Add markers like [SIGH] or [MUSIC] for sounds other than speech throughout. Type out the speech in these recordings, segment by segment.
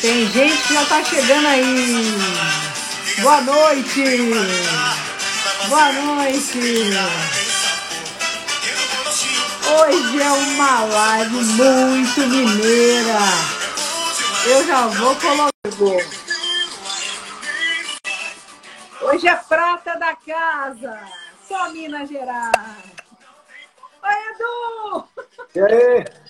tem gente que já tá chegando aí. Boa noite. Boa noite. Hoje é uma live muito mineira. Eu já vou colocar. Hoje é prata da casa. Só Minas Gerais. Oi, Edu! E aí?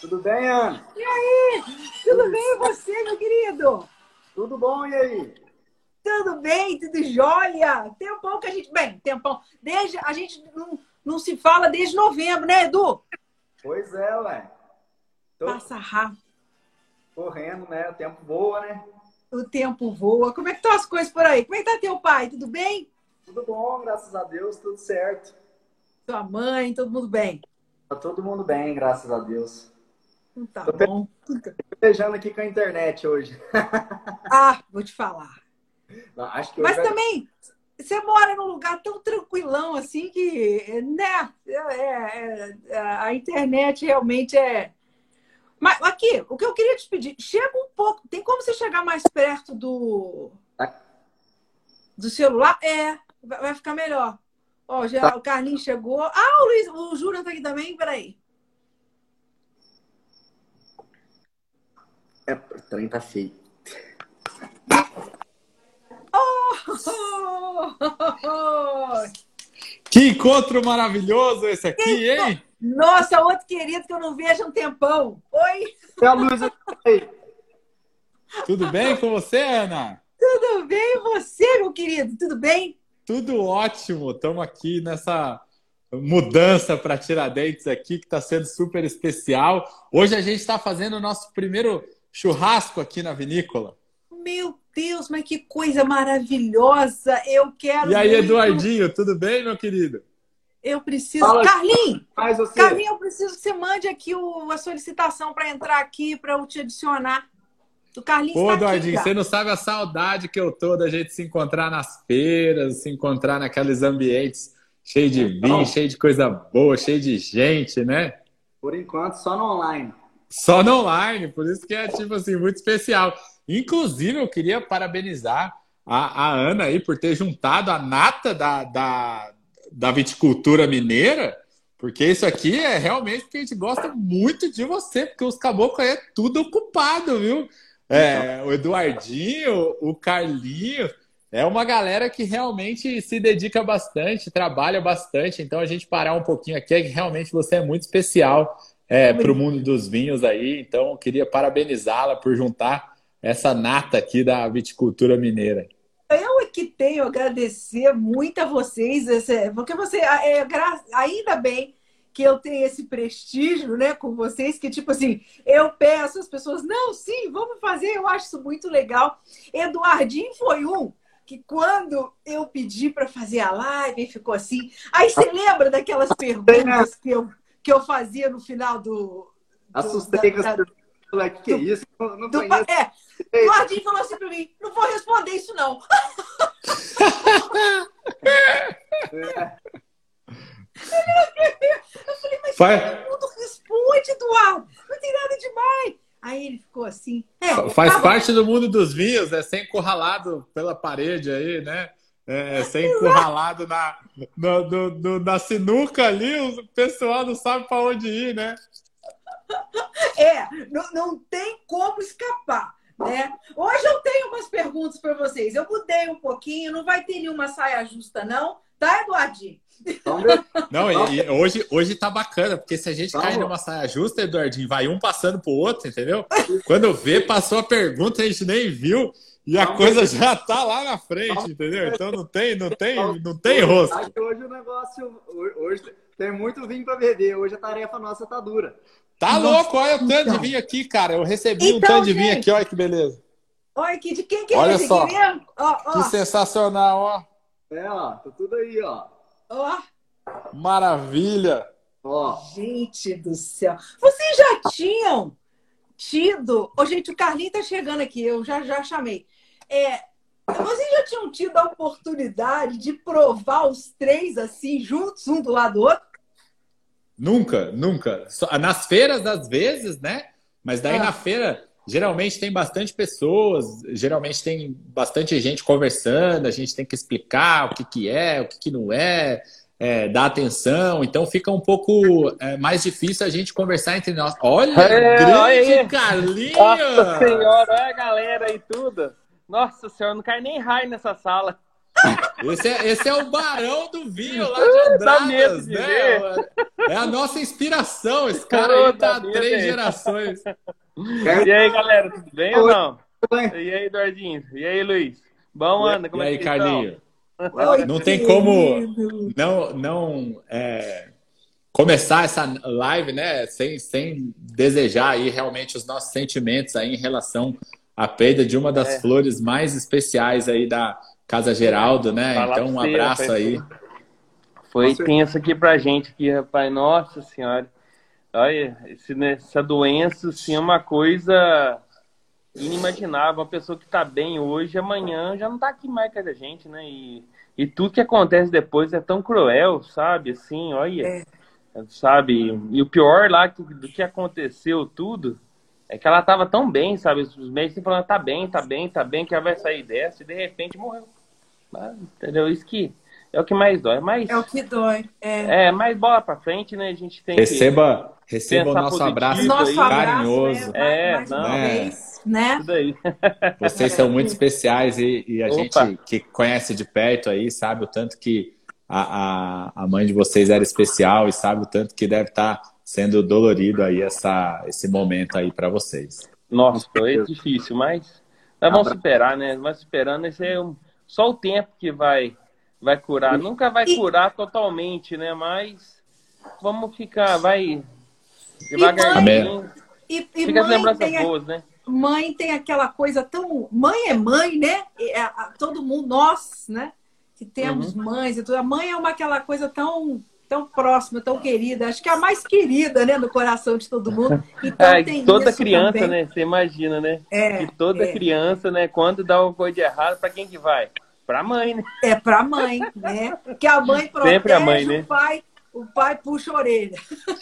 Tudo bem, Ana? E aí? Tudo bem e você, meu querido? Tudo bom, e aí? Tudo bem, tudo jóia. Tempão que a gente. Bem, tempão. Desde. A gente não, não se fala desde novembro, né, Edu? Pois é, ué. Tô Passa rápido. correndo, né? O tempo voa, né? O tempo voa. Como é que estão as coisas por aí? Como é que tá teu pai? Tudo bem? Tudo bom, graças a Deus, tudo certo. Tua mãe, todo mundo bem? Tá todo mundo bem, graças a Deus. Tá Tô bom. Beijando aqui com a internet hoje. [LAUGHS] Ah, vou te falar. Hoje Mas também, você mora num lugar tão tranquilão assim que, né? é- é- é- a internet realmente é. Mas aqui, o que eu queria te pedir, chega um pouco. Tem como você chegar mais perto do do celular? É, vai ficar melhor. Ó, já, o Carlinhos chegou. Ah, o Luiz, o Júnior tá aqui também. Peraí. É, o trem tá feio. Que encontro maravilhoso esse aqui, hein? Nossa, outro querido que eu não vejo há um tempão. Oi, E a? Tudo bem com você, Ana? tudo bem? E você, meu querido? Tudo bem? Tudo ótimo. Estamos aqui nessa mudança para Tiradentes aqui, que está sendo super especial. Hoje a gente está fazendo o nosso primeiro churrasco aqui na vinícola. Meu Deus, mas que coisa maravilhosa! Eu quero. E aí, muito. Eduardinho, tudo bem, meu querido? Eu preciso. Fala. Carlinhos! Carlinhos, eu preciso que você mande aqui o- a solicitação para entrar aqui, para eu te adicionar. O Carlinhos Pô, tá Eduardinho, você não sabe a saudade que eu tô da gente se encontrar nas feiras, se encontrar naqueles ambientes cheio de vinho, Não. cheio de coisa boa, cheio de gente, né? Por enquanto, só no online. Só no online, por isso que é, tipo assim, muito especial. Inclusive, eu queria parabenizar a, a Ana aí por ter juntado a nata da, da, da viticultura mineira, porque isso aqui é realmente porque a gente gosta muito de você, porque os caboclos aí é tudo ocupado, viu? É, o Eduardinho, o Carlinho, é uma galera que realmente se dedica bastante, trabalha bastante. Então, a gente parar um pouquinho aqui é que realmente você é muito especial é, para o mundo dos vinhos aí. Então, eu queria parabenizá-la por juntar essa nata aqui da viticultura mineira. Eu é que tenho a agradecer muito a vocês, porque você é, ainda bem que eu tenho esse prestígio, né, com vocês, que tipo assim, eu peço as pessoas, não, sim, vamos fazer, eu acho isso muito legal. Eduardinho foi um que quando eu pedi para fazer a live, ficou assim. Aí você lembra daquelas perguntas que eu, que eu fazia no final do. do- Assustei da- as perguntas. Falei, que é isso? Não, não do- conheço. é, Eduardinho falou assim para mim: não vou responder isso, não. É. Eu falei, mas Faz, todo mundo responde, Eduardo. Não tem nada demais. Aí ele ficou assim. É, faz tava- parte do mundo dos vinhos, é ser encurralado pela parede aí, né? É, ser encurralado na, no- no- no- na sinuca ali, o pessoal não sabe para onde ir, né? [LAUGHS] É, não, não tem como escapar. Né? Hoje eu tenho umas perguntas para vocês. Eu mudei um pouquinho, não vai ter nenhuma saia justa, não. Tá, Eduardinho? [LAUGHS] Não, e, e hoje, hoje tá bacana, porque se a gente cair Vamos. numa saia justa, Eduardinho, vai um passando pro outro, entendeu? Quando vê, passou a pergunta, a gente nem viu, e a Vamos coisa já tá lá na frente, entendeu? Então não tem, não tem, não tem rosto. Acho que hoje o negócio. Hoje tem muito vinho pra beber. Hoje a tarefa nossa tá dura. Tá Nossa, louco, olha o tanto de então. vinho aqui, cara. Eu recebi um Então, tanto de vinho aqui, olha que beleza. Olha aqui, de quem que é Olha esse só. aqui mesmo? Ó, Que sensacional, ó. É, ó, tá tudo aí, ó. ó. Maravilha. Ó, Gente do céu. Vocês já tinham tido. Ô, gente, o Carlinho tá chegando aqui, eu já já chamei. É, vocês já tinham tido a oportunidade de provar os três assim, juntos, um do lado do outro? Nunca, nunca. Só- nas feiras, às vezes, né? Mas daí Ah. na feira, geralmente tem bastante pessoas, geralmente tem bastante gente conversando, a gente tem que explicar o que, que é, o que, que não é, é, dar atenção. Então fica um pouco é, mais difícil a gente conversar entre nós. Olha, É, grande olha aí. Carlinhos! Nossa senhora, olha a galera e tudo. Nossa senhora, não cai nem raio nessa sala. Esse é, esse é o barão do vinho lá de Andradas, de né? É a nossa inspiração. Esse [LAUGHS] cara aí tá três gerações. E aí, galera, tudo bem ou Oi. não? Oi. E aí, Eduardinho? E aí, Luiz? Bom, Ana, como e é aí, que Carlinhos? Oi, Não tem como não, não é, começar essa live, né, sem, sem desejar aí realmente os nossos sentimentos aí em relação à perda de uma das É. flores mais especiais aí da Casa Geraldo, né? Falar Então, um você, abraço aí. Foi tenso aqui pra gente aqui, rapaz. Nossa senhora. Olha, esse- né, essa doença, assim, é uma coisa inimaginável. Uma pessoa que tá bem hoje, amanhã já não tá aqui mais com a gente, né? E, e tudo que acontece depois é tão cruel, sabe? Assim, olha. Sabe? E o pior lá que- do que aconteceu tudo é que ela tava tão bem, sabe? Os médicos falando, tá bem, tá bem, tá bem, que ela vai sair dessa, e de repente morreu. Ah, Entendeu? Isso que é o que mais dói. Mas É o que dói. É. é, mais bola pra frente, né? A gente tem que. Receba, receba o nosso positivo abraço Nosso aí, abraço, carinhoso. né? É, mais uma não. vez, né? Tudo aí. [LAUGHS] Vocês são muito especiais e, e a Opa. gente que conhece de perto aí sabe o tanto que a, a, a mãe de vocês era especial e sabe o tanto que deve estar sendo dolorido aí essa, esse momento aí para vocês. Nossa, foi difícil, mas nós vamos superar, né? Vamos superando. Esse é um- só o tempo que vai, vai curar. Nunca vai curar totalmente, né? Mas vamos ficar, vai mãe? devagarinho. E, e Fica as mãe, lembranças a- boas, né? mãe tem aquela coisa tão. Mãe é mãe, né? É- todo mundo, nós, né? Que temos Uhum. mães e tudo. A mãe é uma aquela coisa tão, tão próxima, tão querida. Acho que é a mais querida, né? No coração de todo mundo. Então É, tem toda isso criança, também. né? Você imagina, né? É, que toda é. criança, né? Quando dá uma coisa de errado, pra quem que vai? Pra mãe, né? É pra mãe, né? Que a mãe protege, [LAUGHS] Sempre a mãe, né? o pai, o pai puxa a orelha.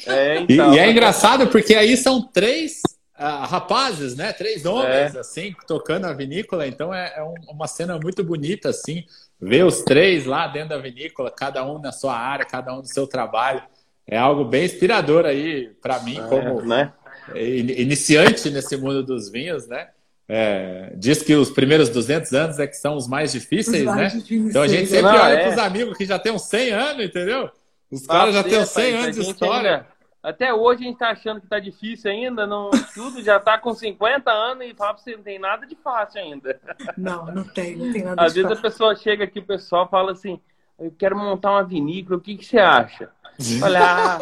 É, E, então. e é engraçado porque aí são três ah, rapazes, né? Três homens, É. assim, tocando a vinícola. Então é, é um- uma cena muito bonita, assim, ver os três lá dentro da vinícola, cada um na sua área, cada um no seu trabalho. É algo bem inspirador aí para mim, como É, né? in- iniciante nesse mundo dos vinhos, né? É, diz que os primeiros 200 anos é que são os mais difíceis, Os né? difíceis, Então a gente né? sempre Não, olha é. para os amigos que já têm uns 100 anos, entendeu? Os caras já têm pra uns você, 100 rapaz, anos de história. ainda- até hoje a gente tá achando que tá difícil ainda, não, tudo já tá com 50 anos e fala pra você, não tem nada de fácil ainda. Não, não tem, não tem nada Às de vezes a fácil. pessoa chega aqui, o pessoal fala assim, eu quero montar uma vinícola, o que, que você acha? Olha, ah,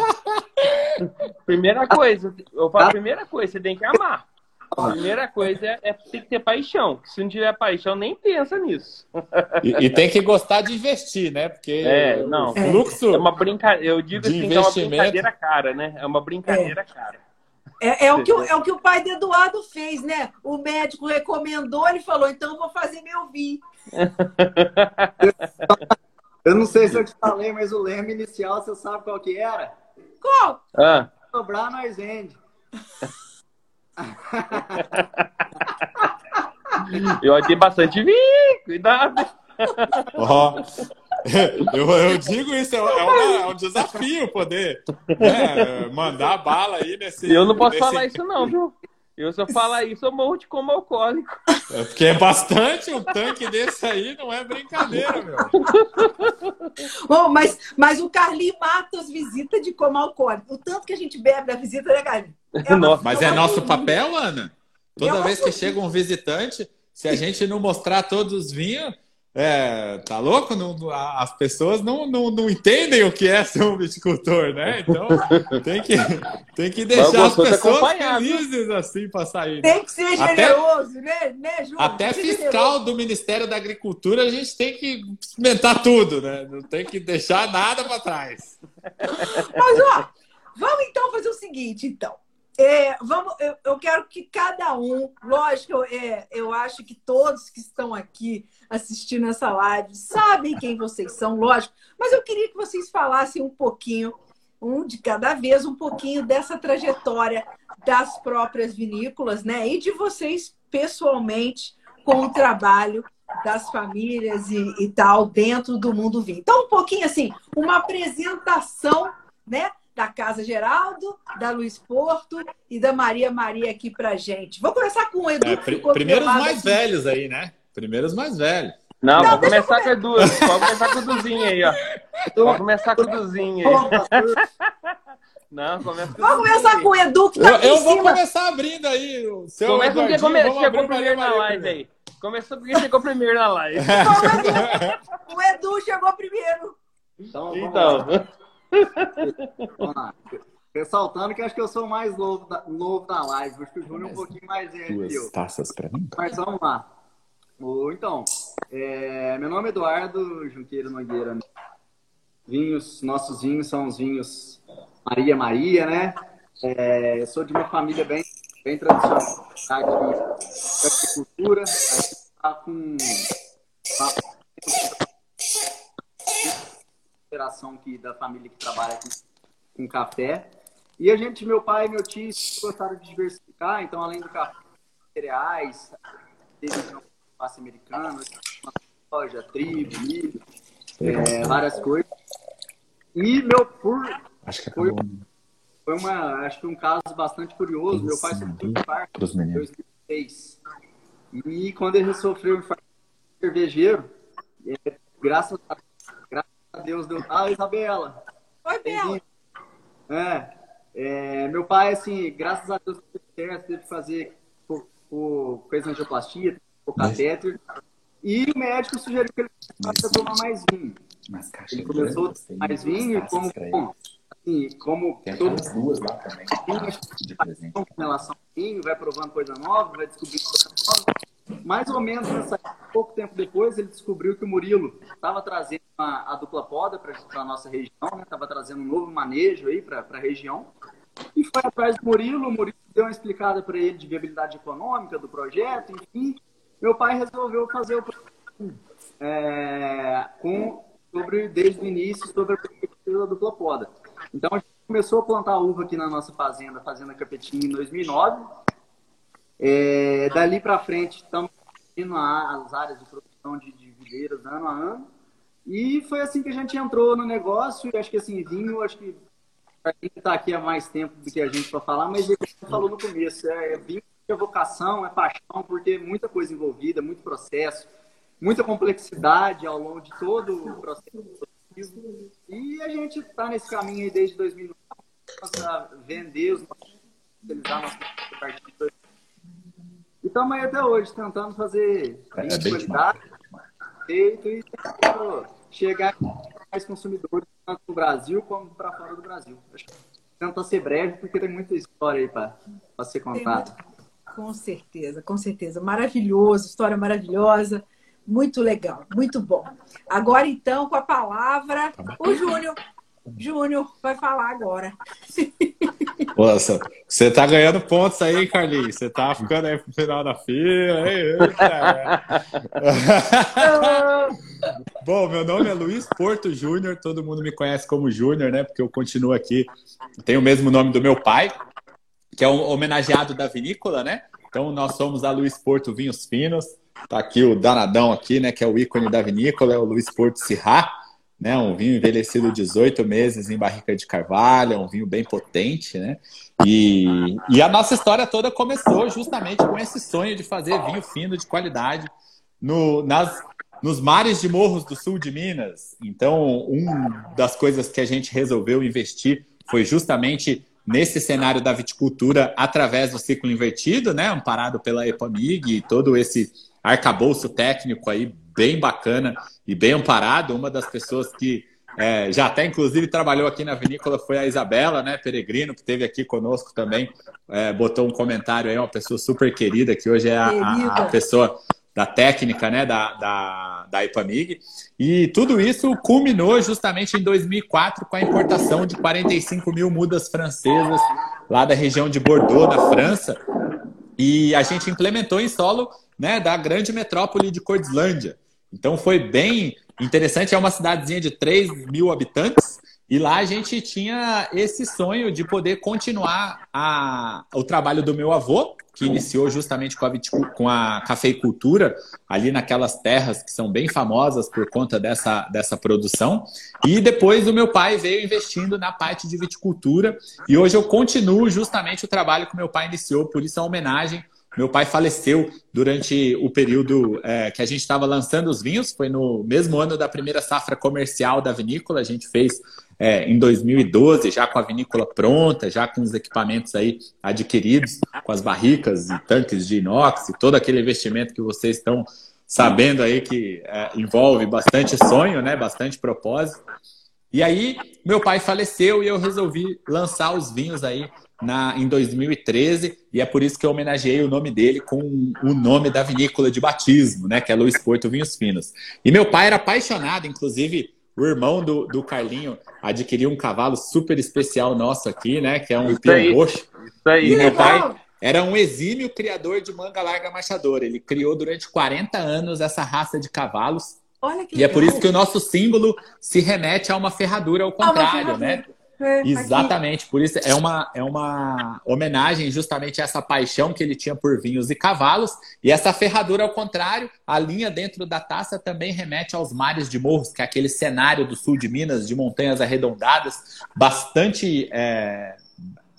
primeira coisa, eu falo, primeira coisa, você tem que amar. A primeira coisa é, é tem que ter paixão. Se não tiver paixão, nem pensa nisso. E, e tem que gostar de investir, né? Porque É, não. o fluxo. É uma brincadeira, eu digo assim, que é uma investimento. brincadeira cara, né? É uma brincadeira cara. É, é o que, o- é o que o pai do Eduardo fez, né? O médico recomendou, ele falou, então eu vou fazer meu vinho. [LAUGHS] Eu não sei se eu te falei, mas o lema inicial, você sabe qual que era? Qual? Ah, Sobrar, nós vende. Eu tenho bastante vinho, cuidado. Ó, [LAUGHS] eu, eu digo isso, é, um- é uma- é um desafio poder né, mandar bala aí nesse. Eu não posso nesse- falar isso não, viu? Eu eu falar isso, eu morro de como alcoólico. É Porque é bastante, um tanque desse aí não é brincadeira, meu. Bom, mas, mas o Carlinho mata as visitas de como alcoólico. O tanto que a gente bebe na visita, né, Carlinho? uma- Nossa. Mas é nosso papel, Ana? Toda É vez que chega um visitante, se a gente não mostrar todos os vinhos, é, tá louco? Não- as pessoas não, não, não entendem o que é ser um viticultor, né? Então [LAUGHS] tem que, tem que deixar as pessoas felizes assim para sair. Tem que ser Até- generoso, né, né, Júlio? Até fiscal do Ministério da Agricultura a gente tem que experimentar tudo, né? Não tem que deixar nada para trás. [LAUGHS] Mas, ó, vamos então fazer o seguinte, então. É, vamos, eu, eu, quero que cada um, lógico, eu, é, eu acho que todos que estão aqui assistindo essa live sabem quem vocês são, lógico, mas eu queria que vocês falassem um pouquinho, um de cada vez, um pouquinho dessa trajetória das próprias vinícolas, né? E de vocês pessoalmente com o trabalho das famílias e, e tal dentro do mundo vinho. Então, um pouquinho assim, uma apresentação, né? da Casa Geraldo, da Luiz Porto e da Maria Maria aqui pra gente. Vou começar com o Edu. É, pr primeiros mais aqui. velhos aí, né? Primeiros mais velhos. Não, Não vou começar com o Edu. Pode começar com o Duzinho aí, ó. Vou começar com o Duzinho aí. Não, começa com Vamos começar com o Edu, que tá Eu, eu vou começar abrindo aí. O seu Começa porque come... chegou primeiro na live aí. Começou porque chegou primeiro na live. [LAUGHS] o Edu chegou primeiro. Então, então. [LAUGHS] Vamos lá. Ressaltando que acho que eu sou o mais novo da, novo da live. Acho que o Júnior é um pouquinho mais velho Duas que eu. taças para mim? Mas vamos lá. Então, é, meu nome é Eduardo Junqueiro Nogueira. Vinhos, nossos vinhos são os vinhos Maria Maria, né? É, eu sou de uma família bem, bem tradicional tá? de agricultura. A gente está com geração que, da família que trabalha com, com café. E a gente, meu pai e meu tio, gostaram de diversificar, então além do café, cereais, passe americano, soja, trigo, milho, é, várias coisas. E meu por acho que foi, foi uma acho que um caso bastante curioso. Meu pai sofreu um infarto em 2006. E quando ele sofreu um infarto cervejeiro, é, graças a Deus deu. Ah, Isabela. Oi, Bela. É, é, meu pai, assim, graças a Deus, teve que fazer por, por, fez angioplastia, o catéter. E o médico sugeriu que ele começasse a tomar mais vinho. Ele começou a tomar mais vinho e como, bom, assim, como Tem todas duas lá também. Com relação ao vinho, vai provando coisa nova, vai descobrindo coisa nova mais ou menos nessa, pouco tempo depois, ele descobriu que o Murilo estava trazendo a, a, dupla poda para a nossa região, estava né? trazendo um novo manejo aí para a região. E foi atrás do Murilo, o Murilo deu uma explicada para ele de viabilidade econômica do projeto, enfim. Meu pai resolveu fazer o é, com, sobre, desde o início sobre a perspectiva da dupla. Então, a gente começou a plantar uva aqui na nossa fazenda, Fazenda Capetinho, em 2009 é, dali para frente, estamos indo as áreas de produção de, de videiras ano a ano. E foi assim que a gente entrou no negócio. E acho que assim, vinho, acho que para quem está aqui há mais tempo do que a gente para falar, mas ele falou no começo, é, é vinho é vocação, é paixão por ter muita coisa envolvida, muito processo, muita complexidade ao longo de todo o processo. E a gente está nesse caminho aí desde 2009 para vender os nossos, utilizar de e estamos aí até hoje, tentando fazer é, é qualidade, feito e chegar a mais consumidores, tanto no Brasil como para fora do Brasil. Acho que tenta ser breve, porque tem muita história aí para ser contada. Com certeza, com certeza. Maravilhoso, história maravilhosa. Muito legal, muito bom. Agora, então, com a palavra, o Júnior. Júnior vai falar agora. [LAUGHS] Nossa, você tá ganhando pontos aí, Carlinhos. Você tá ficando aí pro final da fila. Aí, [LAUGHS] Bom, meu nome é Luiz Porto Júnior. Todo mundo me conhece como Júnior, né? Porque eu continuo aqui. Tenho o mesmo nome do meu pai, que é um homenageado da vinícola, né? Então, nós somos a Luiz Porto Vinhos Finos. Tá aqui o danadão aqui, né? Que é o ícone da vinícola, é o Luiz Porto Sirá né? Um vinho envelhecido 18 meses em barrica de carvalho, um vinho bem potente, né? E, e a nossa história toda começou justamente com esse sonho de fazer vinho fino de qualidade no, nas, nos mares de morros do sul de Minas. Então, uma das coisas que a gente resolveu investir foi justamente nesse cenário da viticultura através do ciclo invertido, né? Amparado pela Epamig e todo esse arcabouço técnico aí bem bacana e bem amparado. Uma das pessoas que é, já até inclusive trabalhou aqui na vinícola foi a Isabela, né, Peregrino, que esteve aqui conosco também, é, botou um comentário aí, uma pessoa super querida, que hoje é a, a, a pessoa da técnica né, da, da, da IPAMIG. E tudo isso culminou justamente em 2004 com a importação de 45 mil mudas francesas lá da região de Bordeaux, na França. E a gente implementou em solo né, da grande metrópole de Cordislândia. Então foi bem interessante. É uma cidadezinha de 3 mil habitantes. E lá a gente tinha esse sonho de poder continuar a, o trabalho do meu avô, que iniciou justamente com a, com a cafeicultura, ali naquelas terras que são bem famosas por conta dessa, dessa produção. E depois o meu pai veio investindo na parte de viticultura. E hoje eu continuo justamente o trabalho que meu pai iniciou, por isso a homenagem meu pai faleceu durante o período é, que a gente estava lançando os vinhos, foi no mesmo ano da primeira safra comercial da vinícola. A gente fez é, em 2012, já com a vinícola pronta, já com os equipamentos aí adquiridos, com as barricas e tanques de inox, e todo aquele investimento que vocês estão sabendo aí que é, envolve bastante sonho, né, bastante propósito. E aí, meu pai faleceu e eu resolvi lançar os vinhos aí na, em 2013, e é por isso que eu homenageei o nome dele com o nome da vinícola de batismo, né, que é Luiz Porto Vinhos Finos. E meu pai era apaixonado, inclusive o irmão do, do Carlinho adquiriu um cavalo super especial nosso aqui, né, que é um pião roxo. Isso aí. E meu pai era um exímio criador de manga larga machadora. Ele criou durante 40 anos essa raça de cavalos. Olha que e legal. é por isso que o nosso símbolo se remete a uma ferradura ao contrário, né? É, Exatamente, aqui. por isso é uma, é uma homenagem justamente a essa paixão que ele tinha por vinhos e cavalos. E essa ferradura, ao contrário, a linha dentro da taça também remete aos mares de morros, que é aquele cenário do sul de Minas, de montanhas arredondadas, bastante. É,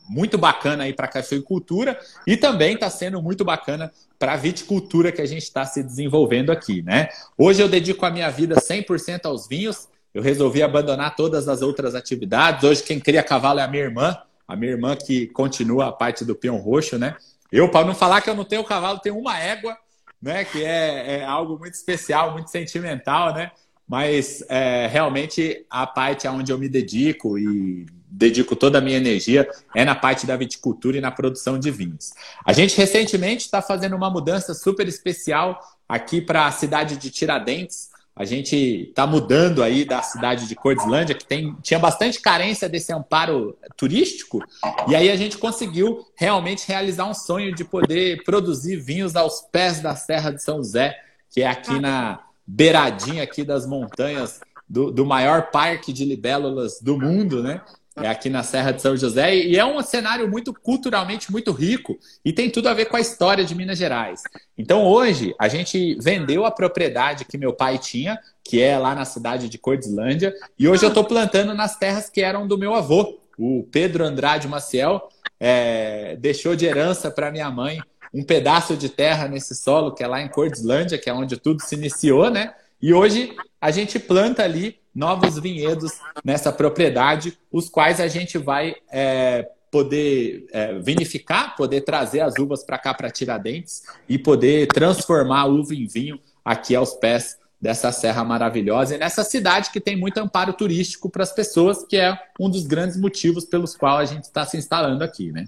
muito bacana aí para cafeicultura e também está sendo muito bacana para a viticultura que a gente está se desenvolvendo aqui, né? Hoje eu dedico a minha vida 100% aos vinhos, eu resolvi abandonar todas as outras atividades. Hoje quem cria cavalo é a minha irmã, a minha irmã que continua a parte do peão roxo, né? Eu, para não falar que eu não tenho cavalo, tenho uma égua, né? Que é, é algo muito especial, muito sentimental, né? Mas é, realmente a parte aonde eu me dedico e dedico toda a minha energia é na parte da viticultura e na produção de vinhos. A gente recentemente está fazendo uma mudança super especial aqui para a cidade de Tiradentes. A gente está mudando aí da cidade de Cordislândia, que tem, tinha bastante carência desse amparo turístico, e aí a gente conseguiu realmente realizar um sonho de poder produzir vinhos aos pés da Serra de São José, que é aqui na beiradinha aqui das montanhas do, do maior parque de libélulas do mundo, né? É aqui na Serra de São José, e é um cenário muito culturalmente muito rico e tem tudo a ver com a história de Minas Gerais. Então hoje a gente vendeu a propriedade que meu pai tinha, que é lá na cidade de Cordislândia, e hoje eu estou plantando nas terras que eram do meu avô, o Pedro Andrade Maciel, é, deixou de herança para minha mãe um pedaço de terra nesse solo que é lá em Cordislândia, que é onde tudo se iniciou, né? E hoje a gente planta ali novos vinhedos nessa propriedade, os quais a gente vai é, poder é, vinificar, poder trazer as uvas para cá, para Tiradentes, e poder transformar a uva em vinho aqui aos pés dessa serra maravilhosa e nessa cidade que tem muito amparo turístico para as pessoas, que é um dos grandes motivos pelos quais a gente está se instalando aqui, né?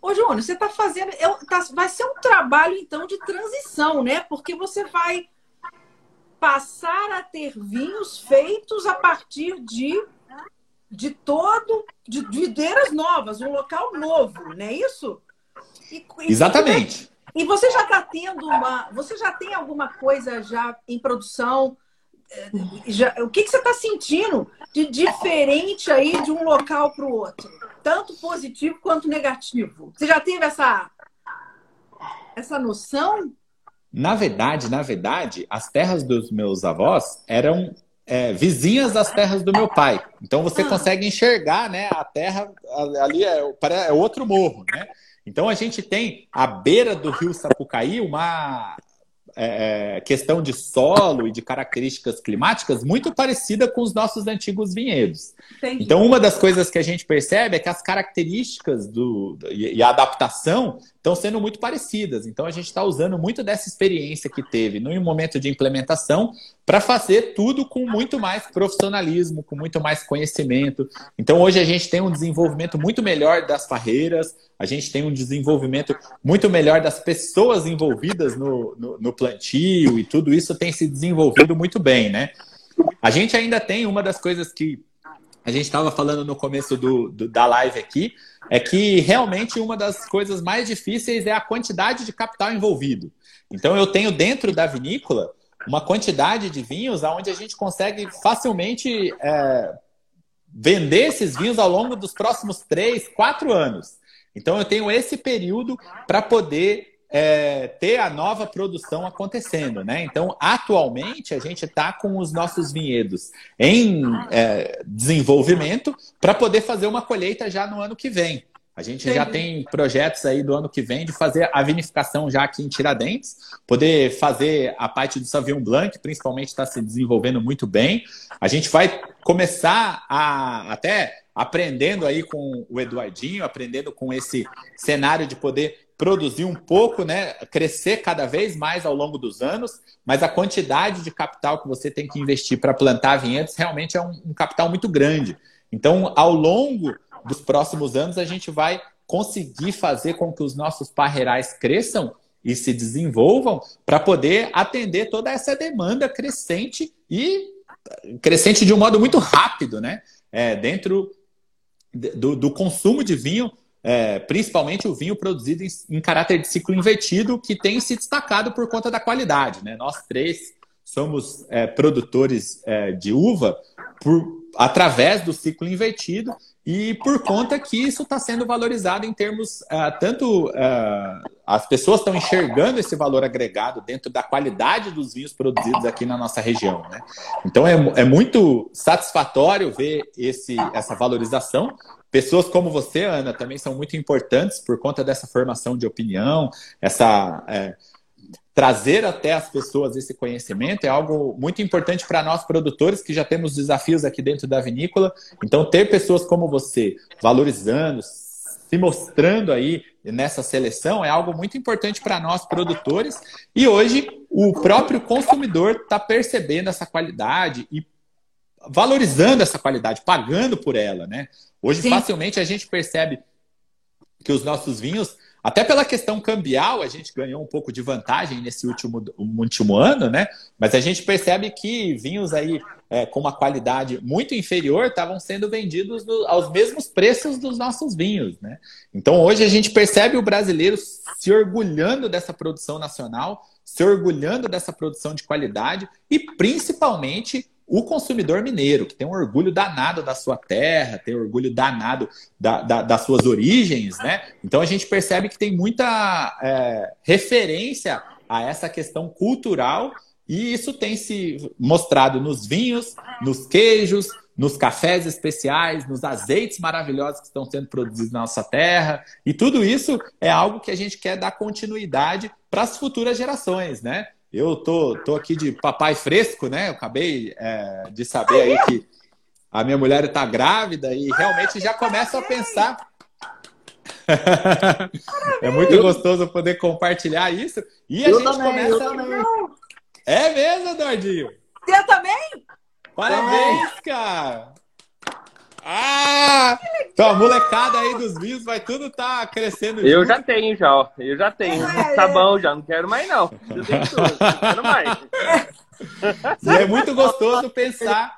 Ô, Júnior, você está fazendo. Tá, vai ser um trabalho, então, de transição, né? Porque você vai passar a ter vinhos feitos a partir de de todo de videiras novas, um local novo, não é isso? E, Exatamente. E, você já está tendo uma, você já tem alguma coisa já em produção? Eh, já, o que, que você está sentindo de diferente aí de um local para o outro, tanto positivo quanto negativo? Você já teve essa essa noção? Na verdade, na verdade, as terras dos meus avós eram é, vizinhas das terras do meu pai. Então você ah. consegue enxergar, né? A terra ali é, é outro morro, né? Então a gente tem à beira do rio Sapucaí uma é, é, questão de solo e de características climáticas muito parecida com os nossos antigos vinhedos. Entendi. Então, uma das coisas que a gente percebe é que as características do, e a adaptação estão sendo muito parecidas. Então, a gente está usando muito dessa experiência que teve no momento de implementação para fazer tudo com muito mais profissionalismo, com muito mais conhecimento. Então, hoje a gente tem um desenvolvimento muito melhor das parreiras, a gente tem um desenvolvimento muito melhor das pessoas envolvidas no, no, no plantio e tudo isso tem se desenvolvido muito bem, né? A gente ainda tem uma das coisas que a gente estava falando no começo do, do, da live aqui, é que realmente uma das coisas mais difíceis é a quantidade de capital envolvido. Então eu tenho dentro da vinícola uma quantidade de vinhos onde a gente consegue facilmente é, vender esses vinhos ao longo dos próximos três, quatro anos. Então eu tenho esse período para poder é, ter a nova produção acontecendo, né? Então, atualmente, a gente está com os nossos vinhedos em é, desenvolvimento para poder fazer uma colheita já no ano que vem. A gente já tem projetos aí do ano que vem de fazer a vinificação já aqui em Tiradentes, poder fazer a parte do Sauvignon Blanc, principalmente está se desenvolvendo muito bem. A gente vai começar a até aprendendo aí com o Eduardinho, aprendendo com esse cenário de poder produzir um pouco, né, crescer cada vez mais ao longo dos anos, mas a quantidade de capital que você tem que investir para plantar vinhedos realmente é um, um capital muito grande. Então, ao longo dos próximos anos, a gente vai conseguir fazer com que os nossos parreirais cresçam e se desenvolvam para poder atender toda essa demanda crescente e crescente de um modo muito rápido, né? É, dentro do, do, consumo de vinho, é, principalmente o vinho produzido em, em, caráter de ciclo invertido, que tem se destacado por conta da qualidade. Né? Nós três somos é, produtores é, de uva por, através do ciclo invertido e por conta que isso está sendo valorizado em termos uh, tanto uh, as pessoas estão enxergando esse valor agregado dentro da qualidade dos vinhos produzidos aqui na nossa região, né? Então é, é muito satisfatório ver esse, essa valorização. Pessoas como você, Ana, também são muito importantes por conta dessa formação de opinião, essa é, trazer até as pessoas esse conhecimento é algo muito importante para nós produtores que já temos desafios aqui dentro da vinícola. Então, ter pessoas como você valorizando, se mostrando aí nessa seleção é algo muito importante para nós produtores. E hoje o próprio consumidor está percebendo essa qualidade e valorizando essa qualidade, pagando por ela, né? Hoje Sim. facilmente a gente percebe que os nossos vinhos até pela questão cambial, a gente ganhou um pouco de vantagem nesse último, último ano, né? Mas a gente percebe que vinhos aí é, com uma qualidade muito inferior estavam sendo vendidos no, aos mesmos preços dos nossos vinhos, né? Então hoje a gente percebe o brasileiro se orgulhando dessa produção nacional, se orgulhando dessa produção de qualidade e principalmente o consumidor mineiro, que tem um orgulho danado da sua terra, tem um orgulho danado da, da, das suas origens, né? Então a gente percebe que tem muita é, referência a essa questão cultural e isso tem se mostrado nos vinhos, nos queijos, nos cafés especiais, nos azeites maravilhosos que estão sendo produzidos na nossa terra. E tudo isso é algo que a gente quer dar continuidade para as futuras gerações, né? Eu tô, tô aqui de papai fresco, né? Eu acabei é, de saber aí que a minha mulher está grávida e realmente já começo a pensar. [LAUGHS] é muito gostoso poder compartilhar isso. E a eu gente também, começa. É mesmo, Eduardinho? Eu também? Parabéns, cara! Ah! Então a molecada aí dos vinhos vai tudo tá crescendo. Eu junto. já tenho, já, ó. Eu já tenho. É, tá bom, já. Não quero mais, não. Eu tenho tudo. Não quero mais. E é muito gostoso pensar.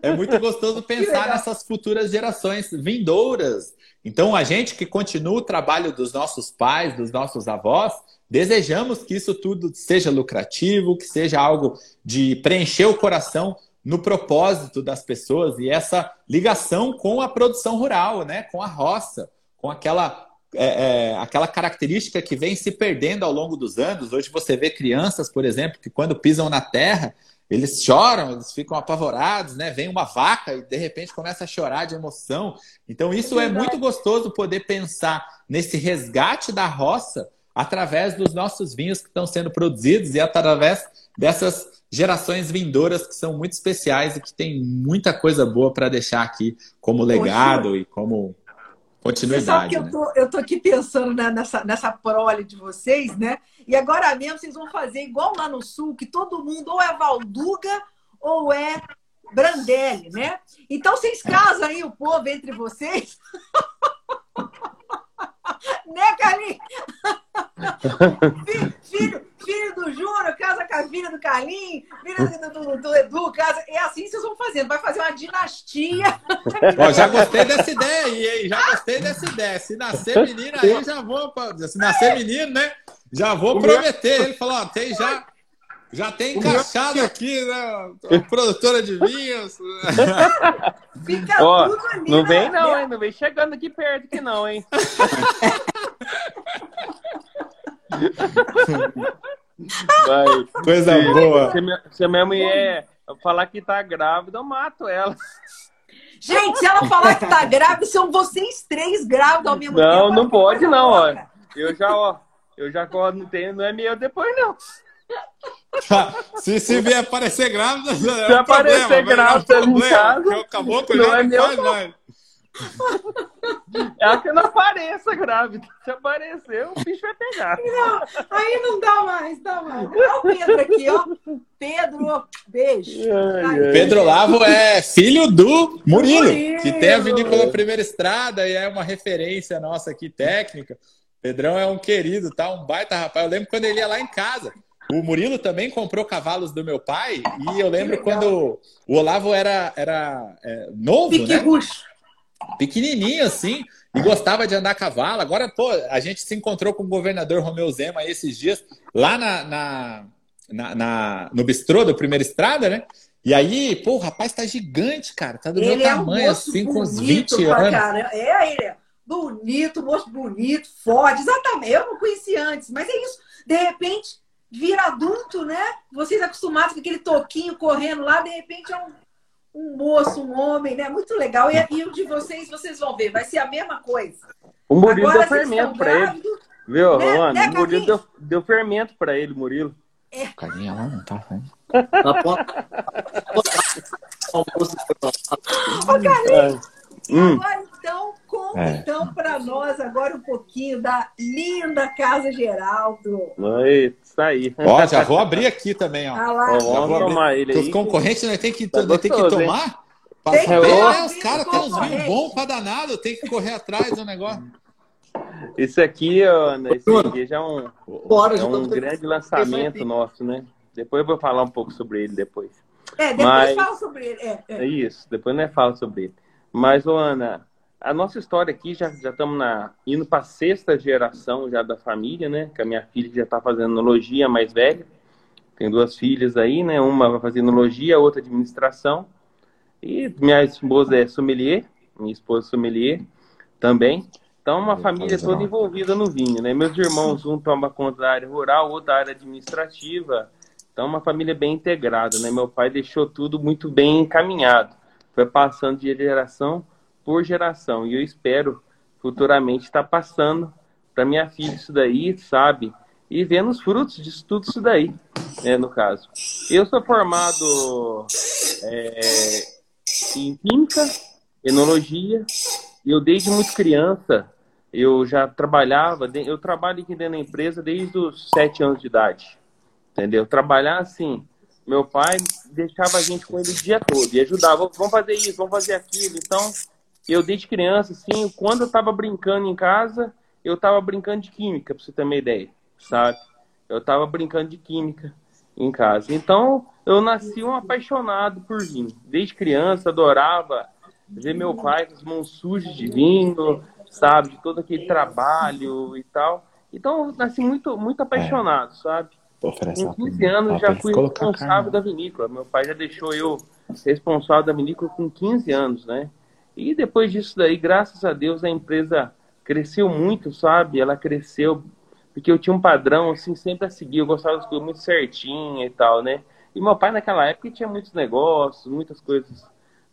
É muito gostoso pensar nessas futuras gerações vindouras. Então, a gente que continua o trabalho dos nossos pais, dos nossos avós, desejamos que isso tudo seja lucrativo, que seja algo de preencher o coração no propósito das pessoas e essa ligação com a produção rural, né? com a roça, com aquela, é, é, aquela característica que vem se perdendo ao longo dos anos. Hoje você vê crianças, por exemplo, que quando pisam na terra, eles choram, eles ficam apavorados, né? Vem uma vaca e de repente começa a chorar de emoção. Então, isso é, é muito gostoso poder pensar nesse resgate da roça através dos nossos vinhos que estão sendo produzidos e através dessas gerações vindouras que são muito especiais e que tem muita coisa boa para deixar aqui como legado Poxa. e como continuidade. Você sabe que né? eu, tô, eu tô aqui pensando né, nessa, nessa prole de vocês, né? E agora mesmo vocês vão fazer igual lá no sul, que todo mundo ou é Valduga ou é Brandelli, né? Então vocês casam aí o povo entre vocês. [LAUGHS] né, Carlinhos? [LAUGHS] filho, filho do Júnior casa com a filha do Carlinhos, filho do, do, do, Edu casa. É assim vocês vão fazendo, vai fazer uma dinastia. [LAUGHS] Ó, já gostei dessa ideia aí, hein? Já gostei dessa ideia. Se nascer menino aí, já vou. Se nascer menino, né? Já vou prometer. Ele falou: ó, tem já. Já tem encaixado aqui, né? Produtora de vinhos. [LAUGHS] Fica Ó, tudo ali, Não vem, né? não, hein? Não vem chegando aqui perto que não, hein? Vai. Coisa se, boa. Se minha, se minha mulher falar que tá grávida, eu mato ela. Gente, se ela falar que tá grávida, são vocês três grávidos ao mesmo não, tempo. Não, não pode, não, ó. Eu já, ó. Eu já não tenho, não é meu depois, não. [LAUGHS] se, se vier aparecer grávida, é se um aparecer problema, grávida é um em casa, acabou com não é meu, faz, É que não apareça grávida. Se aparecer, o bicho vai pegar. Não, aí não dá mais, dá mais. Olha o Pedro aqui, ó. Pedro, beijo. Ai, ai. Pedro Lavo é filho do Murilo, Murilo, que tem a vinícola Primeira Estrada e é uma referência nossa aqui técnica. Pedrão é um querido, tá? Um baita rapaz. Eu lembro quando ele ia lá em casa. O Murilo também comprou cavalos do meu pai e eu lembro quando o Olavo era, era é, novo, Pique né? Ruxo. Pequenininho assim e gostava de andar a cavalo. Agora, pô, a gente se encontrou com o governador Romeu Zema esses dias lá na, na, na, na no bistrô do Primeira Estrada, né? E aí, pô, o rapaz tá gigante, cara. Tá do ele meu tamanho, é um assim, com uns 20 anos. Cara. É, ele é bonito, moço bonito, forte. Exatamente. Eu não conheci antes, mas é isso. De repente, vira adulto, né? Vocês acostumados com aquele toquinho correndo lá, de repente é um, um moço, um homem, né? Muito legal. E, e, o de vocês, vocês vão ver, vai ser a mesma coisa. O Murilo Agora, deu fermento para ele. Viu, né? Mano, né, o Murilo deu, deu fermento para ele, Murilo. É. Carinha lá não tá, né? Ô, Carlinhos, hum. agora então, conta é. então para nós agora um pouquinho da linda Casa Geraldo. Oi, isso aí. Ó, já vou abrir aqui também, ó. Ah lá. Ó, vamos tomar ele aí. Os concorrentes né, tem que, tá tem que tomar? Tem que é, os caras têm uns vinhos bons pra danado, tem que correr atrás do negócio. Isso aqui, Ana, esse aqui já é um, é um grande lançamento nosso, né? Depois eu vou falar um pouco sobre ele depois. É, depois Mas... fala sobre ele. É, é. é isso, depois nós fala sobre ele. Mas, Ana, a nossa história aqui já já estamos na indo para a sexta geração já da família, né? Que a minha filha já está fazendo enologia, mais velha. Tem duas filhas aí, né? Uma vai fazer enologia, outra administração. E minha esposa é sommelier, minha esposa é sommelier também. Então, uma família toda envolvida no vinho, né? Meus irmãos, um toma conta da área rural, outro da área administrativa. Então, uma família bem integrada, né? Meu pai deixou tudo muito bem encaminhado. Foi passando de geração por geração. E eu espero futuramente estar passando para minha filha isso daí, sabe? E vendo os frutos de tudo isso daí, né, no caso. Eu sou formado é, em Química, Enologia, e eu desde muito criança, eu já trabalhava, eu trabalho aqui dentro da empresa desde os sete anos de idade, entendeu? Trabalhar assim, meu pai deixava a gente com ele o dia todo e ajudava, vamos fazer isso, vamos fazer aquilo, então eu desde criança, assim, quando eu tava brincando em casa, eu tava brincando de química, pra você ter uma ideia, sabe? Eu tava brincando de química em casa. Então, eu nasci um apaixonado por vinho. Desde criança, adorava ver meu pai com as mãos sujas de vinho, sabe? De todo aquele trabalho e tal. Então, eu nasci muito, muito apaixonado, é. sabe? Com 15 anos já fui responsável da vinícola. Meu pai já deixou eu responsável da vinícola com 15 anos, né? E depois disso daí, graças a Deus, a empresa cresceu muito, sabe? Ela cresceu porque eu tinha um padrão, assim, sempre a seguir. Eu gostava das coisas muito certinho e tal, né? E meu pai, naquela época, tinha muitos negócios, muitas coisas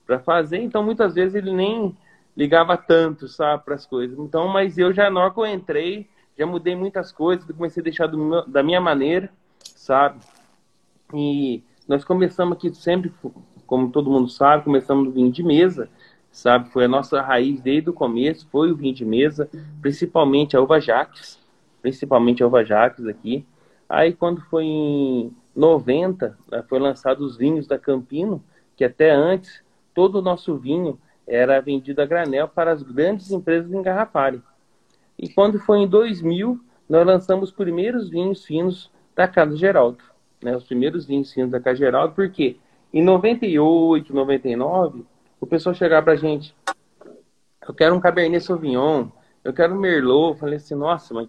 para fazer. Então, muitas vezes, ele nem ligava tanto, sabe, para as coisas. Então, mas eu já, na hora que eu entrei, já mudei muitas coisas. Comecei a deixar meu, da minha maneira, sabe? E nós começamos aqui sempre, como todo mundo sabe, começamos no vinho de mesa sabe? Foi a nossa raiz desde o começo, foi o vinho de mesa, principalmente a uva Jaques, principalmente a uva Jaques aqui. Aí quando foi em 90, né, foi lançado os vinhos da Campino, que até antes todo o nosso vinho era vendido a granel para as grandes empresas engarrafarem. E quando foi em 2000, nós lançamos os primeiros vinhos finos da Casa Geraldo. Né? Os primeiros vinhos finos da Casa Geraldo, porque em 98, 99, o pessoal chegava para a gente, eu quero um Cabernet Sauvignon, eu quero um Merlot. Eu falei assim, nossa, mas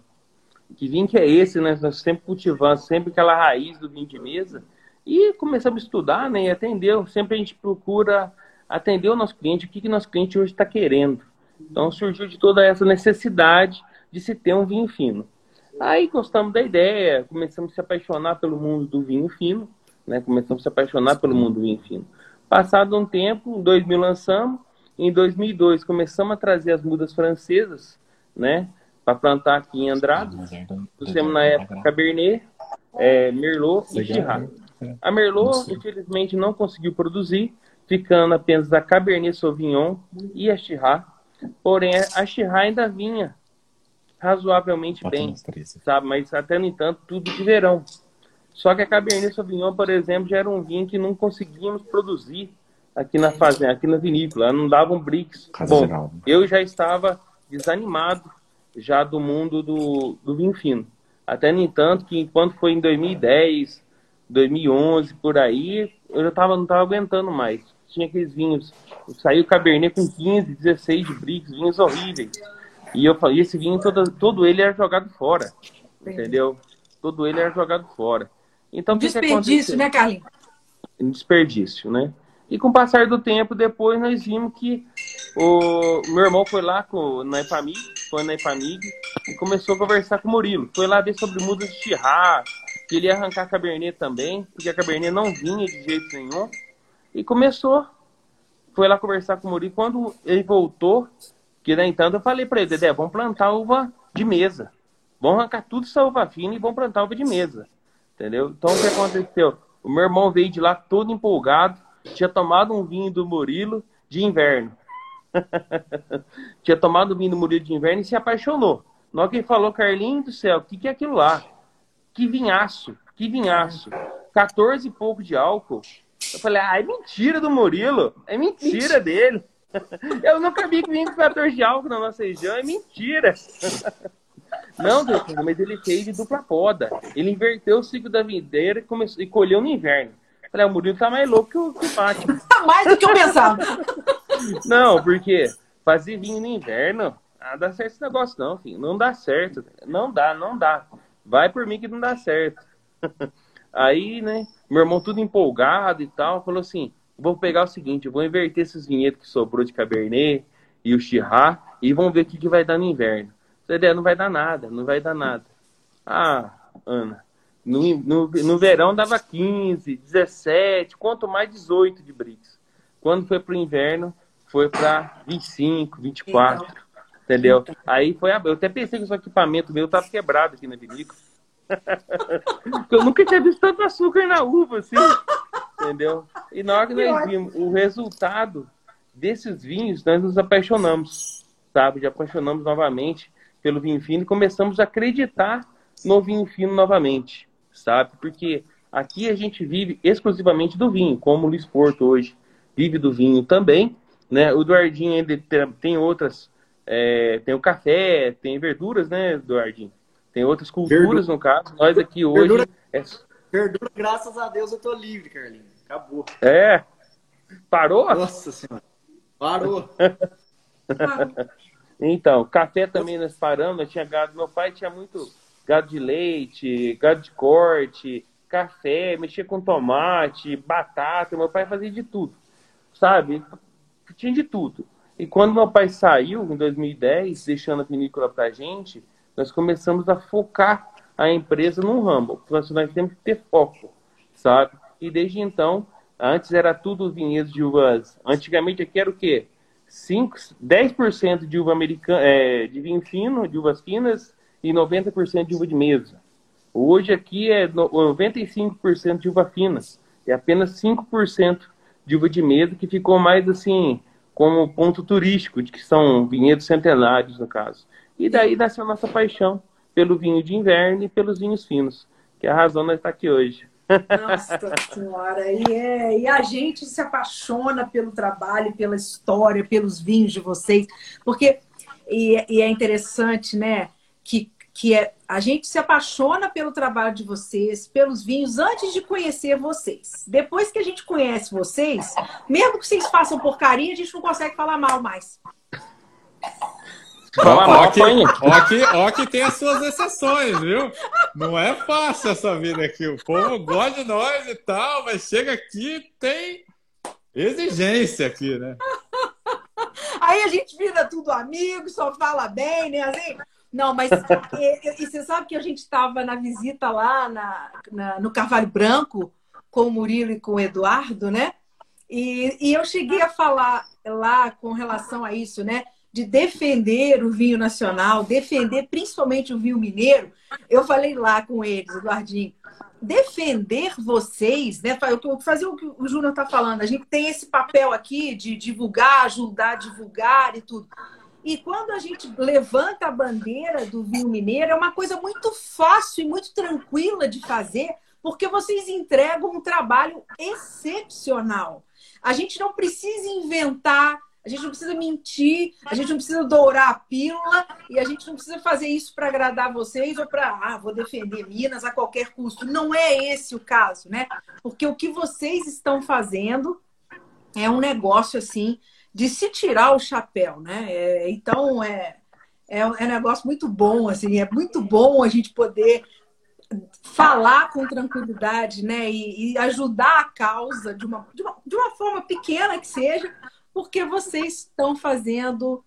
que vinho que é esse, né? Nós sempre cultivando, sempre aquela raiz do vinho de mesa. E começamos a estudar, né? E atender. Sempre a gente procura atender o nosso cliente, o que, que nosso cliente hoje está querendo. Então surgiu de toda essa necessidade de se ter um vinho fino. Aí gostamos da ideia, começamos a se apaixonar pelo mundo do vinho fino, né? Começamos a se apaixonar pelo mundo do vinho fino. Passado um tempo, em 2000 lançamos, em 2002 começamos a trazer as mudas francesas, né? Para plantar aqui em Andrade. Fizemos na época Cabernet, é, Merlot e Chirá. A Merlot, infelizmente, não conseguiu produzir, ficando apenas a Cabernet Sauvignon e a Chirá. Porém, a Chirá ainda vinha razoavelmente bem, sabe? Mas até no entanto, tudo de verão. Só que a Cabernet Sauvignon, por exemplo, já era um vinho que não conseguíamos produzir aqui na fazenda, aqui na vinícola, não davam bricks. Bom, eu já estava desanimado já do mundo do, do vinho fino. Até no entanto que enquanto foi em 2010, 2011 por aí, eu já tava, não estava aguentando mais. Tinha aqueles vinhos, saiu Cabernet com 15, 16 de bricks, vinhos horríveis. E eu falei, esse vinho todo, todo ele era jogado fora, entendeu? Todo ele era jogado fora. Então, desperdício, né, Carlinhos? Desperdício, né? E com o passar do tempo, depois nós vimos que o meu irmão foi lá com, na Epamig, foi na Epamig e começou a conversar com o Murilo. Foi lá ver sobre mudas de chirrar, que ele ia arrancar a Cabernet também, porque a Cabernet não vinha de jeito nenhum. E começou. Foi lá conversar com o Murilo. Quando ele voltou, que daí então eu falei para ele, Dedé, vamos plantar uva de mesa. Vamos arrancar tudo essa uva fina e vamos plantar uva de mesa. Entendeu? Então o que aconteceu? O meu irmão veio de lá todo empolgado, tinha tomado um vinho do Murilo de inverno. [LAUGHS] tinha tomado vinho do Murilo de inverno e se apaixonou. Na hora que ele falou, Carlinhos do céu, o que, que é aquilo lá? Que vinhaço, que vinhaço. 14 e pouco de álcool. Eu falei, ah, é mentira do Murilo. É mentira, mentira. dele. [LAUGHS] Eu nunca vi que vinho com 14 de álcool na nossa região. É mentira. [LAUGHS] Não, mas ele fez de dupla poda. Ele inverteu o ciclo da videira e, começou, e colheu no inverno. Falei, ah, o Murilo tá mais louco que o, que o Batman. [LAUGHS] mais do que eu pensava. Não, porque fazer vinho no inverno, ah, dá certo esse negócio não, filho. Não dá certo. Não dá, não dá. Vai por mim que não dá certo. [LAUGHS] Aí, né, meu irmão tudo empolgado e tal, falou assim, vou pegar o seguinte, vou inverter esses vinhedos que sobrou de Cabernet e o Chirá e vamos ver o que, que vai dar no inverno. Falei, não vai dar nada, não vai dar nada. Ah, Ana, no, no, no verão dava 15, 17, quanto mais 18 de bricks. Quando foi pro inverno, foi para 25, 24. Então, entendeu? Então. Aí foi a... Eu até pensei que o equipamento meu tava quebrado aqui na vinícola. [LAUGHS] eu nunca tinha visto tanto açúcar na uva, assim. Entendeu? E na hora que nós vimos o resultado desses vinhos, nós nos apaixonamos, sabe? Já apaixonamos novamente pelo vinho fino e começamos a acreditar no vinho fino novamente sabe? Porque aqui a gente vive exclusivamente do vinho, como o Luiz Porto hoje vive do vinho também, né? O Eduardinho ainda tem outras, é, tem o café, tem verduras, né, Eduardinho? Tem outras culturas verdura. no caso. Nós aqui hoje. Verdura, é... verdura, graças a Deus, eu tô livre, Carlinhos. Acabou. É. Parou? Nossa Senhora. Parou. [LAUGHS] então, café também nós paramos, tinha gado. Meu pai tinha muito gado de leite, gado de corte, café, mexia com tomate, batata. Meu pai fazia de tudo, sabe? Tinha de tudo. E quando meu pai saiu, em 2010, deixando a vinícola pra gente, nós começamos a focar a empresa num ramo. Nós, nós temos que ter foco, sabe? E desde então, antes era tudo vinhedos de uvas. Antigamente aqui era o quê? 5, 10% de uva americana, é, de vinho fino, de uvas finas, e 90% de uva de mesa. Hoje aqui é 95% de uva fina e apenas 5% de uva de mesa que ficou mais assim como ponto turístico, de que são vinhedos centenários no caso. E daí nasceu a nossa paixão pelo vinho de inverno e pelos vinhos finos, que é a razão de estar aqui hoje. Nossa senhora, e, é, e a gente se apaixona pelo trabalho, pela história, pelos vinhos de vocês, porque e, e é interessante, né, que, que é, a gente se apaixona pelo trabalho de vocês, pelos vinhos, antes de conhecer vocês. Depois que a gente conhece vocês, mesmo que vocês façam porcaria, a gente não consegue falar mal mais. Ó, ó, que, ó, que, ó que tem as suas exceções, viu? Não é fácil essa vida aqui. O povo gosta de nós e tal, mas chega aqui tem exigência aqui, né? Aí a gente vira tudo amigo, só fala bem, né? Assim, não, mas e, e, você sabe que a gente estava na visita lá na, na, no Carvalho Branco com o Murilo e com o Eduardo, né? E, e eu cheguei a falar lá com relação a isso, né? De defender o vinho nacional, defender principalmente o vinho mineiro, eu falei lá com eles, Eduardinho, defender vocês, né? Fazer o que o Júnior está falando, a gente tem esse papel aqui de divulgar, ajudar a divulgar e tudo. E quando a gente levanta a bandeira do vinho mineiro, é uma coisa muito fácil e muito tranquila de fazer, porque vocês entregam um trabalho excepcional. A gente não precisa inventar a gente não precisa mentir, a gente não precisa dourar a pílula e a gente não precisa fazer isso para agradar vocês ou para, ah, vou defender Minas a qualquer custo. Não é esse o caso, né? Porque o que vocês estão fazendo é um negócio assim de se tirar o chapéu, né? É, então é, é, é um negócio muito bom, assim, é muito bom a gente poder falar com tranquilidade, né? E, e ajudar a causa de uma, de uma, de uma forma pequena que seja, porque vocês estão fazendo.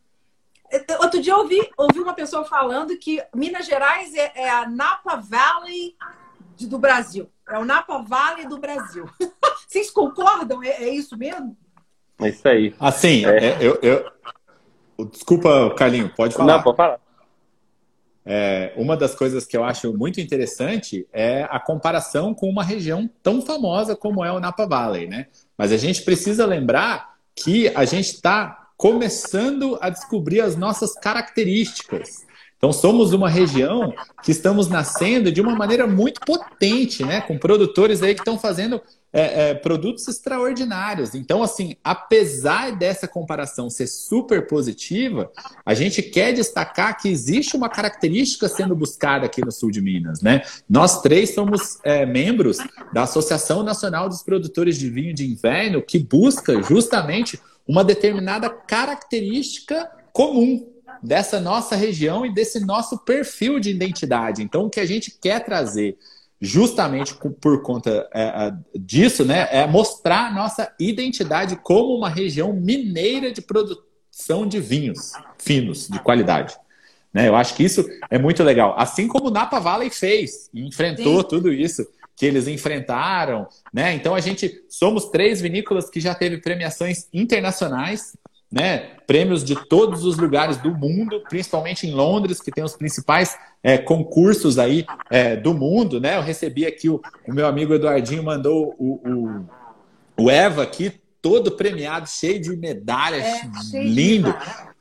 Outro dia eu ouvi, ouvi uma pessoa falando que Minas Gerais é, é a Napa Valley do Brasil. É o Napa Valley do Brasil. [LAUGHS] Vocês concordam? É, é, isso mesmo? É isso aí. Assim, é. é. eu, eu... Desculpa, Carlinho, pode falar. Não, pode falar. É, uma das coisas que eu acho muito interessante é a comparação com uma região tão famosa como é o Napa Valley, né? Mas a gente precisa lembrar que a gente está começando a descobrir as nossas características. Então, somos uma região que estamos nascendo de uma maneira muito potente, né? Com produtores aí que estão fazendo é, é, produtos extraordinários. Então, assim, apesar dessa comparação ser super positiva, a gente quer destacar que existe uma característica sendo buscada aqui no sul de Minas, né? Nós três somos é, membros da Associação Nacional dos Produtores de Vinho de Inverno, que busca justamente uma determinada característica comum dessa nossa região e desse nosso perfil de identidade. Então, o que a gente quer trazer justamente por conta é, disso, né, é mostrar a nossa identidade como uma região mineira de produção de vinhos finos, de qualidade. Né? Eu acho que isso é muito legal. Assim como o Napa Valley fez e enfrentou Sim. tudo isso que eles enfrentaram, né? Então a gente somos três vinícolas que já teve premiações internacionais né, prêmios de todos os lugares do mundo, principalmente em Londres, que tem os principais é, concursos aí é, do mundo. Né? Eu recebi aqui, o, o meu amigo Eduardinho mandou o, o, o, Eva aqui, todo premiado, cheio de medalhas, é, lindo.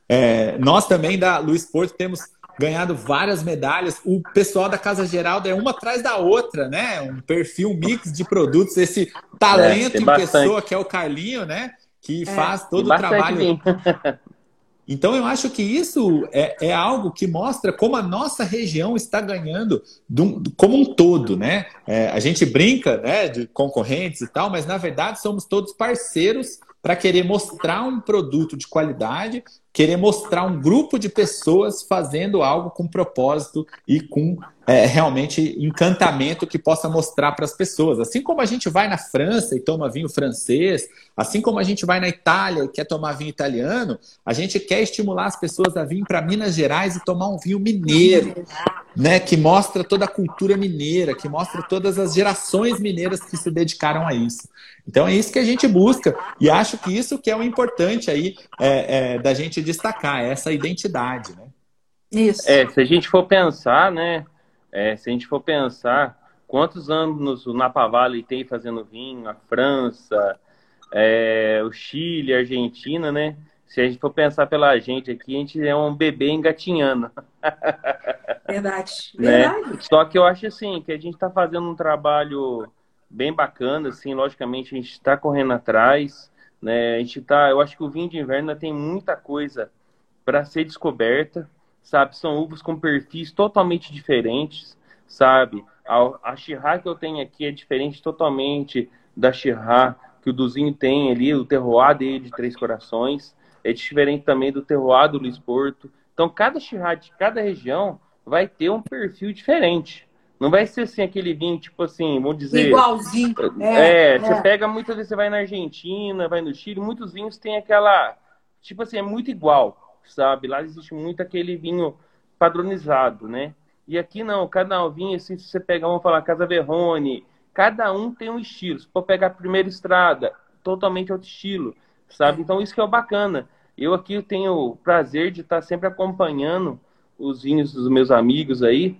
É, nós também da Luiz Porto temos ganhado várias medalhas. O pessoal da Casa Geralda é uma atrás da outra, né? Um perfil mix de produtos, esse talento é, em pessoa que é o Carlinho, né? Que é, faz todo o trabalho. [LAUGHS] Então, eu acho que isso é, é, algo que mostra como a nossa região está ganhando do, como um todo, né? É, a gente brinca né, de concorrentes e tal, mas na verdade somos todos parceiros para querer mostrar um produto de qualidade, querer mostrar um grupo de pessoas fazendo algo com propósito e com é, realmente encantamento que possa mostrar para as pessoas. Assim como a gente vai na França e toma vinho francês, assim como a gente vai na Itália e quer tomar vinho italiano, a gente quer estimular as pessoas a vir para Minas Gerais e tomar um vinho mineiro, né, que mostra toda a cultura mineira, que mostra todas as gerações mineiras que se dedicaram a isso. Então é isso que a gente busca e acho que isso que é o importante aí é, é, da gente destacar essa identidade, né? Isso. É, se a gente for pensar, né? É, se a gente for pensar quantos anos o Napa Valley tem fazendo vinho, a França, é, o Chile, a Argentina, né? Se a gente for pensar pela gente aqui, a gente é um bebê engatinhando. [LAUGHS] Verdade. né? Verdade. Só que eu acho assim, que a gente está fazendo um trabalho bem bacana, assim, logicamente a gente está correndo atrás, né? A gente tá, eu acho que o vinho de inverno tem muita coisa para ser descoberta, sabe? São uvas com perfis totalmente diferentes, sabe? A, a que eu tenho aqui é diferente totalmente da Chirá que o Duzinho tem ali, o terroir dele de Três Corações, é diferente também do terroir do Luiz Porto. Então, cada Chirá de cada região vai ter um perfil diferente. Não vai ser assim aquele vinho, tipo assim, vamos dizer. Igualzinho. É, é, é, você pega muitas vezes, você vai na Argentina, vai no Chile, muitos vinhos têm aquela. Tipo assim, é muito igual, sabe? Lá existe muito aquele vinho padronizado, né? E aqui não, cada vinho, assim, se você pegar, vamos falar, Casa Verrone, cada um tem um estilo. Se for pegar a primeira estrada, totalmente outro estilo, sabe? Então isso que é o bacana. Eu aqui tenho o prazer de estar sempre acompanhando os vinhos dos meus amigos aí,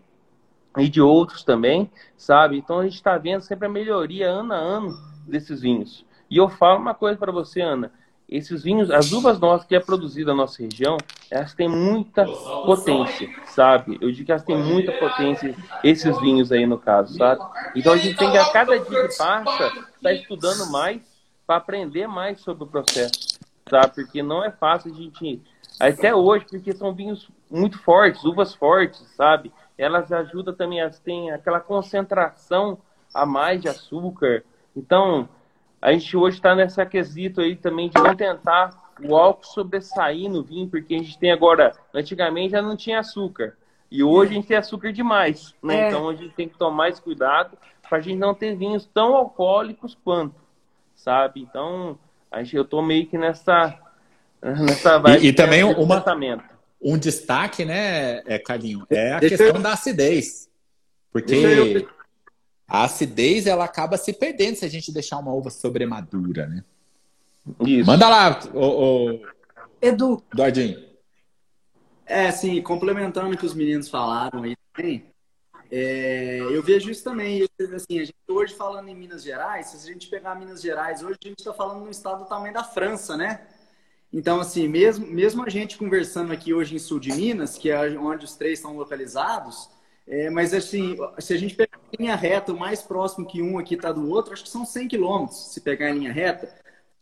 e de outros também, sabe? Então a gente está vendo sempre a melhoria ano a ano desses vinhos. E eu falo uma coisa para você, Ana: esses vinhos, as uvas nossas que é produzida na nossa região, elas têm muita potência, sabe? Eu digo que elas têm muita potência, esses vinhos aí no caso, sabe? Então a gente tem que a cada dia que passa, tá estudando mais para aprender mais sobre o processo, sabe? Porque não é fácil a gente até hoje, porque são vinhos muito fortes, uvas fortes, sabe? Elas ajudam também, elas têm aquela concentração a mais de açúcar. Então, a gente hoje está nessa quesito aí também de não tentar o álcool sobressair no vinho, porque a gente tem agora, antigamente já não tinha açúcar. E hoje a gente tem açúcar demais, né? É. Então a gente tem que tomar mais cuidado para a gente não ter vinhos tão alcoólicos quanto, sabe? Então, a gente, eu tô meio que nessa nessa vibe e, e também uma um destaque, né, é, Carlinho, é a Deixa questão eu... da acidez. Porque eu... a acidez ela acaba se perdendo se a gente deixar uma uva sobremadura, né? Isso. Manda lá, o, o... Edu. Eduardinho. É, assim, complementando o que os meninos falaram aí também, é, eu vejo isso também. Assim, a gente hoje falando em Minas Gerais, se a gente pegar Minas Gerais, hoje a gente está falando no estado do tamanho da França, né? Então, assim, mesmo, mesmo a gente conversando aqui hoje em sul de Minas, que é onde os três estão localizados, é, mas assim, se a gente pegar em linha reta, o mais próximo que um aqui está do outro, acho que são 100 quilômetros, se pegar em linha reta.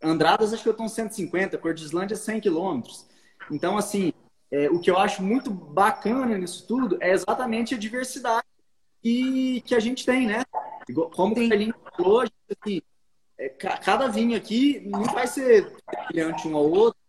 Andradas, acho que eu estou 150, Cordislândia, 100 quilômetros. Então, assim, é, o que eu acho muito bacana nisso tudo é exatamente a diversidade que, que a gente tem, né? Como o Carlinhos falou, assim, é, cada vinho aqui não vai ser semelhante um ao outro,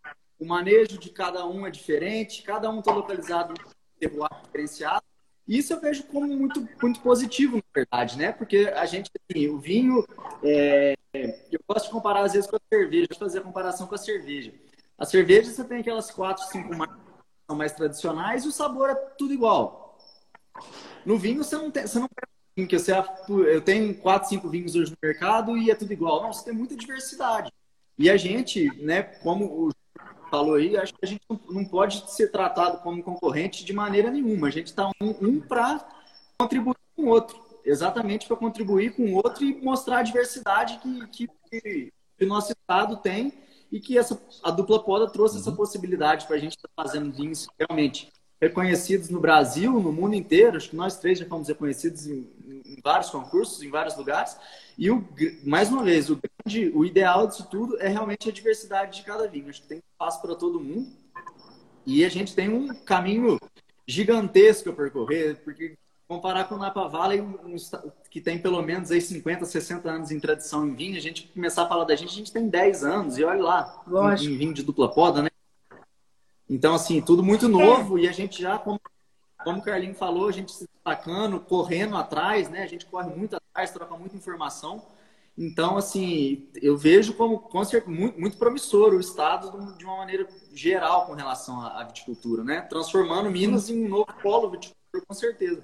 o manejo de cada um é diferente, cada um está localizado em terroir diferenciado. Isso eu vejo como muito, muito positivo, na verdade, né? Porque a gente, assim, o vinho, é... eu gosto de comparar às vezes com a cerveja, fazer a comparação com a cerveja. A cerveja você tem aquelas quatro, cinco marcas que são mais tradicionais e o sabor é tudo igual. No vinho você não tem, você não que você, eu tenho quatro, cinco vinhos hoje no mercado e é tudo igual. Não, você tem muita diversidade. E a gente, né, como o falou aí, acho que a gente não pode ser tratado como concorrente de maneira nenhuma. A gente está um, um para contribuir com o outro, exatamente para contribuir com o outro e mostrar a diversidade que, que, que, o nosso estado tem e que essa, a dupla poda trouxe uhum. essa possibilidade para a gente estar tá fazendo vinhos realmente reconhecidos no Brasil, no mundo inteiro. Acho que nós três já fomos reconhecidos em, em vários concursos, em vários lugares. E, o, mais uma vez, o, grande, o ideal disso tudo é realmente a diversidade de cada vinho. Acho que tem espaço para todo mundo. E a gente tem um caminho gigantesco a percorrer, porque comparar com o Napa Valley, um, que tem pelo menos aí 50, 60 anos em tradição em vinho, a gente começar a falar da gente, a gente tem 10 anos, e olha lá, em, em vinho de dupla poda, né? Então, assim, tudo muito novo e a gente já, como, como o Carlinho falou, a gente se destacando, correndo atrás, né? A gente corre muito atrás, troca muita informação. Então, assim, eu vejo como, muito, muito promissor o Estado de uma maneira geral com relação à viticultura, né? Transformando Minas em um novo polo viticultor, com certeza.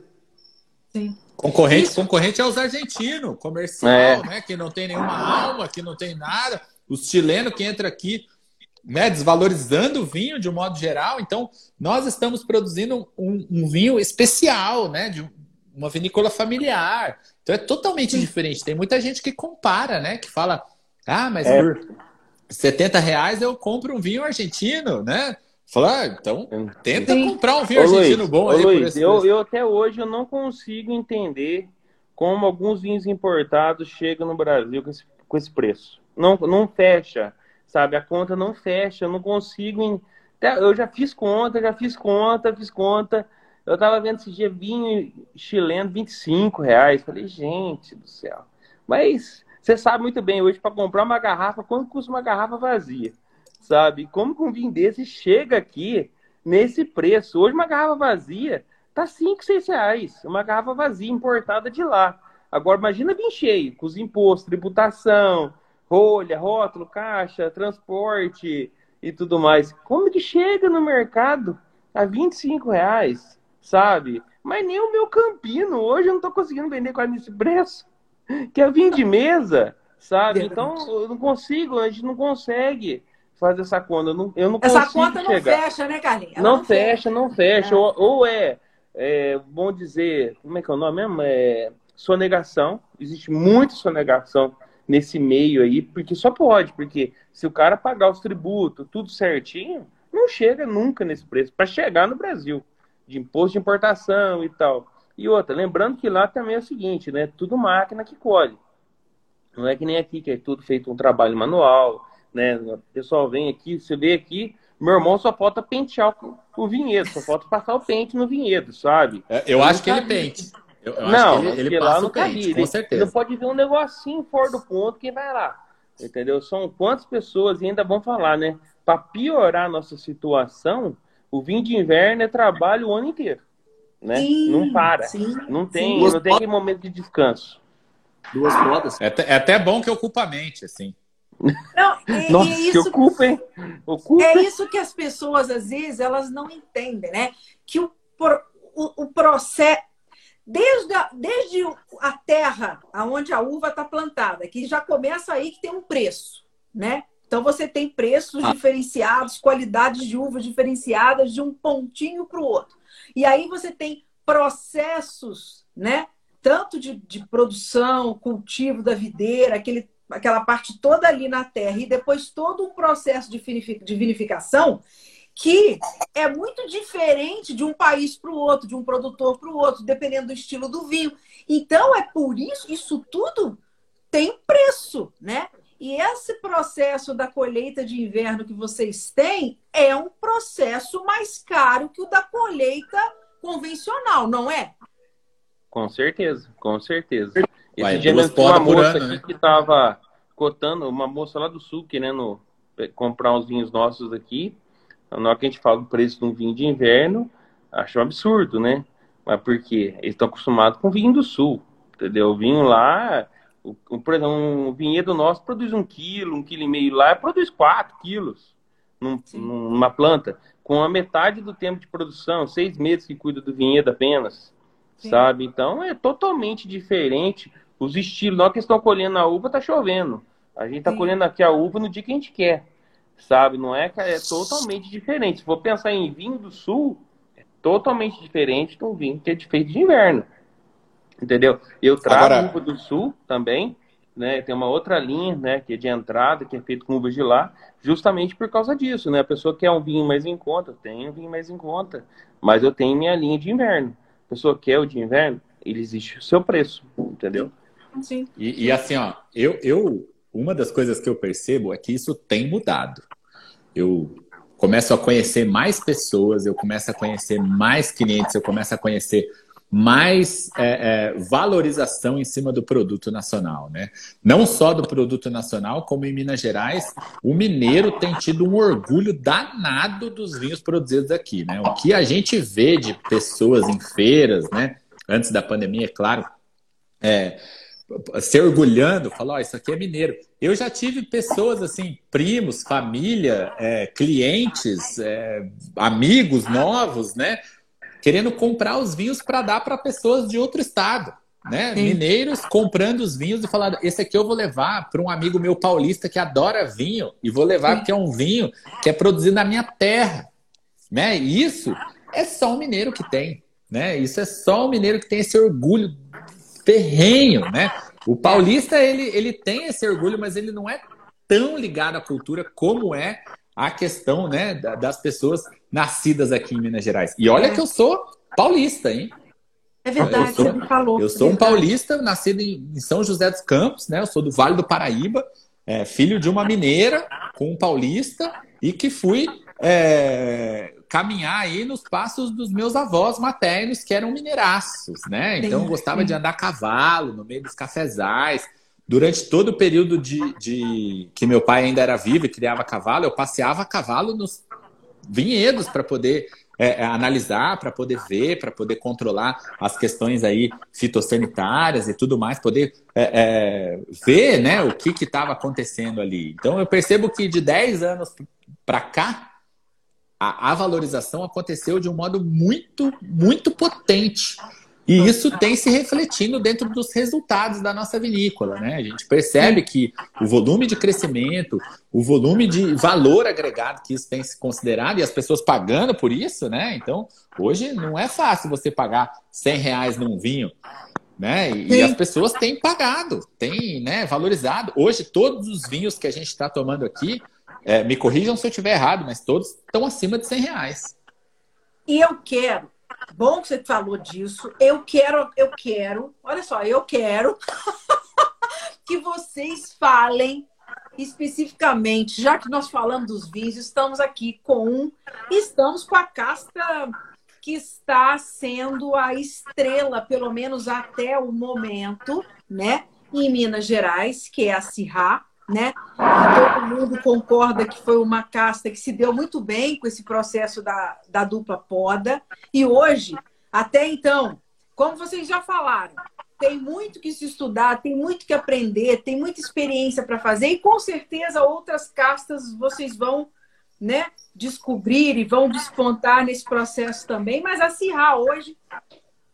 Sim. Concorrente, concorrente é os argentinos, comercial, é. né? Que não tem nenhuma alma, que não tem nada. Os chilenos que entra aqui né, desvalorizando o vinho de um modo geral. Então, nós estamos produzindo um, um vinho especial, né, de uma vinícola familiar. Então, é totalmente Sim. diferente. Tem muita gente que compara, né, que fala, ah, mas é. por 70 reais eu compro um vinho argentino, né? Fala, ah, então tenta Sim. comprar um vinho Ô, argentino Luiz, bom Ô, aí. Luiz, eu, eu até hoje eu não consigo entender como alguns vinhos importados chegam no Brasil com esse, com esse preço. Não, não fecha, sabe? A conta não fecha, eu não consigo. Eu já fiz conta, já fiz conta, fiz conta. Eu tava vendo esse dia vinho chileno, 25 reais. Falei, gente do céu. Mas você sabe muito bem hoje para comprar uma garrafa, quanto custa uma garrafa vazia? Sabe? Como que um vinho desse chega aqui nesse preço? Hoje uma garrafa vazia tá 5, 6 reais. Uma garrafa vazia importada de lá. Agora imagina vinho cheio, com os impostos, tributação, rolha, rótulo, caixa, transporte e tudo mais. Como que chega no mercado a 25 reais, sabe? Mas nem o meu campino hoje eu não tô conseguindo vender quase nesse preço que é vinho de mesa, sabe? Então, eu não consigo, a gente não consegue fazer essa conta. Eu não, eu não essa conta não fecha, né, Carlinhos? Não, não, fecha, não fecha. É. Ou, ou é, é, bom dizer, como é que é o nome mesmo? É sonegação. Existe muita sonegação nesse meio aí, porque só pode, porque se o cara pagar os tributos, tudo certinho, não chega nunca nesse preço, para chegar no Brasil, de imposto de importação e tal. E outra, lembrando que lá também é o seguinte, né? Tudo máquina que colhe. Não é que nem aqui, que é tudo feito um trabalho manual, né? O pessoal vem aqui, você vê aqui, meu irmão só falta pentear o, o vinhedo, só falta passar o pente no vinhedo, sabe? É, eu, eu acho que ele pente. Eu, eu não, ele, ele lá não pente, com certeza. Ele não pode ver um negocinho fora do ponto que vai lá. Entendeu? São quantas pessoas ainda vão falar, né? Para piorar a nossa situação, o vinho de inverno é trabalho o ano inteiro né? Sim, não para. Sim, não tem, sim. não tem aquele momento de descanso. Duas rodas. É, é até bom que ocupa a mente, assim. Não, é, Nossa, é isso, que ocupa, hein? Ocupa. É isso que as pessoas, às vezes, elas não entendem, né? Que o, o, o processo. Desde a, desde a terra aonde a uva está plantada, que já começa aí que tem um preço, né? Então você tem preços ah. diferenciados, qualidades de uvas diferenciadas de um pontinho para o outro. E aí você tem processos, né? Tanto de, de produção, cultivo da videira, aquele, aquela parte toda ali na terra, e depois todo um processo de, de vinificação que é muito diferente de um país para o outro, de um produtor para o outro, dependendo do estilo do vinho. Então, é por isso, isso tudo tem preço, né? E esse processo da colheita de inverno que vocês têm é um processo mais caro que o da colheita convencional, não é? Com certeza, com certeza. Esse Vai, dia mesmo uma moça ano, aqui né? que estava cotando, uma moça lá do sul querendo comprar uns vinhos nossos aqui. Na hora que a gente fala o preço de um vinho de inverno, acho um absurdo, né? Mas por quê? Eles estão acostumados com vinho do sul, entendeu? O vinho lá o, por exemplo, um vinhedo nosso produz um quilo, um quilo e meio lá, produz quatro quilos num, numa planta, com a metade do tempo de produção, seis meses que cuida do vinhedo apenas, Sim. sabe? Então é totalmente diferente os estilos. Na hora que estão colhendo a uva, tá chovendo. A gente tá Sim. colhendo aqui a uva no dia que a gente quer, sabe? Não é que é totalmente diferente. Se for pensar em vinho do sul, é totalmente diferente de um vinho que é feito de inverno. Entendeu? Eu trago Agora... uva do sul também, né? Tem uma outra linha, né, que é de entrada, que é feito com uvas de lá, justamente por causa disso, né? A pessoa quer um vinho mais em conta, eu tenho um vinho mais em conta, mas eu tenho minha linha de inverno. A pessoa quer o de inverno, ele existe o seu preço, entendeu? Sim. E, e assim, ó, eu, eu, uma das coisas que eu percebo é que isso tem mudado. Eu começo a conhecer mais pessoas, eu começo a conhecer mais clientes, eu começo a conhecer mais é, é, valorização em cima do produto nacional, né? Não só do produto nacional, como em Minas Gerais, o mineiro tem tido um orgulho danado dos vinhos produzidos aqui, né? O que a gente vê de pessoas em feiras, né? Antes da pandemia, é claro, é, se orgulhando, falar, oh, isso aqui é mineiro. Eu já tive pessoas assim, primos, família, é, clientes, é, amigos novos, né? Querendo comprar os vinhos para dar para pessoas de outro estado. Né? Mineiros comprando os vinhos e falando: esse aqui eu vou levar para um amigo meu paulista que adora vinho e vou levar Sim. porque é um vinho que é produzido na minha terra. Né? E isso é só o mineiro que tem. Né? Isso é só o mineiro que tem esse orgulho terrenho. Né? O paulista ele, ele tem esse orgulho, mas ele não é tão ligado à cultura como é a questão né, das pessoas nascidas aqui em Minas Gerais. E olha é. que eu sou paulista, hein? É verdade, eu sou, você me falou. Eu é sou um verdade. paulista, nascido em São José dos Campos, né? Eu sou do Vale do Paraíba, é, filho de uma mineira com um paulista e que fui é, caminhar aí nos passos dos meus avós maternos, que eram mineiraços, né? Então eu gostava de andar a cavalo no meio dos cafezais. Durante todo o período de, de que meu pai ainda era vivo e criava cavalo, eu passeava cavalo nos vinhedos para poder é, é, analisar, para poder ver, para poder controlar as questões aí fitossanitárias e tudo mais, poder é, é, ver né, o que estava acontecendo ali. Então eu percebo que de 10 anos para cá, a, a valorização aconteceu de um modo muito, muito potente. E isso tem se refletindo dentro dos resultados da nossa vinícola, né? A gente percebe que o volume de crescimento, o volume de valor agregado que isso tem se considerado e as pessoas pagando por isso, né? Então, hoje não é fácil você pagar 100 reais num vinho, né? E, as pessoas têm pagado, têm né, valorizado. Hoje, todos os vinhos que a gente está tomando aqui, é, me corrijam se eu estiver errado, mas todos estão acima de 100 reais. E eu quero Bom que você falou disso. Eu quero, eu quero, olha só, eu quero [LAUGHS] que vocês falem especificamente, já que nós falamos dos vinhos, estamos aqui com estamos com a casta que está sendo a estrela, pelo menos até o momento, né? Em Minas Gerais, que é a Cirrá, né? Todo mundo concorda que foi uma casta que se deu muito bem com esse processo da, da dupla poda. E hoje, até então, como vocês já falaram, tem muito que se estudar, tem muito que aprender, tem muita experiência para fazer e com certeza outras castas vocês vão, né, descobrir e vão despontar nesse processo também. Mas a Sirra hoje,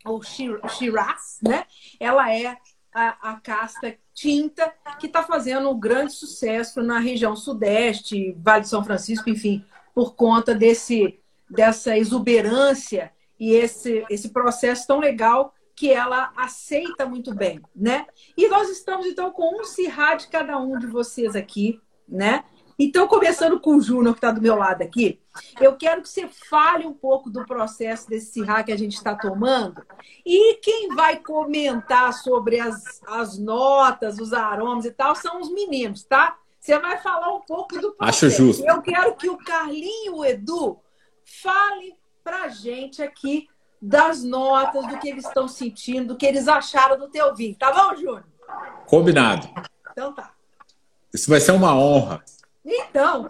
ou Shiraz, né, ela é a, a casta tinta que está fazendo um grande sucesso na região sudeste, Vale de São Francisco, enfim, por conta desse dessa exuberância e esse, esse processo tão legal que ela aceita muito bem, né? E nós estamos então com um cirrá de cada um de vocês aqui, né? Então, começando com o Júnior, que está do meu lado aqui, eu quero que você fale um pouco do processo desse cirrá que a gente está tomando. E quem vai comentar sobre as, as notas, os aromas e tal, são os meninos, tá? Você vai falar um pouco do processo. Acho justo. Eu quero que o Carlinho e o Edu fale pra gente aqui das notas, do que eles estão sentindo, do que eles acharam do teu vinho. Tá bom, Júnior? Combinado. Então tá. Isso vai ser uma honra. Então.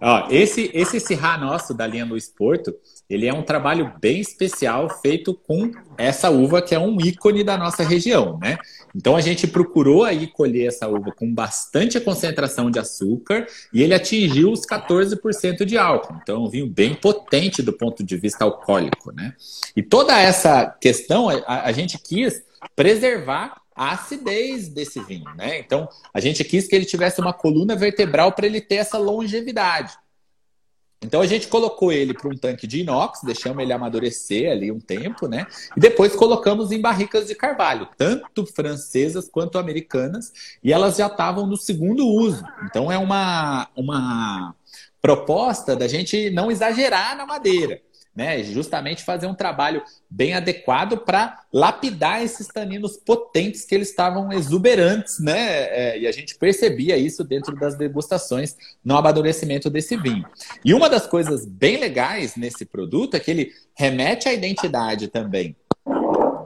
Ó, esse, esse Sirra nosso da linha Luiz Porto, ele é um trabalho bem especial feito com essa uva que é um ícone da nossa região, né? Então a gente procurou aí colher essa uva com bastante concentração de açúcar e ele atingiu os 14% de álcool. Então é um vinho bem potente do ponto de vista alcoólico, né? E toda essa questão a, a gente quis preservar a acidez desse vinho, né? Então, a gente quis que ele tivesse uma coluna vertebral para ele ter essa longevidade. Então a gente colocou ele para um tanque de inox, deixamos ele amadurecer ali um tempo, né? E depois colocamos em barricas de carvalho, tanto francesas quanto americanas, e elas já estavam no segundo uso. Então é uma, uma proposta da gente não exagerar na madeira né? Justamente fazer um trabalho bem adequado para lapidar esses taninos potentes que eles estavam exuberantes, né? É, e a gente percebia isso dentro das degustações no amadurecimento desse vinho. E uma das coisas bem legais nesse produto é que ele remete à identidade também.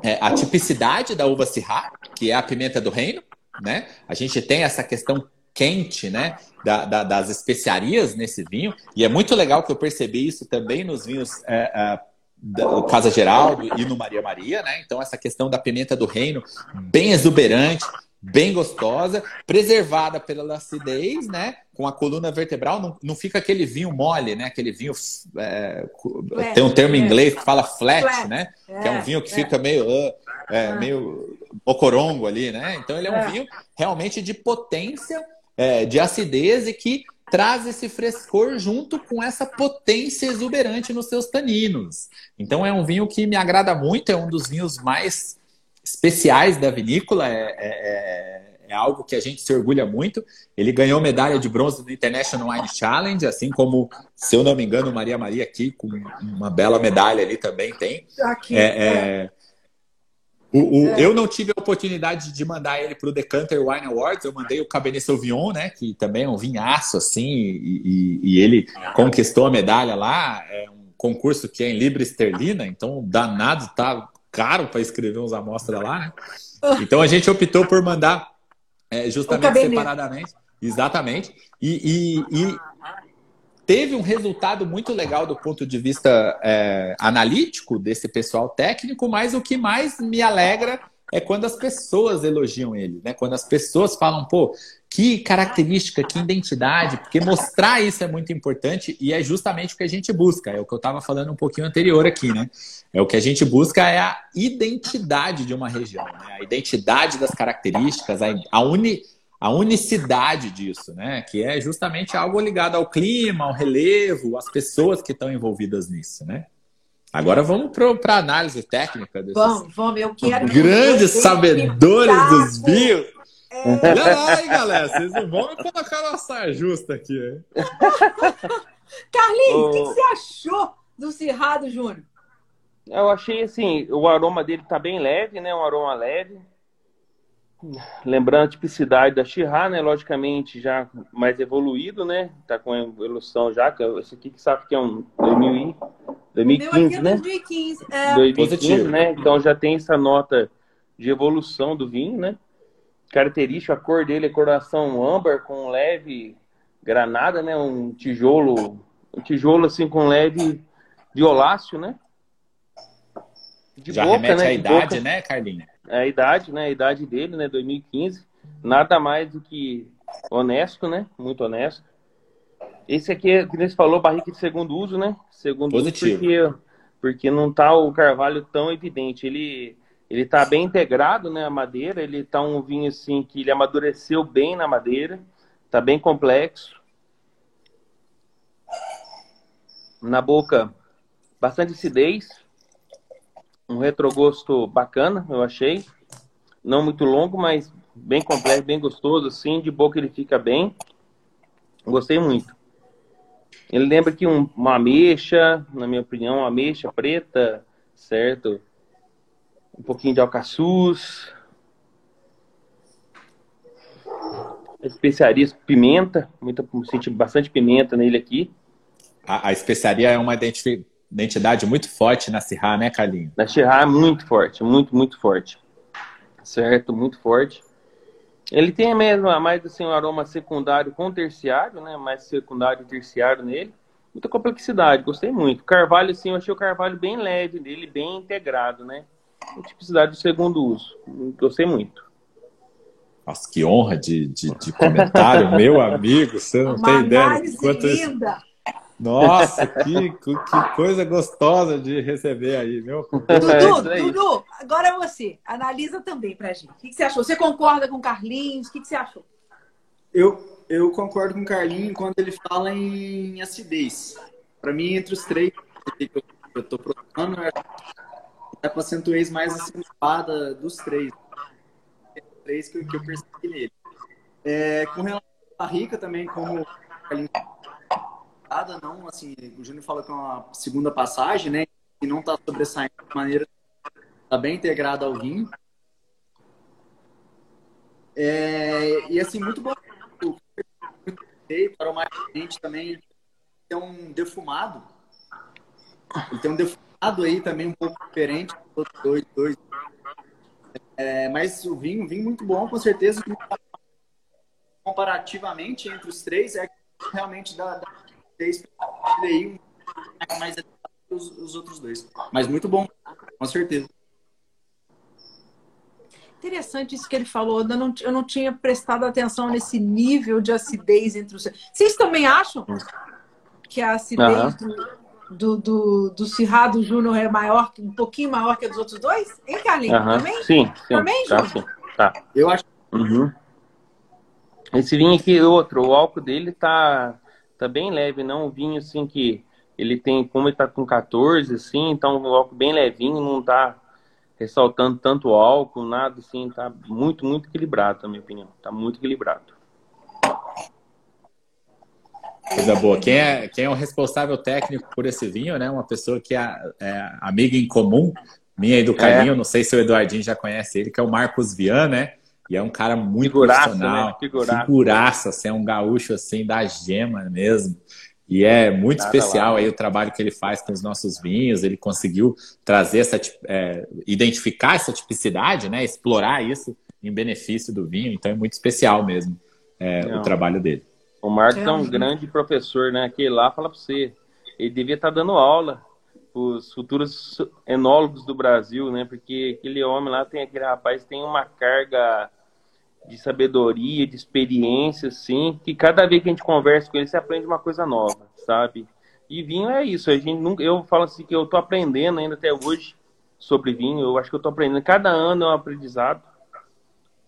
É, a tipicidade da uva Syrah, que é a pimenta do reino, né? A gente tem essa questão quente, né? Da, da, das especiarias nesse vinho. E é muito legal que eu percebi isso também nos vinhos é, é, do Casa Geraldo e no Maria Maria, né? Então, essa questão da pimenta do reino, bem exuberante, bem gostosa, preservada pela acidez, né? Com a coluna vertebral, não, não fica aquele vinho mole, né? Aquele vinho. É, tem um termo em inglês que fala flat, flat. né? que é um vinho que fica meio. Uh, meio bocorongo ali, né? Então ele é um vinho realmente de potência é, de acidez e que traz esse frescor junto com essa potência exuberante nos seus taninos. Então é um vinho que me agrada muito, é um dos vinhos mais especiais da vinícola, é, é, é algo que a gente se orgulha muito. Ele ganhou medalha de bronze no International Wine Challenge, assim como, se eu não me engano, Maria Maria aqui, com uma bela medalha ali também tem. Aqui. É, é... O, o, é. Eu não tive a oportunidade de mandar ele para o Decanter Wine Awards, eu mandei o Cabernet Sauvignon, né, que também é um vinhaço, assim, e, e, e ele conquistou a medalha lá, é um concurso que é em libra esterlina, então danado tá caro para escrever uns amostras lá, né? Então a gente optou por mandar é, justamente separadamente. Exatamente. E, e, e, teve um resultado muito legal do ponto de vista é, analítico desse pessoal técnico, mas o que mais me alegra é quando as pessoas elogiam ele, né? Quando as pessoas falam, pô, que característica, que identidade, porque mostrar isso é muito importante e é justamente o que a gente busca. É o que eu estava falando um pouquinho anterior aqui, né? É o que a gente busca é a identidade de uma região, né? a identidade das características, a, uni, a unicidade disso, né? Que é justamente algo ligado ao clima, ao relevo, às pessoas que estão envolvidas nisso, né? Agora vamos para a análise técnica desses vamos, vamos, eu quero grandes sabedores dos bios. É... Olha aí, galera, vocês não vão me colocar na saia justa aqui. Hein? [LAUGHS] Carlinhos, o que, que, você achou do Cerrado Júnior? Eu achei assim, o aroma dele tá bem leve, né? Um aroma leve. Lembrando a tipicidade da Chirá, né? Logicamente já mais evoluído, né? Tá com evolução já. Que esse aqui que sabe que é um 2000 2015, é né? 2015, é. 2015, né? Então já tem essa nota de evolução do vinho, né? Característica, a cor dele é coloração âmbar com leve granada, né? Um tijolo, um tijolo assim com leve violáceo, né? De já boca, remete né? à idade, boca. né, Carlinhos? É a idade, né? A idade dele, né? 2015. Nada mais do que honesto, né? Muito honesto. Esse aqui, é, como você falou, barrica de segundo uso, né? Segundo Positivo. uso, porque, porque não tá o carvalho tão evidente. Ele, ele tá bem integrado, né? A madeira, ele tá um vinho assim que ele amadureceu bem na madeira, tá bem complexo. Na boca, bastante acidez, um retrogosto bacana, eu achei. Não muito longo, mas bem completo, bem gostoso, assim, de boca ele fica bem. Gostei muito. Ele lembra que um, uma ameixa, na minha opinião, uma ameixa preta, certo? Um pouquinho de alcaçuz. Especiarias, pimenta, muita, senti bastante pimenta nele aqui. A, a especiaria é uma identidade muito forte na Sirra, né, Carlinhos? Na Sirra é muito forte, muito, muito forte. Certo, muito forte. Ele tem mesmo mais assim, um aroma secundário com terciário, né? Mais secundário e terciário nele. Muita complexidade, gostei muito. Carvalho, assim, eu achei o carvalho bem leve dele, bem integrado, né? Com tipicidade do segundo uso. Gostei muito. Nossa, que honra de, de, de comentário, meu amigo. Você não Uma tem ideia. Quanto linda. Isso... Nossa, que, que coisa gostosa de receber aí, meu. Dudu, é Dudu, agora é você. Analisa também pra gente. O que, você achou? Você concorda com o Carlinhos? O que, você achou? Eu, eu concordo com o Carlinhos quando ele fala em acidez. Para mim, entre os três que eu tô provando, é a acentuez mais acentuada dos três. Três que eu, que eu percebi nele. É, com relação à rica também, como o Carlinhos não, assim, o Júnior fala que é uma segunda passagem, né? E não está sobressaindo de maneira tá bem integrada ao vinho. É, e assim, muito bom. O mais gente também tem um defumado. Ele tem um defumado aí também um pouco diferente dois, dois. É, mas o vinho, vinho muito bom, com certeza. Comparativamente entre os três, é realmente da fez aí mais os, os outros dois. Mas muito bom, com certeza. Interessante isso que ele falou. Eu não, eu não tinha prestado atenção nesse nível de acidez entre os. Vocês também acham que a acidez uhum. do, do, do, do Cirrado Júnior é maior, um pouquinho maior que a dos outros dois? Hein, Carlinhos? Uhum. Também? Sim, sim. Também, tá, sim. Tá. Eu acho. Uhum. Esse vinho aqui, outro, o álcool dele tá tá bem leve, não um vinho assim que ele tem, como ele tá com 14, assim, então um álcool bem levinho, não tá ressaltando tanto álcool, nada assim, tá muito, muito equilibrado, na minha opinião. Tá muito equilibrado. Coisa boa. Quem é, quem é o responsável técnico por esse vinho, né? Uma pessoa que é, é amiga em comum, minha e do Carinho, é. não sei se o Eduardinho já conhece ele, que é o Marcos Vian, né? E é um cara muito figuraça, profissional. Né? Figuraça. Figuraça, assim, é um gaúcho assim da gema mesmo. E é muito Nada especial lá, aí o trabalho que ele faz com os nossos vinhos. Ele conseguiu trazer essa, é, identificar essa tipicidade, né? Explorar isso em benefício do vinho. Então é muito especial mesmo é, o trabalho dele. O Marcos é, é um grande professor, né? Aquele lá fala para você, ele devia estar tá dando aula para os futuros enólogos do Brasil, né? Porque aquele homem lá tem aquele rapaz tem uma carga de sabedoria, de experiência, assim, que cada vez que a gente conversa com ele, você aprende uma coisa nova, sabe? E vinho é isso, a gente nunca, eu falo assim que eu tô aprendendo ainda até hoje sobre vinho, eu acho que eu tô aprendendo, cada ano é um aprendizado,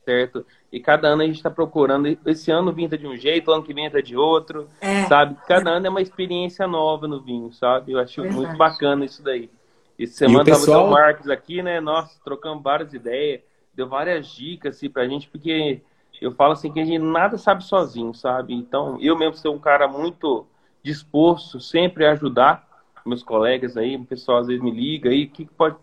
certo? E cada ano a gente está procurando. Esse ano o vinho tá de um jeito, ano que vem tá de outro, é. sabe? Cada ano é uma experiência nova no vinho, sabe? Eu acho Verdade. muito bacana isso daí. E semana pessoal... tava o Marcos aqui, né? Nós trocamos várias ideias, deu várias dicas assim, pra gente, porque eu falo assim que a gente nada sabe sozinho, sabe? Então, eu mesmo sou um cara muito disposto sempre a ajudar meus colegas aí, o pessoal às vezes me liga aí, que pode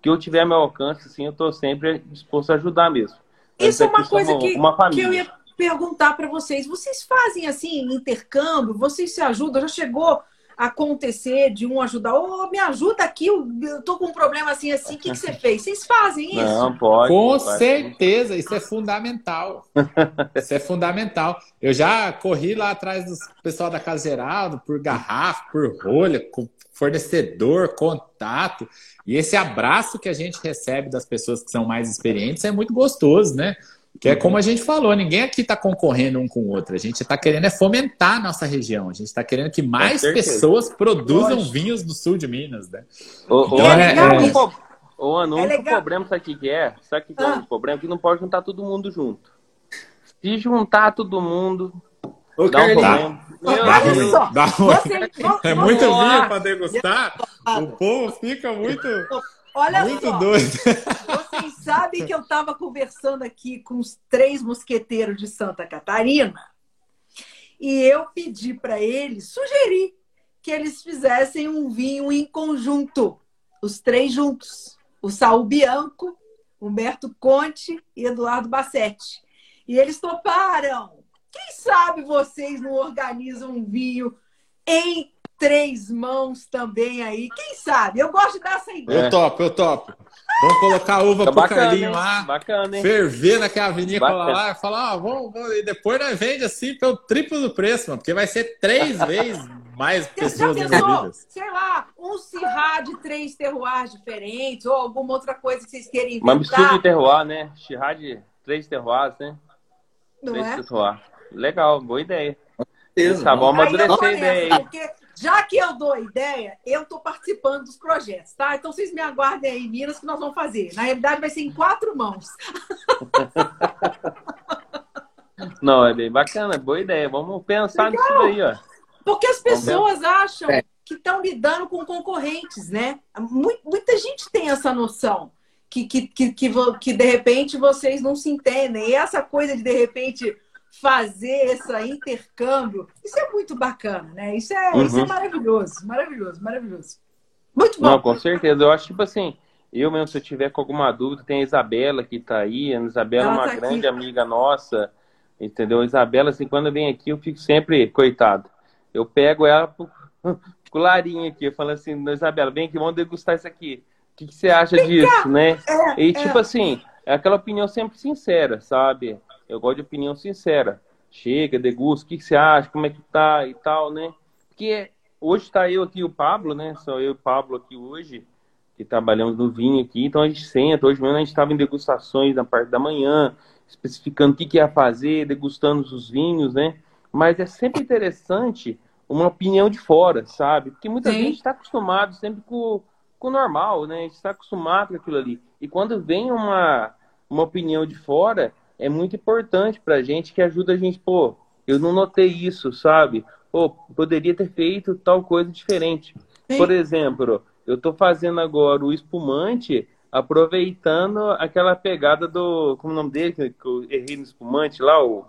que eu tiver meu alcance, assim, eu tô sempre disposto a ajudar mesmo. Isso é uma coisa que, que eu ia perguntar para vocês. Vocês fazem assim intercâmbio? Vocês se ajudam? Já chegou acontecer de um ajudar? Ô, oh, me ajuda aqui, eu, tô com um problema assim, assim. O que, que você [LAUGHS] fez? Vocês fazem isso? Não, pode. Com pode. certeza, isso é fundamental. [LAUGHS] isso é fundamental. Eu já corri lá atrás do pessoal da Casa Geraldo por garrafa, por rolha, com fornecedor, contato. E esse abraço que a gente recebe das pessoas que são mais experientes é muito gostoso, né? Que é como a gente falou, ninguém aqui está concorrendo um com o outro. A gente está querendo é fomentar a nossa região. A gente está querendo que mais pessoas produzam Lógico. vinhos do sul de Minas, né? O, então, é, é, é... O ano, o único problema, sabe o que é? Sabe o que é o ah. problema? Que não pode juntar todo mundo junto. Se juntar todo mundo, Ô, dá um problema. Olha só, dá você, é muito vinho para degustar. O povo fica muito, Olha muito só, doido. Vocês sabem que eu estava conversando aqui com os três mosqueteiros de Santa Catarina e eu pedi para eles, sugeri que eles fizessem um vinho em conjunto, os três juntos, o Saul Bianco, Humberto Conte e Eduardo Bassetti. E eles toparam. Quem sabe vocês não organizam um vinho em três mãos também aí? Quem sabe? Eu gosto dessa ideia. Eu topo, eu topo. Vamos colocar a uva tá pro bacana, Carlinho lá. Bacana, hein? Ferver naquela vinícola lá. Falar, ah, vamos, vamos, e depois nós vende assim pelo triplo do preço, mano. Porque vai ser três [LAUGHS] vezes mais pessoas envolvidas. Sei lá, um Syrah de três terroirs diferentes ou alguma outra coisa que vocês querem inventar. Uma mistura de terroir, né? Syrah de três terroirs, né? Não três é? terroirs. Legal, boa ideia. Tá bom, amadurecer a ideia aí. Porque já que eu dou a ideia, eu estou participando dos projetos, tá? Então vocês me aguardem aí Minas que nós vamos fazer. Na realidade, vai ser em quatro mãos. [LAUGHS] Não, é bem bacana, boa ideia. Vamos pensar Legal. nisso daí, ó. Porque as pessoas acham é. que estão lidando com concorrentes, né? Muita gente tem essa noção. Que, que, que, que, que de repente vocês não se entendem. E essa coisa de de repente fazer esse intercâmbio. Isso é muito bacana, né? Isso é, uhum. isso é maravilhoso, maravilhoso, maravilhoso. Muito bom. Não, com certeza. Eu acho, tipo assim, eu mesmo, se eu tiver com alguma dúvida, tem a Isabela que tá aí. A Isabela é uma tá grande aqui. amiga nossa, entendeu? A Isabela, assim, quando vem aqui, eu fico sempre, coitado. Eu pego ela pro, [LAUGHS] pro larinho aqui, eu falo assim, Isabela, vem aqui, vamos degustar isso aqui. O que, que você acha vem disso, né? É, e, tipo é. assim, é aquela opinião sempre sincera, sabe? Eu gosto de opinião sincera. Chega, degusta, o que, você acha, como é que tá e tal, né? Porque hoje está eu aqui, o Pablo, né? Sou eu e o Pablo aqui hoje, que trabalhamos no vinho aqui. Então a gente senta, hoje mesmo a gente estava em degustações na parte da manhã, especificando o que, que ia fazer, degustando os vinhos, né? Mas é sempre interessante uma opinião de fora, sabe? Porque muita Sim. gente está acostumado sempre com, com o normal, né? A gente está acostumado com aquilo ali. E quando vem uma, uma opinião de fora, é muito importante para a gente, que ajuda a gente, pô, eu não notei isso, sabe? Pô, poderia ter feito tal coisa diferente. Sim. Por exemplo, eu estou fazendo agora o espumante aproveitando aquela pegada do. Como é o nome dele? Que eu errei no espumante lá, o.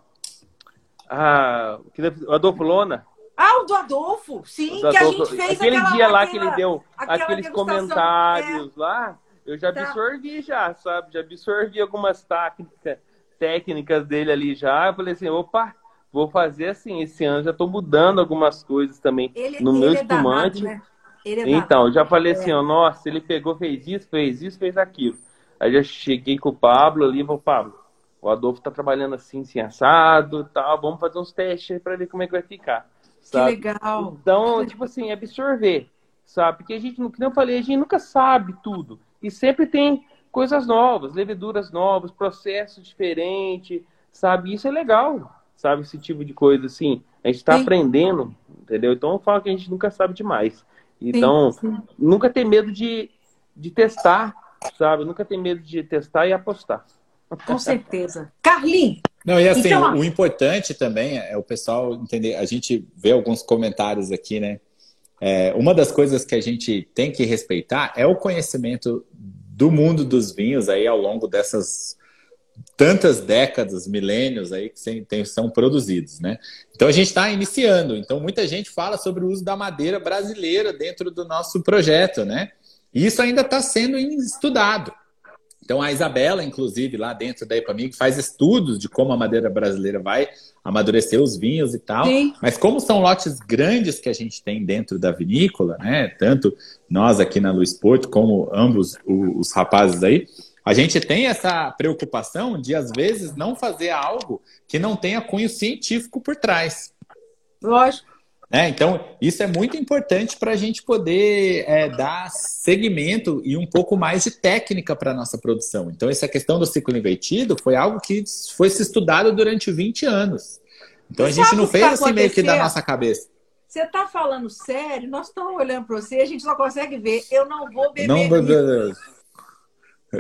Ah, o Adolfo Lona. Ah, o do Adolfo, sim, do que Adolfo. a gente fez Aquele aquela, dia lá aquela, que ele deu aqueles comentários é. lá, eu já tá. absorvi já, sabe? Já absorvi algumas técnicas, técnicas dele ali já. Eu falei assim, opa, vou fazer assim, esse ano já estou mudando algumas coisas também ele, no meu é espumante. Né? É então, já falei assim, é. ó, nossa, ele pegou, fez isso, fez isso, fez aquilo. Aí já cheguei com o Pablo ali, vou, Pablo, o Adolfo tá trabalhando assim, assim, assado tal, vamos fazer uns testes para ver como é que vai ficar. Sabe? Que legal. Então, tipo assim, absorver, sabe? Porque a gente, como eu falei, a gente nunca sabe tudo. E sempre tem coisas novas, leveduras novas, processos diferentes, sabe? Isso é legal, sabe? Esse tipo de coisa, assim. A gente está aprendendo, entendeu? Então eu falo que a gente nunca sabe demais. Então, sim, sim. nunca ter medo de, de testar, sabe? Nunca ter medo de testar e apostar. Com certeza. Carlinhos, não, e assim, então, o, importante também é o pessoal entender. A gente vê alguns comentários aqui, né? É, uma das coisas que a gente tem que respeitar é o conhecimento do mundo dos vinhos aí ao longo dessas tantas décadas, milênios aí que são produzidos, né? Então a gente está iniciando. Então muita gente fala sobre o uso da madeira brasileira dentro do nosso projeto, né? E isso ainda está sendo estudado. Então, a Isabela, inclusive, lá dentro da Epamig, faz estudos de como a madeira brasileira vai amadurecer os vinhos e tal. Sim. Mas como são lotes grandes que a gente tem dentro da vinícola, né? Tanto nós aqui na Luiz Porto, como ambos os rapazes aí, a gente tem essa preocupação de, às vezes, não fazer algo que não tenha cunho científico por trás. Lógico. Né? Então, isso é muito importante para a gente poder é, dar segmento e um pouco mais de técnica para a nossa produção. Então, essa questão do ciclo invertido foi algo que foi se estudado durante 20 anos. Então, a gente não fez tá assim meio que da nossa cabeça. Você está falando sério? Nós estamos olhando para você, a gente só consegue ver. Eu não vou beber. Não, beber.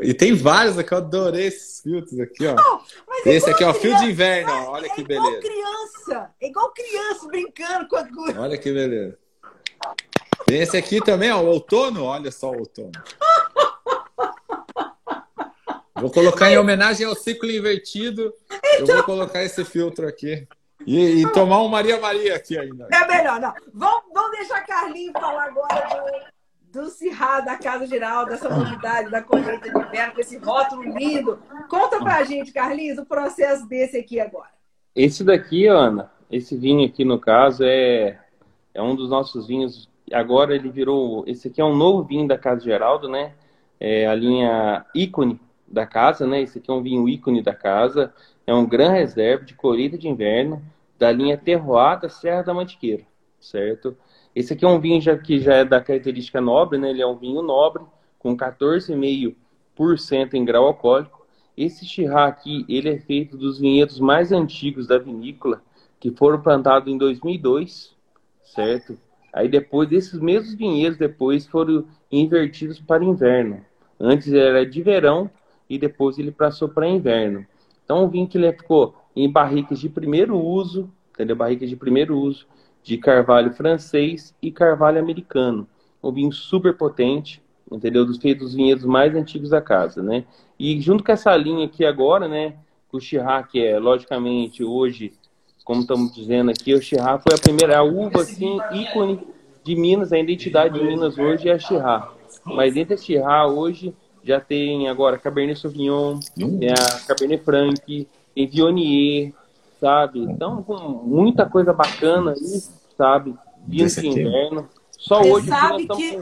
E tem vários aqui, eu adorei esses filtros aqui, ó. Não, Esse aqui, ó, fio de inverno, ó. olha é que beleza. É igual criança, é igual criança brincando com a coisa. Olha que beleza. Tem esse aqui também, ó, o outono, olha só o outono. Vou colocar em homenagem ao ciclo invertido, eu vou então- colocar esse filtro aqui. E, e, tomar um Maria Maria aqui ainda. É melhor, não. Vamos, vamos deixar Carlinhos falar agora do do Cirrá, da Casa Geral, dessa novidade da colheita de inverno, com esse rótulo lindo. Conta pra gente, Carlinhos, o processo desse aqui agora. Esse daqui, Ana, esse vinho aqui no caso é, é um dos nossos vinhos. Agora ele virou. Esse aqui é um novo vinho da Casa Geraldo, né? É a linha ícone da casa, né? Esse aqui é um vinho ícone da casa. É um Gran Reserva de colheita de inverno da linha Terroada Serra da Mantiqueira, certo? Esse aqui é um vinho já, que já é da característica nobre, né? Ele é um vinho nobre, com 14,5% em grau alcoólico. Esse Chirá aqui, ele é feito dos vinhedos mais antigos da vinícola, que foram plantados em 2002, certo? Aí depois, desses mesmos vinhedos, depois foram invertidos para inverno. Antes era de verão e depois ele passou para inverno. Então, o vinho que ele ficou em barricas de primeiro uso, entendeu? Barricas de primeiro uso, de carvalho francês e carvalho americano. Um vinho super potente, entendeu? Dos feitos dos vinhedos mais antigos da casa, né? E junto com essa linha aqui agora, né? O Chirá, que é, logicamente, hoje, como estamos dizendo aqui, o Chirá foi a primeira, a uva, assim, ícone de Minas, a identidade de Minas hoje é a Chirá. Mas entre a Chirá, hoje, já tem agora Cabernet Sauvignon, tem a Cabernet Franc, tem Viognier, sabe? Então, com muita coisa bacana aí, sabe? Vinho de inverno. Só Você hoje sabe que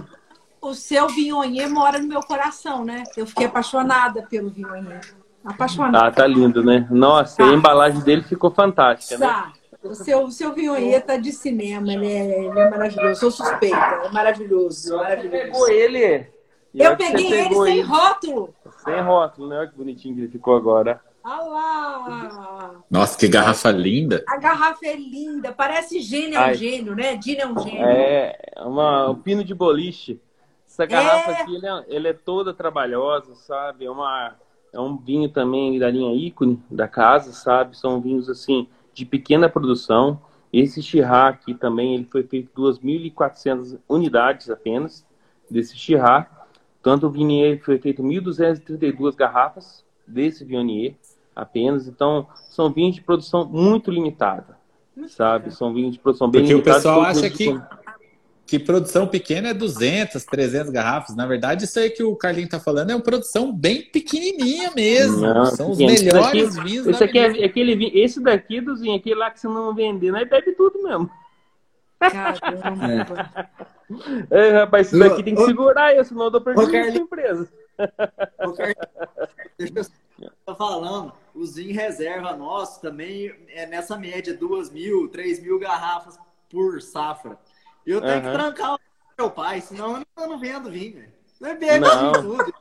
com... o seu Viognier mora no meu coração, né? Eu fiquei apaixonada pelo Viognier. Apaixonada. Ah, tá lindo, né? Nossa, tá. a embalagem dele ficou fantástica, né? tá. né? O seu, o seu Viognier tá de cinema, ele é, ele é maravilhoso. Eu sou suspeita, é maravilhoso. maravilhoso. Você pegou ele. Eu peguei ele sem ele. rótulo. Sem rótulo, né? Olha que bonitinho que ele ficou agora. Olha lá! Nossa, que garrafa linda! A garrafa é linda, parece gênio é um gênio, né? Gênio é um gênio. É, uma, um pino de boliche. Essa garrafa é... aqui, ele é, ele é, toda trabalhosa, sabe? É, uma, é um vinho também da linha ícone da casa, sabe? São vinhos, assim, de pequena produção. Esse Chirá aqui também, ele foi feito 2.400 unidades apenas desse Chirá. Tanto o Viognier foi feito 1.232 garrafas desse Viognier apenas. Então, são vinhos de produção muito limitada, sabe? São vinhos de produção bem Porque limitada. o pessoal acha que, que produção pequena é 200, 300 garrafas. Na verdade, isso aí que o Carlinho tá falando é uma produção bem pequenininha mesmo. Não, São os pequeno. Esse melhores daqui- vinhos Esse aqui é aquele vinho, esse daqui, Duzinho, aquele lá que você não vender, nós bebe tudo mesmo. Caramba. [LAUGHS] É, rapaz, Ô, daqui tem que ô, segurar eu, senão eu dou Carlinhos. pra empresa. Ô, Carlinhos, Deixa eu tô [LAUGHS] falando, o Zin reserva nosso também é nessa média, duas mil, três mil garrafas por safra. Eu tenho que Aham. trancar o meu pai, senão eu não, eu não vendo vinho, velho. Não é vinho tudo.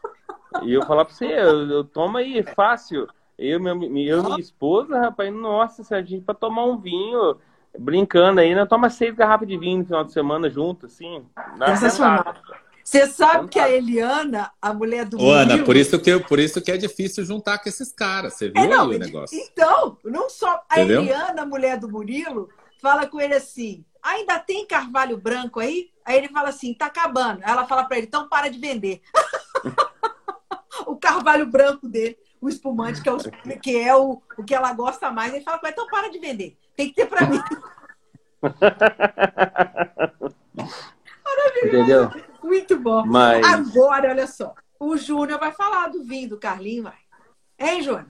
E eu falar pra você, eu, eu tomo aí, fácil. Eu, meu, eu e minha esposa, rapaz, nossa, se a gente pra tomar um vinho, brincando aí, nós toma seis garrafas de vinho no final de semana junto, assim. na Sensacional. sentada. Você sabe que a Eliana, a mulher do Ô, Ana, por isso, que, por isso que é difícil juntar com esses caras. Você viu É, não, aí o negócio? Então, não só a Entendeu? Eliana, a mulher do Murilo, fala com ele assim: ainda tem carvalho branco aí? Aí ele fala assim: tá acabando. Ela fala pra ele: então para de vender. [LAUGHS] o carvalho branco dele, o espumante, que é, o, [LAUGHS] que, é o, o que ela gosta mais. Ele fala: então para de vender. Tem que ter pra mim. [LAUGHS] Entendeu? Muito bom. Mas- Agora, olha só. O Júnior vai falar do vinho do Carlinho, vai. Hein, Júnior?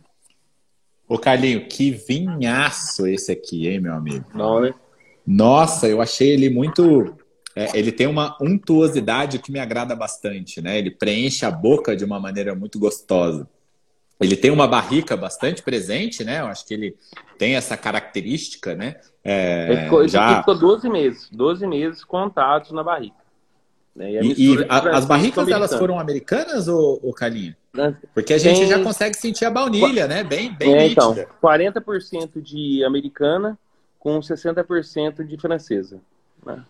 Ô, Carlinho, que vinhaço esse aqui, hein, meu amigo? Não, né? Nossa, eu achei ele muito. é, ele tem uma untuosidade que me agrada bastante, né? Ele preenche a boca de uma maneira muito gostosa. Ele tem uma barrica bastante presente, né? Eu acho que ele tem essa característica, né? É, Ele ficou, já... ficou 12 meses, 12 meses contados na barriga. Né? E, e de a- as barricas elas foram americanas ou, ou Carlinho? Né? Porque a gente Tem- já consegue sentir a baunilha, né? Bem, bem É, nítida. então, 40% de americana com 60% de francesa. né?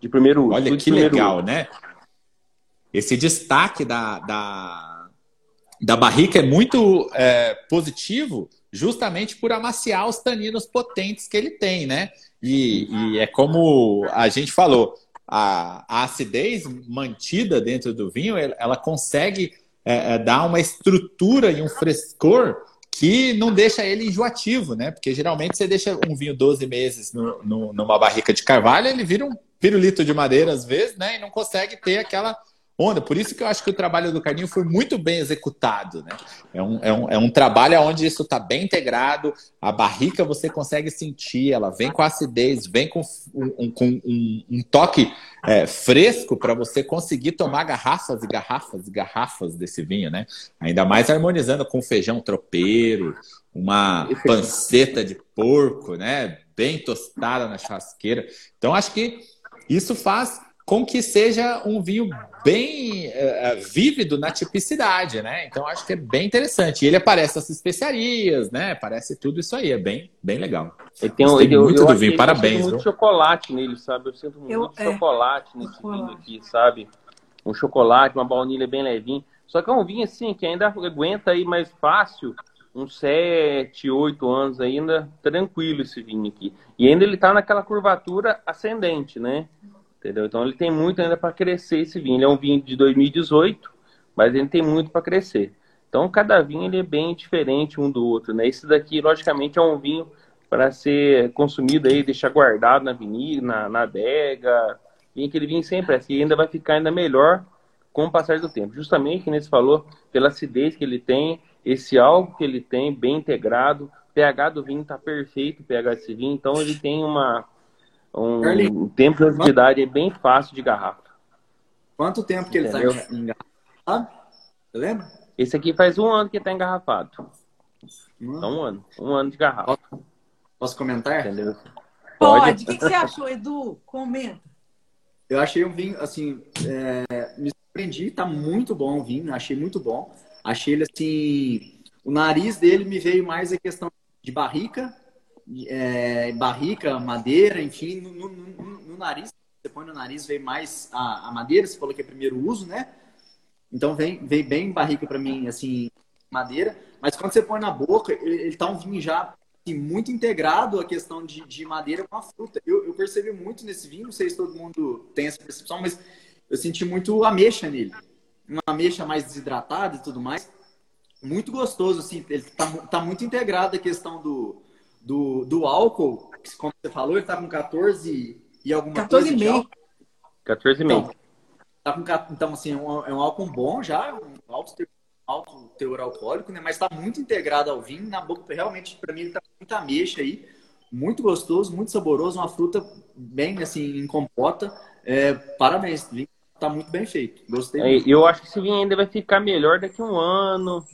De primeiro uso. Olha que legal, uso. né? Esse destaque da, da, da barrica é muito é, positivo, justamente por amaciar os taninos potentes que ele tem, né? E, e é como a gente falou, a, a acidez mantida dentro do vinho, ela, consegue é, é, dar uma estrutura e um frescor que não deixa ele enjoativo, né? Porque geralmente você deixa um vinho 12 meses no- no- numa barrica de carvalho, ele vira um pirulito de madeira às vezes, né? E não consegue ter aquela onda. Por isso que eu acho que o trabalho do Carlinho foi muito bem executado, né? É um, é um, é um trabalho onde isso está bem integrado, a barrica você consegue sentir, ela vem com acidez, vem com um, com um- um toque é, fresco para você conseguir tomar garrafas e garrafas e garrafas desse vinho, né? Ainda mais harmonizando com feijão tropeiro, uma panceta de porco, né? Bem tostada na churrasqueira. Então, acho que isso faz com que seja um vinho bem eh, eh, vívido na tipicidade, né? Então, acho que é bem interessante. E ele aparece nas especiarias, né? Aparece tudo isso aí. É bem, bem legal. Ele tem um, Gostei eu- muito eu do vinho. eu Parabéns, sinto muito viu? chocolate nele, sabe? Eu sinto Eu- muito é. chocolate nesse Chocolate. vinho aqui, sabe? Um chocolate, uma baunilha bem levinha. Só que é um vinho assim que ainda aguenta aí mais fácil, uns 7, 8 anos ainda, tranquilo esse vinho aqui. E ainda ele tá naquela curvatura ascendente, né? Entendeu? Então ele tem muito ainda para crescer esse vinho. Ele é um vinho de 2018, mas ele tem muito para crescer. Então cada vinho ele é bem diferente um do outro, né? Esse daqui, logicamente, é um vinho para ser consumido aí, deixar guardado na avenida, na, na adega. Vinho que ele vinho sempre assim, e ainda vai ficar ainda melhor com o passar do tempo. Justamente, como você falou, pela acidez que ele tem, esse álcool que ele tem, bem integrado, pH do vinho está perfeito, o pH desse vinho, então ele tem uma, um Carlinhos, tempo de atividade bem fácil de garrafa. Quanto tempo que ele tá Entendeu? engarrafado? Você lembra? Esse aqui faz um ano que está engarrafado. Hum. Então, um ano. Um ano de garrafa. Posso comentar? Entendeu? Pode. O que, que você achou, Edu? Comenta. Eu achei um vinho, assim, é, me surpreendi, tá muito bom o vinho, achei muito bom. Achei ele, assim, o nariz dele me veio mais a questão de barrica, é, barrica, madeira, enfim, no, no- no- no nariz, você põe no nariz, veio mais a, a madeira, você falou que é primeiro uso, né? Então vem, veio bem barrica para mim, assim, madeira, mas quando você põe na boca, ele, ele tá um vinho já assim, muito integrado a questão de, de madeira com a fruta. Eu, eu percebi muito nesse vinho, não sei se todo mundo tem essa percepção, mas eu senti muito ameixa nele. uma ameixa mais desidratada e tudo mais. Muito gostoso, assim, ele tá, tá muito integrado a questão do, do, do álcool, como você falou, ele tá com 14 e alguma 14 coisa. 14,5. 14,5. Então, tá com, então, assim, é um, é um álcool bom já, um alto teor, alto teor alcoólico, né? Mas tá muito integrado ao vinho. Na boca, realmente, para mim, ele tá com muita ameixa aí. Muito gostoso, muito saboroso, uma fruta bem, assim, em compota. É, parabéns, vinho tá muito bem feito. Gostei. É, eu acho que esse vinho ainda vai ficar melhor daqui a um ano.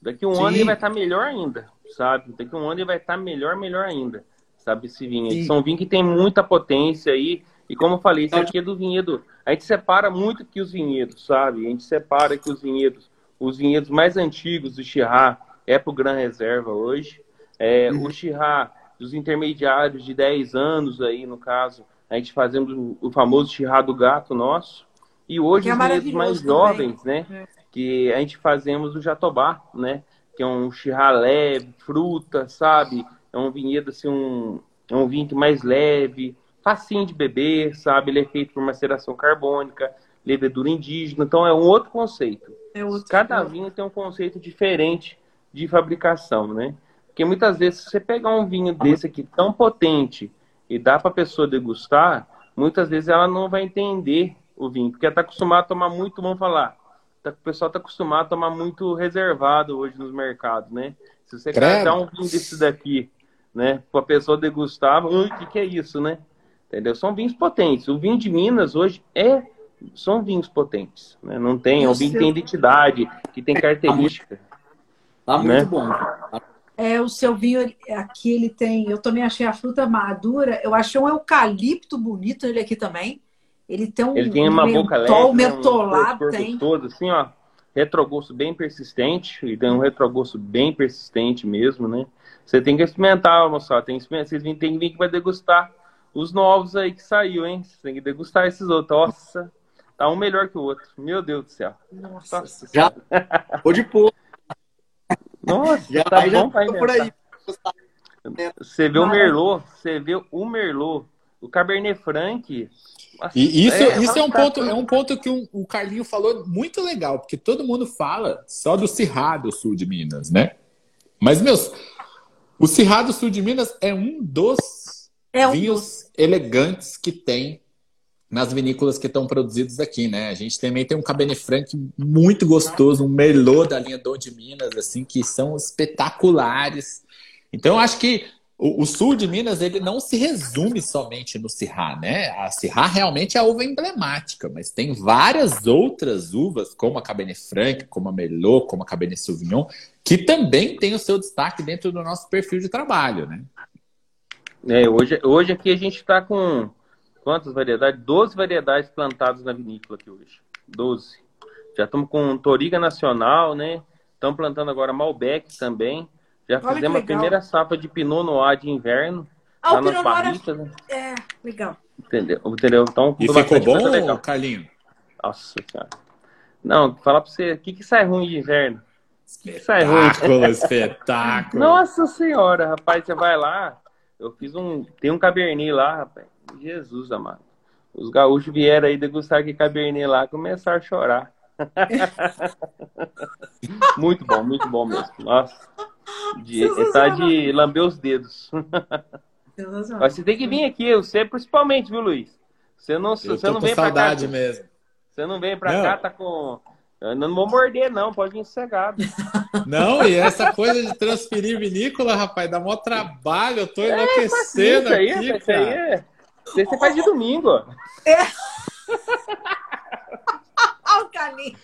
Daqui a um Sim. ano ele vai estar tá melhor ainda, sabe? Daqui a um ano ele vai estar melhor, melhor ainda, sabe? Esse vinho. São vinhos que tem muita potência aí. E como eu falei, esse aqui é do vinhedo. A gente separa muito aqui os vinhedos, sabe? A gente separa aqui os vinhedos. Os vinhedos mais antigos do Chirá é pro Gran Reserva hoje. É, uhum. O Chirá dos intermediários de 10 anos aí, no caso, a gente fazendo o famoso Chirá do gato nosso. E hoje é os vinhedos mais também. jovens, né? É. Que a gente fazemos o Jatobá, né? Que é um chirra leve, fruta, sabe? É um vinhedo assim, um, é um vinho mais leve, facinho de beber, sabe? Ele é feito por maceração carbônica, levedura indígena, então é um outro conceito. É outro, Cada vinho tem um conceito diferente de fabricação, né? Porque muitas vezes, se você pegar um vinho desse aqui tão potente e dá para a pessoa degustar, muitas vezes ela não vai entender o vinho, porque está acostumado a tomar muito, vamos falar, tá, o pessoal está acostumado a tomar muito reservado hoje nos mercados, né? Se você quer dar um vinho desse daqui, né, para a pessoa degustar, o que, que é isso, né? Entendeu? São vinhos potentes. O vinho de Minas hoje é são vinhos potentes, né? Não tem, é um vinho que tem identidade, que tem característica. Tá muito né? bom. É, o seu vinho aqui ele tem, eu também achei a fruta madura, eu achei um eucalipto bonito ele aqui também. Ele tem um Ele tem uma mentol, boca leve, mentolado, um tem. todo assim, ó. Retrogosto bem persistente, e tem um retrogosto bem persistente mesmo, né? Você tem que experimentar, moçada. Tem que experimentar. Vocês têm que vir que vai degustar os novos aí que saiu, hein? Você tem que degustar esses outros. Nossa, tá um melhor que o outro. Meu Deus do céu. Nossa, Nossa já. Vou de pôr. Nossa, já tá já bom pra por aí. Você vê o Merlot, você vê o Merlot, o Cabernet Franc, e isso é, isso é um ponto, é um ponto que o, o Carlinho falou muito legal, porque todo mundo fala só do Cerrado Sul de Minas, né? Mas, meus, o Cerrado Sul de Minas é um dos é um vinhos dos... elegantes que tem nas vinícolas que estão produzidos aqui, né? A gente também tem um Cabernet Franc muito gostoso, um Merlot da linha Dom de Minas, assim, que são espetaculares. Então, eu acho que o, o, sul de Minas ele não se resume somente no Syrah, né? A Syrah realmente é a uva emblemática, mas tem várias outras uvas, como a Cabernet Franc, como a Merlot, como a Cabernet Sauvignon, que também tem o seu destaque dentro do nosso perfil de trabalho, né? É, hoje, hoje aqui a gente está com quantas variedades? 12 variedades plantadas na vinícola aqui hoje. 12. Já estamos com Toriga Nacional, né? Estamos plantando agora Malbec também. Já Olha fizemos a primeira safra de Pinot Noir de inverno. Ah, tá o Pinot Noir é... é... legal. Entendeu? Entendeu? Então, e ficou bom, legal. Carlinho? Nossa, cara. Não, falar pra você, o que, que sai ruim de inverno? Espetáculo, [LAUGHS] espetáculo. Nossa senhora, rapaz, você vai lá. Eu fiz um. Tem um cabernet lá, rapaz. Jesus amado. Os gaúchos vieram aí degustar aqui cabernet lá começaram a chorar. [LAUGHS] muito bom, muito bom mesmo. Nossa. De, tá de lamber os dedos. [LAUGHS] Mas você tem que vir aqui, você principalmente, viu, Luiz? Você não, você não vem pra cá. mesmo. Você não vem pra não. cá, tá com. Eu não vou morder, não, pode vir sossegado. [LAUGHS] Não, e essa coisa de transferir vinícola, rapaz, dá mó trabalho, eu tô é, enlouquecendo é, aqui, isso aí, cara. Isso aí é... Você faz de domingo. É. [LAUGHS] Carlinhos.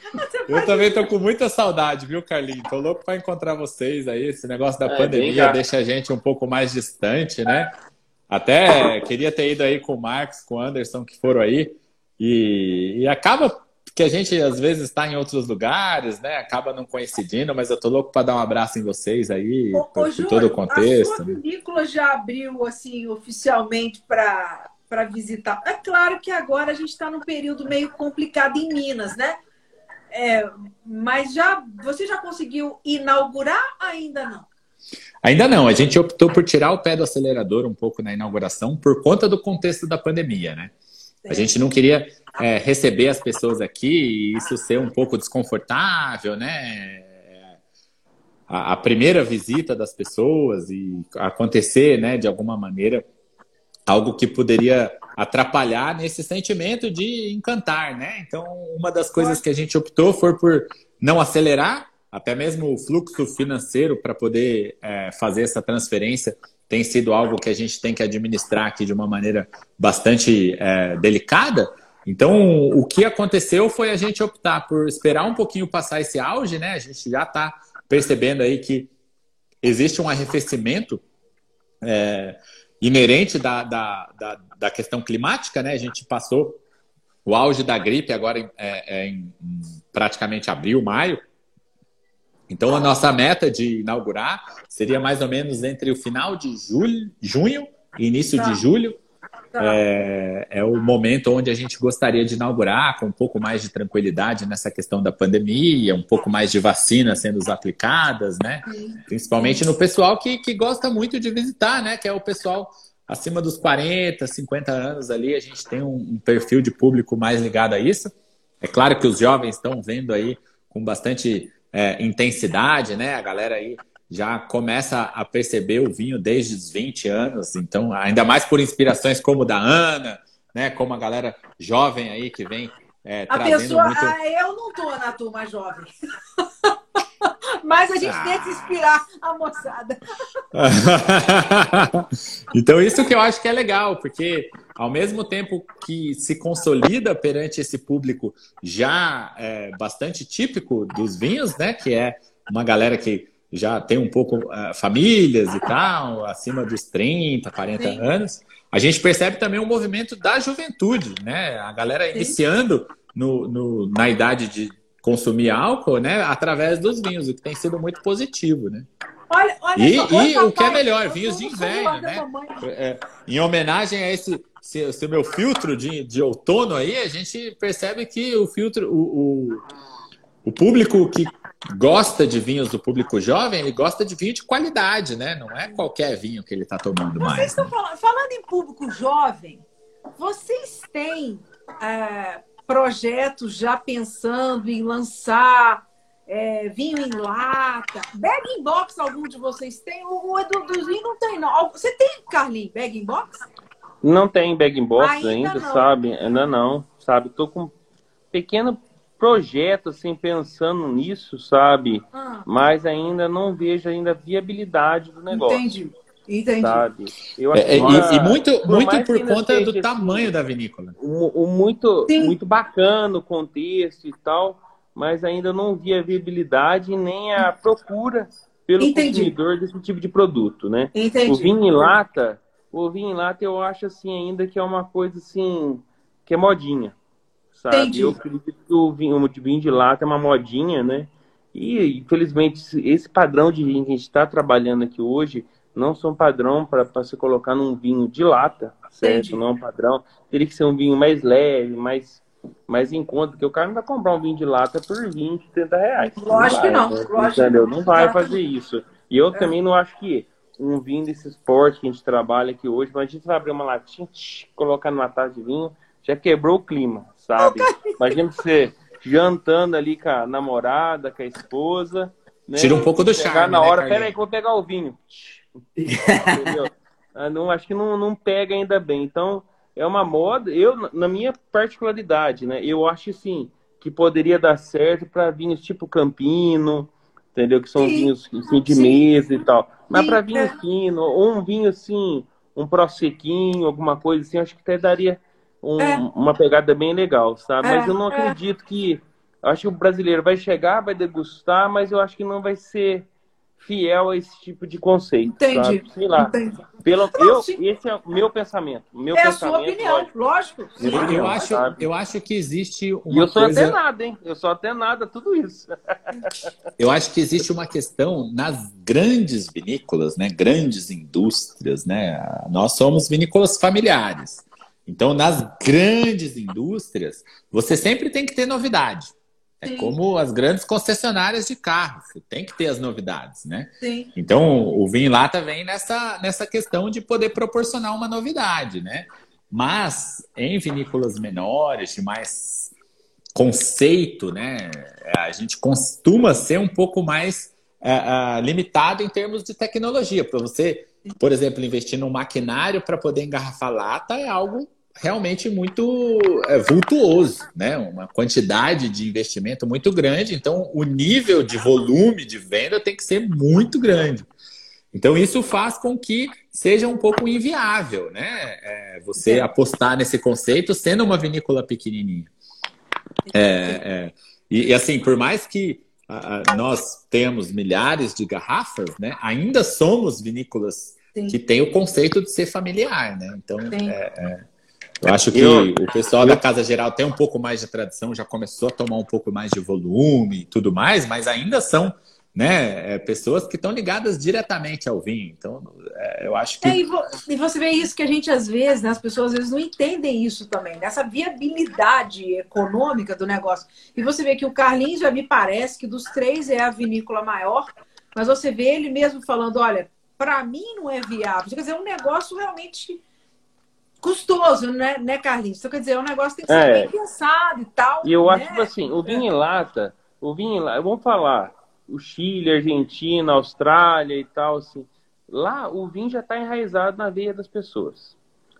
Eu também tô com muita saudade, viu, Carlinhos? Tô louco para encontrar vocês aí. Esse negócio da é, pandemia deixa a gente um pouco mais distante, né? Até queria ter ido aí com o Marcos, com o Anderson, que foram aí. E, e acaba que a gente às vezes está em outros lugares, né? Acaba não coincidindo, mas eu tô louco para dar um abraço em vocês aí, ô, por, ô, por todo o contexto. A sua vinícola já abriu assim oficialmente para para visitar. É claro que agora a gente está num período meio complicado em Minas, né? É, mas já você já conseguiu inaugurar? Ainda não. Ainda não. A gente optou por tirar o pé do acelerador um pouco na inauguração por conta do contexto da pandemia, né? A gente não queria é, receber as pessoas aqui e isso ser um pouco desconfortável, né? A, a, primeira visita das pessoas e acontecer, né, de alguma maneira, algo que poderia atrapalhar nesse sentimento de encantar, né? Então, uma das coisas que a gente optou foi por não acelerar, até mesmo o fluxo financeiro para poder é, fazer essa transferência tem sido algo que a gente tem que administrar aqui de uma maneira bastante é, delicada. Então, o que aconteceu foi a gente optar por esperar um pouquinho passar esse auge, né? A gente já está percebendo aí que existe um arrefecimento é, inerente da, da, da, da, questão climática, né? A gente passou o auge da gripe agora em, é, é em, praticamente abril, maio. Então, a nossa meta de inaugurar seria mais ou menos entre o final de julho, junho e início tá. de julho. É, é, o momento onde a gente gostaria de inaugurar com um pouco mais de tranquilidade nessa questão da pandemia, um pouco mais de vacinas sendo aplicadas, né? Principalmente no pessoal que, que gosta muito de visitar, né? Que é o pessoal acima dos 40, 50 anos ali, a gente tem um, um perfil de público mais ligado a isso. É claro que os jovens estão vendo aí com bastante é, intensidade, né? A galera aí já começa a perceber o vinho desde os 20 anos, então, ainda mais por inspirações como da Ana, né? Como a galera jovem aí que vem é, a pessoa, muito... ah, eu não tô na turma jovem. [LAUGHS] Mas a gente ah. tenta inspirar a moçada. [LAUGHS] então, isso que eu acho que é legal, porque ao mesmo tempo que se consolida perante esse público já é, bastante típico dos vinhos, né? Que é uma galera que já tem um pouco uh, famílias e tal, acima dos 30, 40 Sim. anos. A gente percebe também um movimento da juventude, né? A galera Sim. iniciando no, no, na idade de consumir álcool, né? Através dos vinhos, o que tem sido muito positivo, né? Olha, olha e, só, e o que é melhor, vinhos de inverno, né? É, em homenagem a esse, esse, meu filtro de, de outono aí, a gente percebe que o filtro, o, o, o público que gosta de vinhos do público jovem, ele gosta de vinho de qualidade, né? Não é qualquer vinho que ele está tomando vocês mais. Estão né? falando, falando, em público jovem, vocês têm é, projetos já pensando em lançar é, vinho em lata, bag in box algum de vocês tem? O, o Edu Duzinho não tem, não. Você tem, Carlinhos, bag in box? Não tem bag in box ainda, ainda sabe? Ainda não, sabe? Tô com um pequeno projeto, assim, pensando nisso, sabe? Ah. Mas ainda não vejo ainda a viabilidade do negócio. Entendi. Entendi. Sabe? Eu acho é, uma, e, e, muito por, muito por conta do tamanho assim, da vinícola. O, o muito, muito bacana o contexto e tal, mas ainda não vi a viabilidade nem a procura pelo Entendi. consumidor desse tipo de produto, né? Entendi. O vinho em lata, o vinho em lata eu acho assim ainda que é uma coisa assim que é modinha, sabe? Entendi. Eu acredito que o vinho, o vinho de lata é uma modinha, né? E infelizmente esse padrão de vinho que a gente está trabalhando aqui hoje não são padrão para se colocar num vinho de lata, certo? Entendi. Não é um padrão. Teria que ser um vinho mais leve, mais mais em conta, porque o cara não vai comprar um vinho de lata por 20, 30 reais. Lógico que não. Né? Lógico entendeu? Não vai fazer isso. E eu é. também não acho que um vinho desse esporte que a gente trabalha aqui hoje, mas a gente vai abrir uma latinha, tch, colocar numa taça de vinho, já quebrou o clima, sabe? Imagina você jantando ali com a namorada, com a esposa. Né? Tira um pouco do charme. na hora, né, peraí que eu vou pegar o vinho. Entendeu? [LAUGHS] Ah, não, acho que não, não pega ainda bem. Então, é uma moda. Eu, na minha particularidade, né? Eu acho assim que poderia dar certo para vinhos tipo Campino, entendeu? Que são Sim. vinhos assim, de Sim. mesa e tal. Mas para vinho é. fino, ou um vinho assim, um prossequinho, alguma coisa assim, acho que até daria um, é. uma pegada bem legal, sabe? É. Mas eu não é. acredito que. Acho que o brasileiro vai chegar, vai degustar, mas eu acho que não vai ser fiel a esse tipo de conceito. Entendi. Sabe? Sei lá. Entendi. Pelo, eu, esse é o meu pensamento. Meu é pensamento, a sua opinião, lógico. lógico. Eu, eu, acho, eu acho que existe uma E eu sou coisa... até nada, hein? Eu sou até nada, tudo isso. [LAUGHS] eu acho que existe uma questão nas grandes vinícolas, né? Grandes indústrias, né? Nós somos vinícolas familiares. Então, nas grandes indústrias, você sempre tem que ter novidade. É Sim. como as grandes concessionárias de carros, você tem que ter as novidades, né? Sim. Então, o vinho lata vem nessa, nessa questão de poder proporcionar uma novidade, né? Mas em vinícolas menores, de mais conceito, né? A gente costuma ser um pouco mais uh, uh, limitado em termos de tecnologia. Para você, por exemplo, investir num maquinário para poder engarrafar lata é algo realmente muito é, vultuoso, né? Uma quantidade de investimento muito grande. Então, o nível de volume de venda tem que ser muito grande. Então, isso faz com que seja um pouco inviável, né? É, você é. apostar nesse conceito sendo uma vinícola pequenininha. É, é, e, e, assim, por mais que a, a, nós temos milhares de garrafas, né? Ainda somos vinícolas Sim. que têm o conceito de ser familiar, né? Então, é eu acho que eu, o pessoal eu... da Casa Geral tem um pouco mais de tradição, já começou a tomar um pouco mais de volume e tudo mais, mas ainda são né, é, pessoas que estão ligadas diretamente ao vinho. Então, é, eu acho que. É, e, vo e, você vê isso que a gente, às vezes, né, as pessoas às vezes não entendem isso também, nessa viabilidade econômica do negócio. E você vê que o Carlinhos já me parece que dos três é a vinícola maior, mas você vê ele mesmo falando: olha, para mim não é viável. Quer dizer, é um negócio realmente custoso, né, né, Carlinhos? Então, quer dizer, é um negócio que tem que ser é. bem pensado e tal. E eu né? acho, tipo assim, o vinho em lata, o vinho em lata, vamos falar, o Chile, Argentina, Austrália e tal, assim, lá o vinho já está enraizado na veia das pessoas.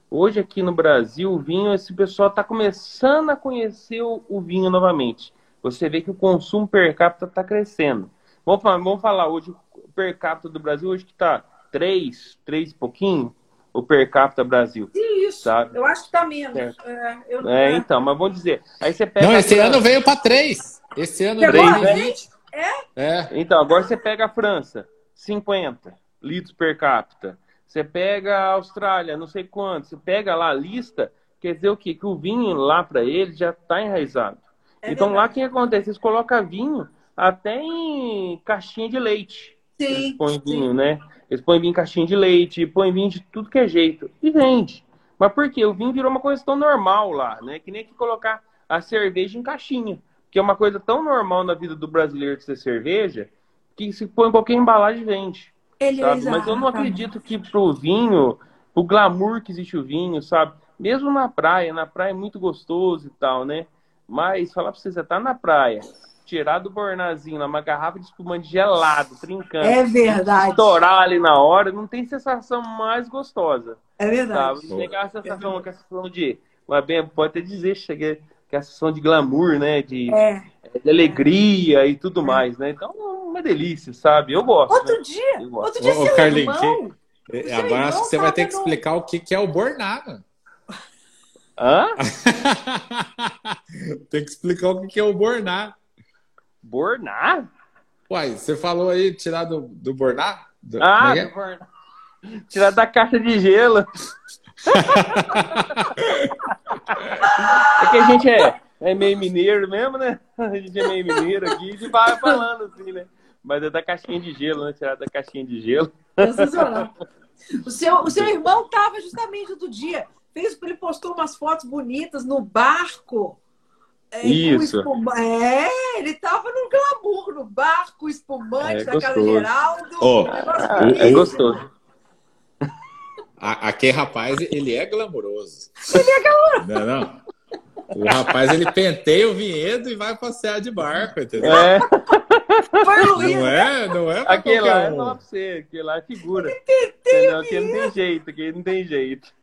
Hoje aqui no Brasil, o vinho, esse pessoal está começando a conhecer o, o, vinho novamente. Você vê que o consumo per capita está crescendo. Vamos falar, vamos falar hoje, o per capita do Brasil hoje que está 3, 3 e pouquinho, o per capita Brasil. Isso, sabe? eu acho que está menos. É, eu... é, então, mas vamos dizer. Aí você pega. Não, esse ano veio para 3. Esse ano veio 2020. É? é? Então, agora você pega a França, 50 litros per capita. Você pega a Austrália, não sei quanto. Você pega lá a lista, quer dizer o quê? Que o vinho lá para eles já está enraizado. É então verdade. lá o que acontece? Eles colocam vinho até em caixinha de leite. Sim. Eles põem vinho, né? Eles põem vinho em caixinha de leite, põem vinho de tudo que é jeito. E vende. Mas por quê? O vinho virou uma coisa tão normal lá, né? Que nem que colocar a cerveja em caixinha. Que é uma coisa tão normal na vida do brasileiro de ser cerveja, que se põe qualquer embalagem vende. Ele sabe? Mas eu não acredito que pro vinho, o glamour que existe o vinho, sabe? Mesmo na praia, na praia é muito gostoso e tal, né? Mas falar pra você, você tá na praia, tirar do bornazinho uma garrafa de espumante gelado, trincando. É verdade. Estourar ali na hora, não tem sensação mais gostosa. É verdade. Sabe? Não tem aquela sensação, é aquela sensação de. Mas bem, pode até dizer, cheguei, que é a sensação de glamour, né? De, é. de alegria e tudo é. mais, né? Então, uma delícia, sabe? Eu gosto. Outro né? dia, outro dia, ô, Carlinho, irmão, que... Agora acho que você vai ter que explicar no... o que, que é o bornado. Hã? [LAUGHS] Tem que explicar o que é o borná. Borná? Uai, você falou aí tirar do, do borná? Do, ah, é? do borná. Tirar da caixa de gelo. [LAUGHS] é que a gente é, é meio mineiro mesmo, né? A gente é meio mineiro aqui e vai falando assim, né? Mas é da caixinha de gelo, né? Tirar da caixinha de gelo. O seu, o seu irmão estava justamente outro dia. Fez, ele postou umas fotos bonitas no barco. É, Isso. É, ele estava no glamour, no barco espumante é, da Casa Geraldo. Oh, é, é gostoso. Aquele rapaz, ele é glamouroso. Ele é glamouroso. Não, não. O rapaz, ele penteia o vinhedo e vai passear de barco, entendeu? É. Foi o Luiz, não é, não é Aquele lá é um. é pra você, aquele lá é figura. Entendeu? Aquele não tem jeito, aquele não tem jeito.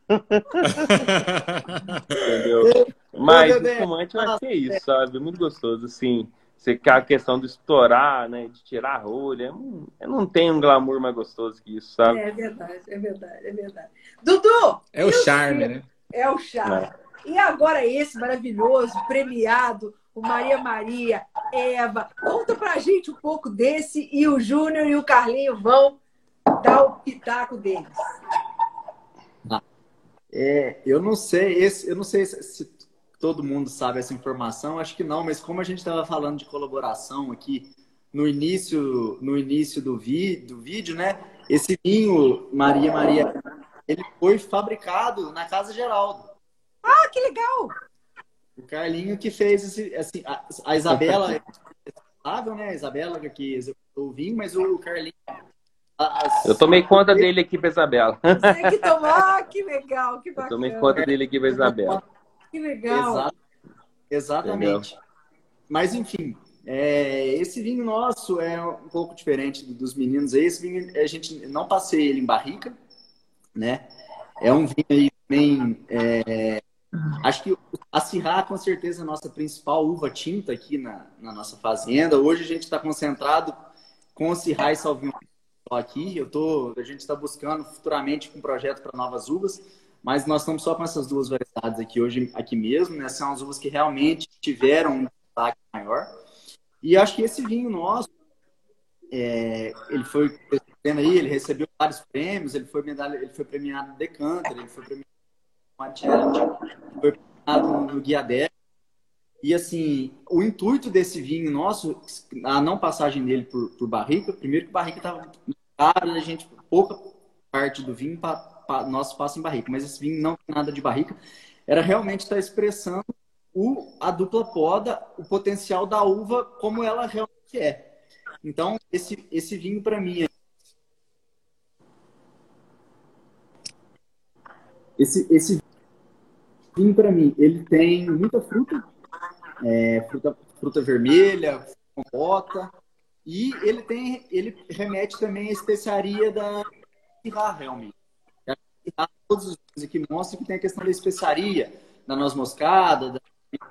Entendeu? Mas o espumante eu acho que é isso, sabe? Muito gostoso, assim. Você a questão de estourar, né? De tirar a rolha. Eu não tem um glamour mais gostoso que isso, sabe? É verdade, é verdade, é verdade. Dudu! É o charme, né? É o charme. É. E agora esse maravilhoso, premiado, o Maria Maria, Eva. Conta pra gente um pouco desse e o Júnior e o Carlinho vão dar o pitaco deles. É, eu não sei, esse, eu não sei se, se, todo mundo sabe essa informação, acho que não, mas como a gente estava falando de colaboração aqui no início, no início do, vi, do vídeo, né? Esse vinho Maria Maria, ele foi fabricado na Casa Geraldo. Ah, que legal! O Carlinho que fez esse, assim, a, a Isabela é responsável, né? A Isabela que executou o vinho, mas o Carlinho As... Eu tomei conta dele aqui para Isabela. Você que tomou, ah, que legal, que bacana. Eu tomei conta dele aqui para Isabela. Que legal. Exa exatamente. Entendeu? Mas enfim, é, esse vinho nosso é um pouco diferente dos meninos. Esse vinho a gente não passei ele em barrica, né? É um vinho aí também. É, acho que a Syrah, com certeza, é a nossa principal uva tinta aqui na, na nossa fazenda. Hoje a gente está concentrado com o Syrah e Sauvignon aqui. Eu tô, a gente está buscando futuramente um projeto para novas uvas, mas nós estamos só com essas duas variedades aqui hoje, aqui mesmo. Né? São as uvas que realmente tiveram um destaque maior. E acho que esse vinho nosso, é, ele foi aí, ele recebeu vários prêmios, ele foi, medalha, ele foi premiado no Decanter, ele foi premiado no foi premiado no Guia 10. E assim, o intuito desse vinho nosso, a não passagem dele por, por barrica, primeiro que barrica estava caro, a gente, pouca parte do vinho pa, pa, nosso passa em barrica, mas esse vinho não tem nada de barrica, era realmente estar tá expressando o, a dupla poda, o potencial da uva como ela realmente é. Então, esse, esse vinho para mim Esse, esse vinho, para mim, ele tem muita fruta, é, fruta, fruta vermelha, compota, e ele tem, ele remete também à especiaria da Syrah, realmente. Todos os vinhos aqui mostram que tem a questão da especiaria, da noz moscada, da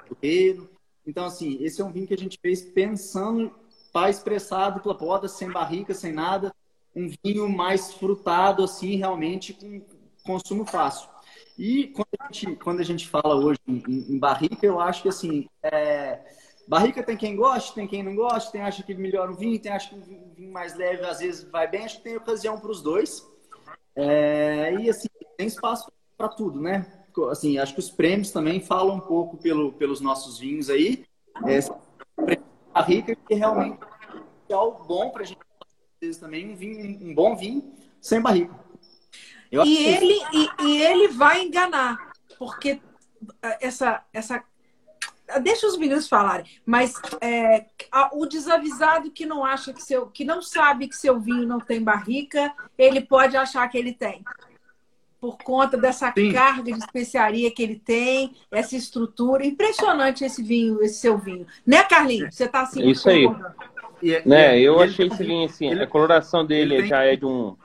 do. Então, assim, esse é um vinho que a gente fez pensando para expressar a dupla poda, sem barrica, sem nada. Um vinho mais frutado, assim, realmente com consumo fácil. E quando a gente, quando a gente fala hoje em, em barrica, eu acho que assim, é, barrica tem quem gosta, tem quem não gosta, tem acha que melhora o vinho, tem acha que um vinho mais leve às vezes vai bem, acho que tem ocasião para os dois. É, e assim, tem espaço para tudo, né? Assim, acho que os prêmios também falam um pouco pelo, pelos nossos vinhos aí. É, barrica que realmente é bom para a gente também um vinho, um bom vinho sem barrica. E ele, e, e, ele vai enganar, porque essa, essa. Deixa os meninos falarem, mas é, o desavisado que não acha que seu, que não sabe que seu vinho não tem barrica, ele pode achar que ele tem. Por conta dessa Sim. carga de especiaria que ele tem, essa estrutura. Impressionante esse vinho, esse seu vinho. Né, Carlinhos? Você está assim. Isso aí. E, é, né, eu achei esse vinho assim, ele, a coloração dele tem... já é de um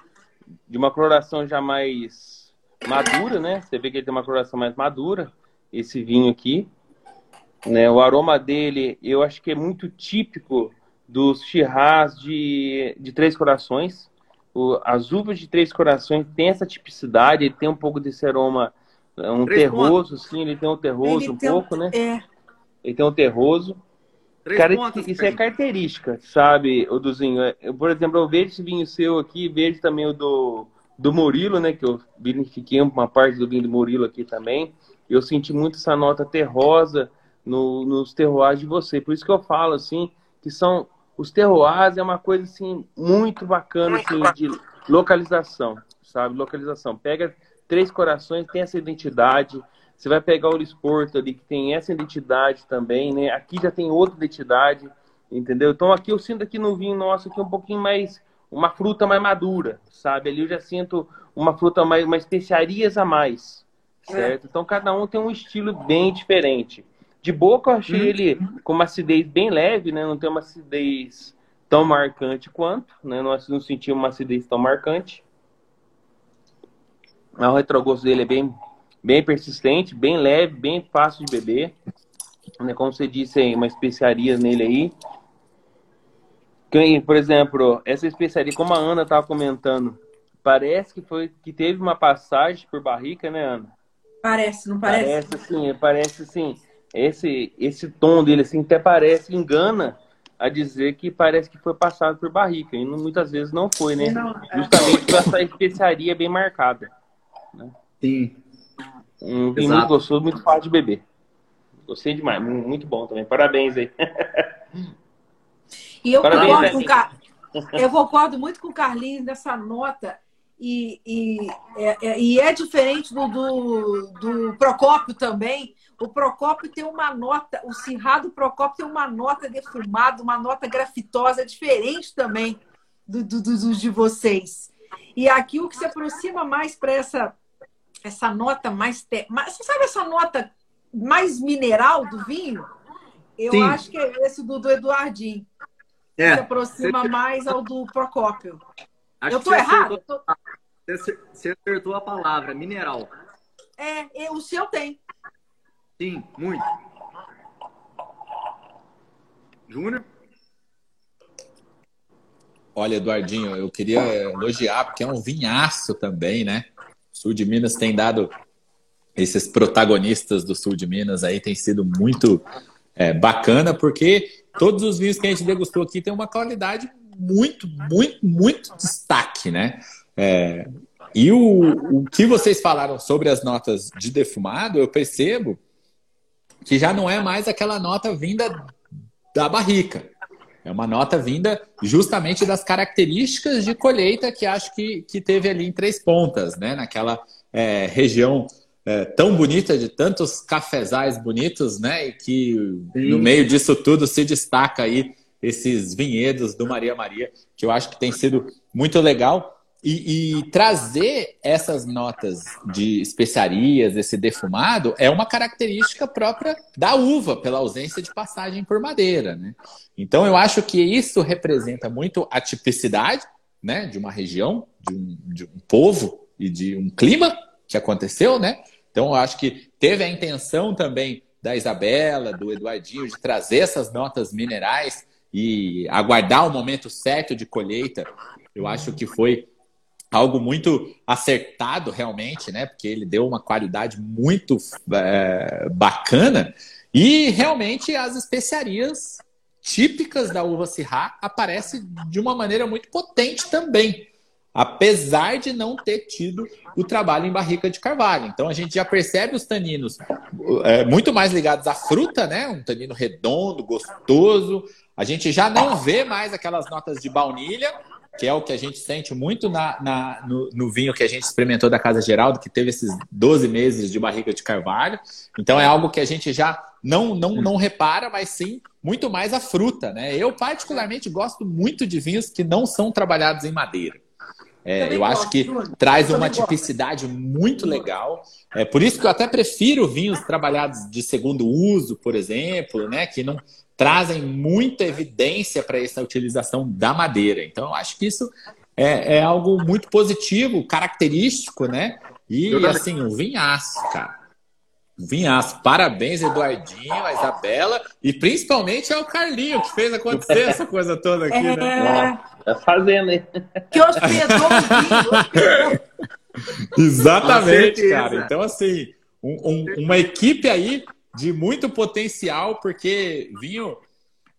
de uma coloração já mais madura, né? Você vê que ele tem uma coloração mais madura, esse vinho aqui. Né? O aroma dele, eu acho que é muito típico dos chirras de, de Três Corações. O, as uvas de Três Corações tem essa tipicidade, ele tem um pouco desse aroma, é, um terroso, sim, ele tem um terroso ele um pouco, um... né? É. Ele tem um terroso. Três Cara, pontos, isso é característica, sabe, o Duzinho? Eu, por exemplo, eu vejo esse vinho seu aqui, vejo também o do, do Murilo, né? Que eu vinifiquei uma parte do vinho do Murilo aqui também. Eu senti muito essa nota terrosa no, nos terroirs de você. Por isso que eu falo, assim, que são... Os terroirs é uma coisa, assim, muito bacana, assim, de localização, sabe? Localização. Pega Três Corações, tem essa identidade você vai pegar o Lisporto ali, que tem essa identidade também, né? Aqui já tem outra identidade, entendeu? Então aqui eu sinto aqui no vinho nosso aqui um pouquinho mais, uma fruta mais madura, sabe? Ali eu já sinto uma fruta mais, uma especiarias a mais, certo? É. Então cada um tem um estilo bem diferente. De boca eu achei hum. ele com uma acidez bem leve, né? Não tem uma acidez tão marcante quanto, né? Nós não sentimos uma acidez tão marcante. Mas o retrogosto dele é bem, bem persistente, bem leve, bem fácil de beber. Né? Como você disse aí, uma especiaria nele aí. Por exemplo, essa especiaria, como a Ana estava comentando, parece que foi que teve uma passagem por barrica, né, Ana? Parece, não parece? Parece sim, parece sim. Esse, esse tom dele assim até parece engana a dizer que parece que foi passado por barrica e muitas vezes não foi, né? Não, é. Justamente por essa especiaria bem marcada. Né? Sim. Um vinho muito gostoso, muito fácil de beber. Gostei demais, muito bom também. Parabéns aí. E eu Parabéns, concordo, com Car... eu concordo muito com o Carlinhos nessa nota. E, e, é, é, e é diferente do, do, do Procópio também. O Procópio tem uma nota, o Cirrado Procópio tem uma nota defumada, uma nota grafitosa diferente também. do, do, do, de vocês. E aqui o que se aproxima mais para essa, essa nota mais, te... Você sabe essa nota mais mineral do vinho? Eu Sim. acho que é esse do, do Eduardinho. É. Se aproxima você... mais ao do Procópio. Acho eu tô errado? Acertou... Você acertou a palavra, mineral. É, o seu tem. Sim, muito. Júnior? Olha, Eduardinho, eu queria elogiar, porque é um vinhaço também, né? Sul de Minas tem dado. Esses protagonistas do sul de Minas aí tem sido muito é, bacana, porque todos os vinhos que a gente degustou aqui têm uma qualidade muito, muito, muito destaque, né? É, e o, o que vocês falaram sobre as notas de defumado, eu percebo que já não é mais aquela nota vinda da barrica. É uma nota vinda justamente das características de colheita que acho que, que teve ali em Três Pontas, né? Naquela é, região é, tão bonita, de tantos cafezais bonitos, né? E que Sim. no meio disso tudo se destaca aí esses vinhedos do Maria Maria, que eu acho que tem sido muito legal. E, e, trazer essas notas de especiarias, esse defumado, é uma característica própria da uva, pela ausência de passagem por madeira. Né? Então, eu acho que isso representa muito a tipicidade né, de uma região, de um, de um povo e de um clima que aconteceu. Né? Então, eu acho que teve a intenção também da Isabela, do Eduardinho, de trazer essas notas minerais e aguardar o momento certo de colheita. Eu acho que foi algo muito acertado realmente, né? Porque ele deu uma qualidade muito é, bacana e realmente as especiarias típicas da uva Syrah aparecem de uma maneira muito potente também, apesar de não ter tido o trabalho em barrica de carvalho. Então a gente já percebe os taninos é, muito mais ligados à fruta, né? Um tanino redondo, gostoso. A gente já não vê mais aquelas notas de baunilha, que é o que a gente sente muito na, na no, no, vinho que a gente experimentou da Casa Geraldo, que teve esses 12 meses de barriga de carvalho. Então é algo que a gente já não, não, não repara, mas sim muito mais a fruta. Né? Eu, particularmente, gosto muito de vinhos que não são trabalhados em madeira. É, eu acho que traz uma tipicidade muito legal. É por isso que eu até prefiro vinhos trabalhados de segundo uso, por exemplo, né? Que não, trazem muita evidência para essa utilização da madeira. Então, eu acho que isso é, é algo muito positivo, característico, né? E, assim, um vinhaço, cara. Um vinhaço. Parabéns, Eduardinho, a Isabela e principalmente ao Carlinho, que fez acontecer essa coisa toda aqui, né? é... né? Tá fazendo, hein? Que hospedou o. [LAUGHS] Exatamente, cara. Então, assim, um, um, uma equipe aí de muito potencial, porque vinho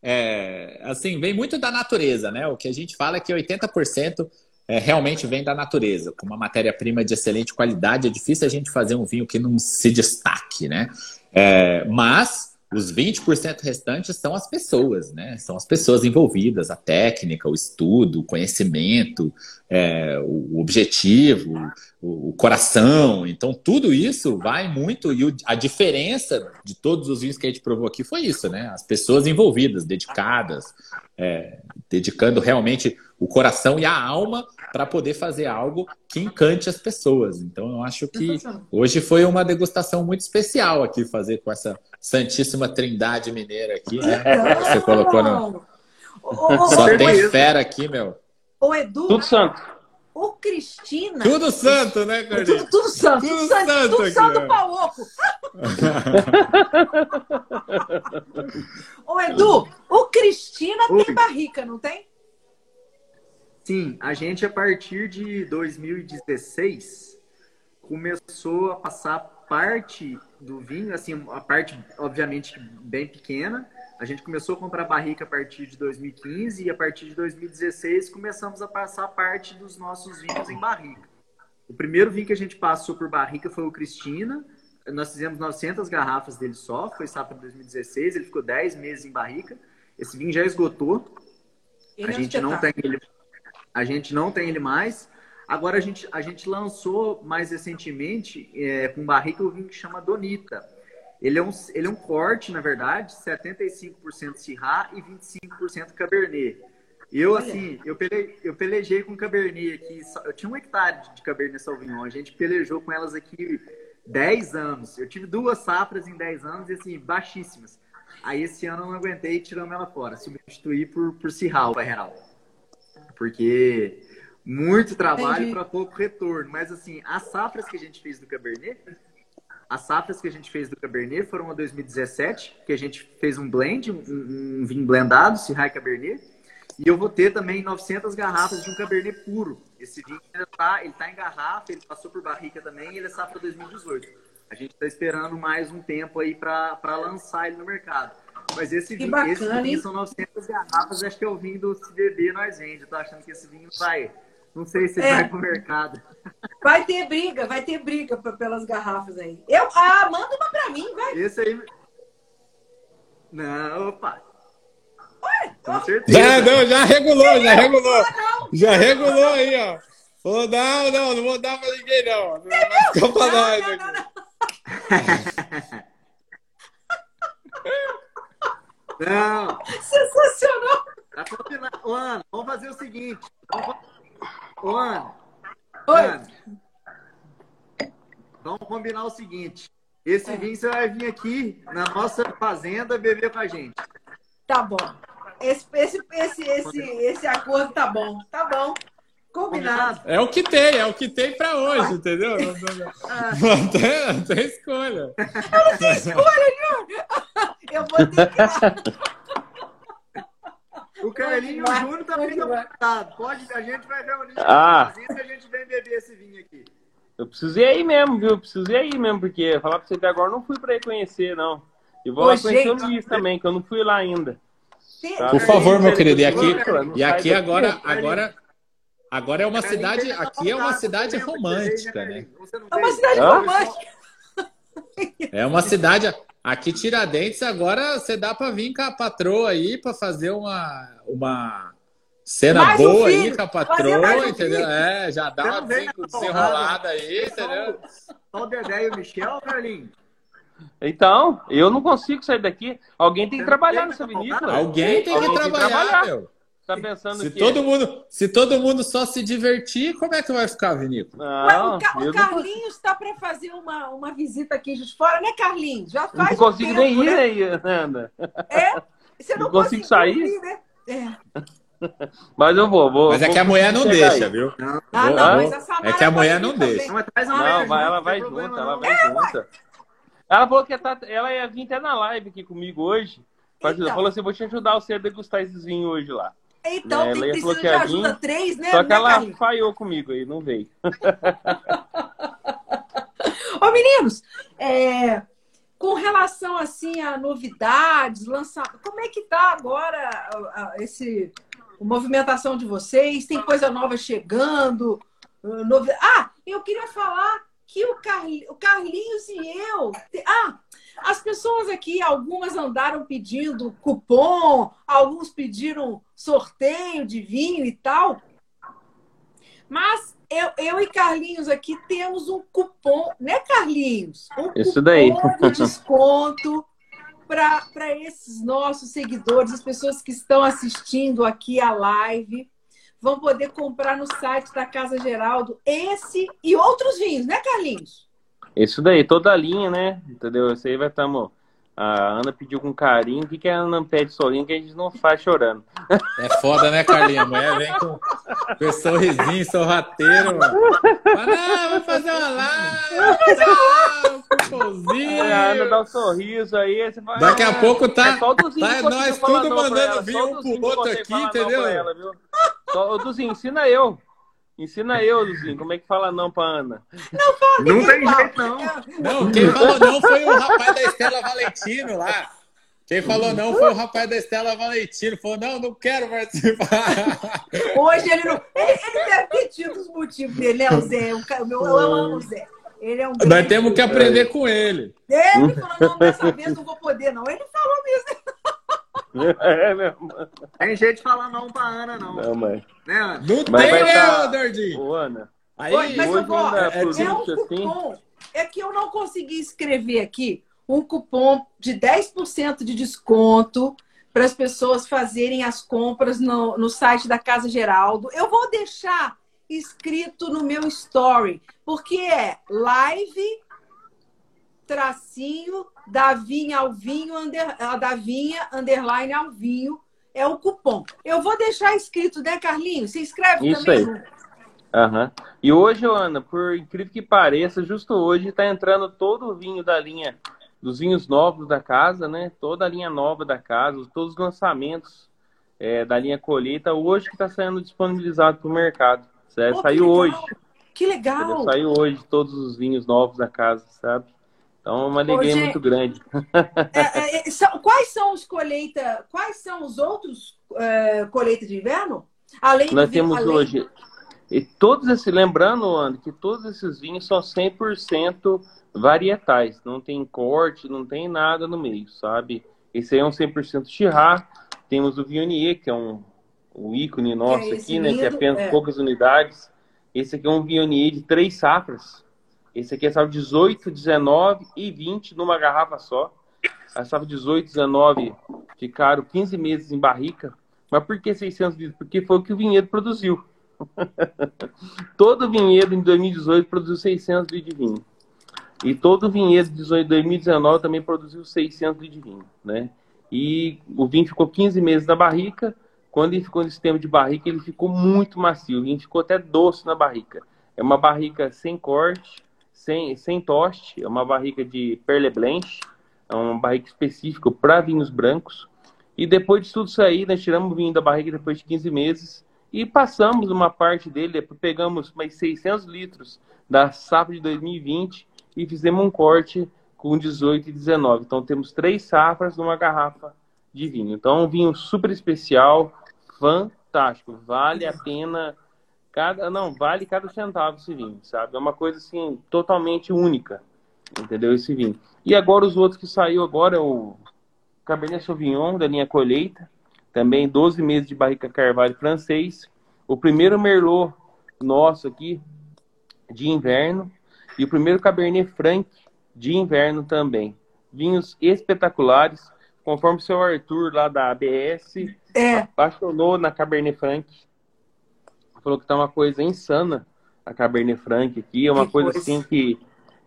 é, assim, vem muito da natureza, né? O que a gente fala é que 80% é, realmente vem da natureza. Com uma matéria-prima de excelente qualidade, é difícil a gente fazer um vinho que não se destaque, né? É, mas os 20% restantes são as pessoas, né? São as pessoas envolvidas, a técnica, o estudo, o conhecimento, é, o objetivo, o, o, coração. Então, tudo isso vai muito. E o, a diferença de todos os vinhos que a gente provou aqui foi isso, né? As pessoas envolvidas, dedicadas, é, dedicando realmente o coração e a alma para poder fazer algo que encante as pessoas. Então, eu acho que hoje foi uma degustação muito especial aqui fazer com essa Santíssima Trindade Mineira aqui, né? Você colocou no. Só tem fera aqui, meu. Ô, Edu. Tudo santo. Ô, Cristina. Tudo santo, né, Carlinhos? Tudo, tudo, santo. Tudo, santo. Santo, tudo santo pauoco. [LAUGHS] Ô, Edu, o Cristina Oi. tem barrica, não tem? Sim, a gente, a partir de 2016, começou a passar parte do vinho, assim, a parte, obviamente, bem pequena. A gente começou a comprar barrica a partir de 2015 e a partir de 2016 começamos a passar parte dos nossos vinhos em barrica. O primeiro vinho que a gente passou por barrica foi o Cristina. Nós fizemos 900 garrafas dele só, foi safra 2016, ele ficou 10 meses em barrica. Esse vinho já esgotou. Ele a é gente não tem ele, a gente não tem ele mais. Agora a gente, a gente lançou mais recentemente é, com barrica o vinho que chama Donita. Ele é um, ele é um corte, na verdade, 75% Syrah e 25% Cabernet. Eu, assim, eu, pele, eu pelejei com Cabernet aqui. Eu tinha um hectare de Cabernet Sauvignon. A gente pelejou com elas aqui 10 anos. Eu tive duas safras em 10 anos e, assim, baixíssimas. Aí, esse ano, eu não aguentei e tiramos ela fora. Substituí por, por Cirral, Real. Porque muito trabalho para pouco retorno. Mas, assim, as safras que a gente fez do Cabernet, as safras que a gente fez do Cabernet foram a 2017, que a gente fez um blend, um, um vinho blendado, e Cabernet. E eu vou ter também 900 garrafas de um Cabernet puro. Esse vinho ainda tá, ele tá em garrafa, ele passou por barrica também, e ele é safra 2018. A gente está esperando mais um tempo aí para lançar ele no mercado. Mas esse Que vinho, bacana, esse vinho hein? são 900 garrafas, acho que é o vinho do CBB nós vende. Eu tô achando que esse vinho vai, não sei se ele É. vai pro mercado. [LAUGHS] Vai ter briga, vai ter briga pelas garrafas aí. Eu, ah, manda uma pra mim, vai. Esse aí. Não, opa. Ué, Com ó, certeza. Já, não, já regulou, já regulou. Já regulou aí, ó. Falou, não, não, não vou dar pra ninguém, não. Não pra não, não, aqui. não, [LAUGHS] não. Sensacional. tá combinado. Ô, Ana, vamos fazer o seguinte. Vamos... Ô, Ana, Oi. Ana, vamos combinar o seguinte. Esse vinho você vai vir aqui na nossa fazenda beber com a gente. Tá bom. Esse, esse, esse, esse, esse acordo tá bom. Tá bom. Combinado. É o que tem, é o que tem pra hoje, entendeu? Não, não- não- [LAUGHS] não tem, não tem escolha. Eu vou ter que. [LAUGHS] O Carlinho e o Vai, Júnior estão vai. convidados. Pode, a gente vai reunir Ah. e a gente vem beber esse vinho aqui. Eu preciso ir aí mesmo, viu? Eu preciso ir aí mesmo, porque falar pra você que agora eu não fui pra ir conhecer, não. E vou Ô, lá conhecer gente. o Luiz também, que eu não fui lá ainda. Tem- Tá? Por favor, meu querido. E aqui, Não e aqui daqui. agora, agora, agora é uma cidade, tem aqui é uma cidade que romântica, né? Não É uma cidade Hã? romântica. É uma cidade. Aqui Tiradentes agora você dá pra vir com a patroa aí pra fazer uma uma cena Mais um boa filho, aí com a patroa, um entendeu? filho. É, já dá uma desenrolada aí, entendeu? Só o Dedé e o Michel, Carlinhos? Então, eu não consigo sair daqui. Alguém tem que trabalhar nessa tem que vinícola. Alguém tem que Alguém trabalhar, meu. Tá pensando Se que... todo mundo, se todo mundo só se divertir, como é que vai ficar Não, o, Ca- o Carlinhos está para fazer uma, uma visita aqui de fora, né, Carlinhos? Já faz não um consigo tempo, nem ir né? aí, Ana. É? Você não, Não consigo sair. ir, né? É. Mas eu vou, vou. Mas é vou que a mulher não deixa, aí. viu? Não, Ah, Vou- não, mas a Samara é que a mulher não também. deixa. não, mas Não, vai, ela vai junto, problema, ela vai junto. Ela falou que tá- ela ia vir até na live aqui comigo hoje. Mas Então. Ela falou assim: vou te ajudar você a degustar esses vinhos hoje lá. Então, Né, tem ela precisa de ia ajuda vir, três, né, Só que né, ela Carlinhos? falhou comigo aí, não veio. [LAUGHS] Ô, meninos, é, com relação assim a novidades, lançamento, como é que tá agora a, a- esse a movimentação de vocês? Tem coisa nova chegando? Uh, novi- Ah, eu queria falar que o, Carli- o Carlinhos e eu. Ah, as pessoas aqui, algumas andaram pedindo cupom, alguns pediram sorteio de vinho e tal. Mas eu, eu e Carlinhos aqui temos um cupom, né, Carlinhos? Um Isso daí. cupom de desconto para esses nossos seguidores, as pessoas que estão assistindo aqui a live. Vão poder comprar no site da Casa Geraldo esse e outros vinhos, né, Carlinhos? Isso daí, toda a linha, né? Entendeu? Isso aí vai estar. A Ana pediu com carinho. O que, que a Ana pede solinho que a gente não faz chorando? É foda, né, Carlinha? A mulher vem com, com esse sorrisinho, sorrateiro, mano. Fala, não, vai fazer uma live, um a Ana dá um sorriso aí. Você fala, Daqui a "Ah, pouco tá, é só o Duzinho tá conseguiu nós tudo mandando vir um pro outro aqui, entendeu? ela, viu? Só, Duzinho, ensina eu. Ensina eu, Duzinho, como é que fala não pra Ana. Não tem jeito, não. Não, quem falou não foi o rapaz da Estela Valentino lá. Quem falou não foi o rapaz da Estela Valentino. Falou, não, não quero participar. Hoje ele não. Ele, ele deve ter tido os motivos dele, né, o Zé? O meu, eu amo o Zé. Ele é um Nós temos que aprender com ele. Ele falou, não, dessa vez não vou poder, não. Ele falou mesmo. [LAUGHS] É mesmo. Tem jeito de falar não pra Ana, não. Não, mas. Né, Ana? Não Mas tem, né, tá- ô, Ana. Aí, Oi, mas hoje eu vou, ainda é é um assim. cupom. É que eu não consegui escrever aqui um cupom de 10% de desconto para as pessoas fazerem as compras no, no site da Casa Geraldo. Eu vou deixar escrito no meu story, porque é live tracinho Davinha Alvinho, under, a Davinha underline Alvinho é o cupom. Eu vou deixar escrito, né, Carlinhos? Você escreve Isso também? Aí. Uhum. E hoje, Ana, por incrível que pareça, justo hoje está entrando todo o vinho da linha, dos vinhos novos da casa, né? Toda a linha nova da casa, todos os lançamentos é, da linha colheita, hoje que está sendo disponibilizado para o mercado. Certo? Saiu que hoje. Que legal! Saiu hoje todos os vinhos novos da casa, sabe? Então, é uma alegria Hoje- muito grande. É, é, são- quais são os colheita? Quais são os outros é, colheita de inverno? Além Nós temos além- hoje. E todos esses, lembrando, André, que todos esses vinhos são 100% varietais. Não tem corte, não tem nada no meio, sabe? Esse aí é um 100% Chirá. Temos o Viognier, que é um, um ícone nosso esse aqui, né? Que é lindo, apenas é. poucas unidades. Esse aqui é um Viognier de três safras. Esse aqui é safra 18, 19 e 20 numa garrafa só. A safra 18, 19 ficaram 15 meses em barrica. Mas por que 600 litros? Porque foi o que o vinhedo produziu. [LAUGHS] todo vinhedo em 2018 produziu 600 litros de vinho. E todo vinhedo de 2019 também produziu 600 litros de vinho, né? E o vinho ficou 15 meses na barrica. Quando ele ficou nesse tempo de barrica, ele ficou muito macio. O vinho ficou até doce na barrica. É uma barrica sem corte, sem, sem toste. É uma barrica de Perle Blanche. É uma barrica específica para vinhos brancos. E depois de tudo isso aí, nós tiramos o vinho da barriga depois de 15 meses e passamos uma parte dele, pegamos mais 600 litros da safra de 2020 e fizemos um corte com 18 e 19. Então temos três safras numa garrafa de vinho. Então um vinho super especial, fantástico, vale a pena cada, não, vale cada centavo esse vinho, sabe? É uma coisa assim totalmente única, entendeu esse vinho. E agora os outros que saiu agora é o Cabernet Sauvignon da linha colheita, também 12 meses de barrica carvalho francês. O primeiro Merlot nosso aqui de inverno e o primeiro Cabernet Franc de inverno também. Vinhos espetaculares, conforme o seu Arthur lá da ABS É, apaixonou na Cabernet Franc. Falou que tá uma coisa insana a Cabernet Franc aqui, é uma Que coisa coisa. assim que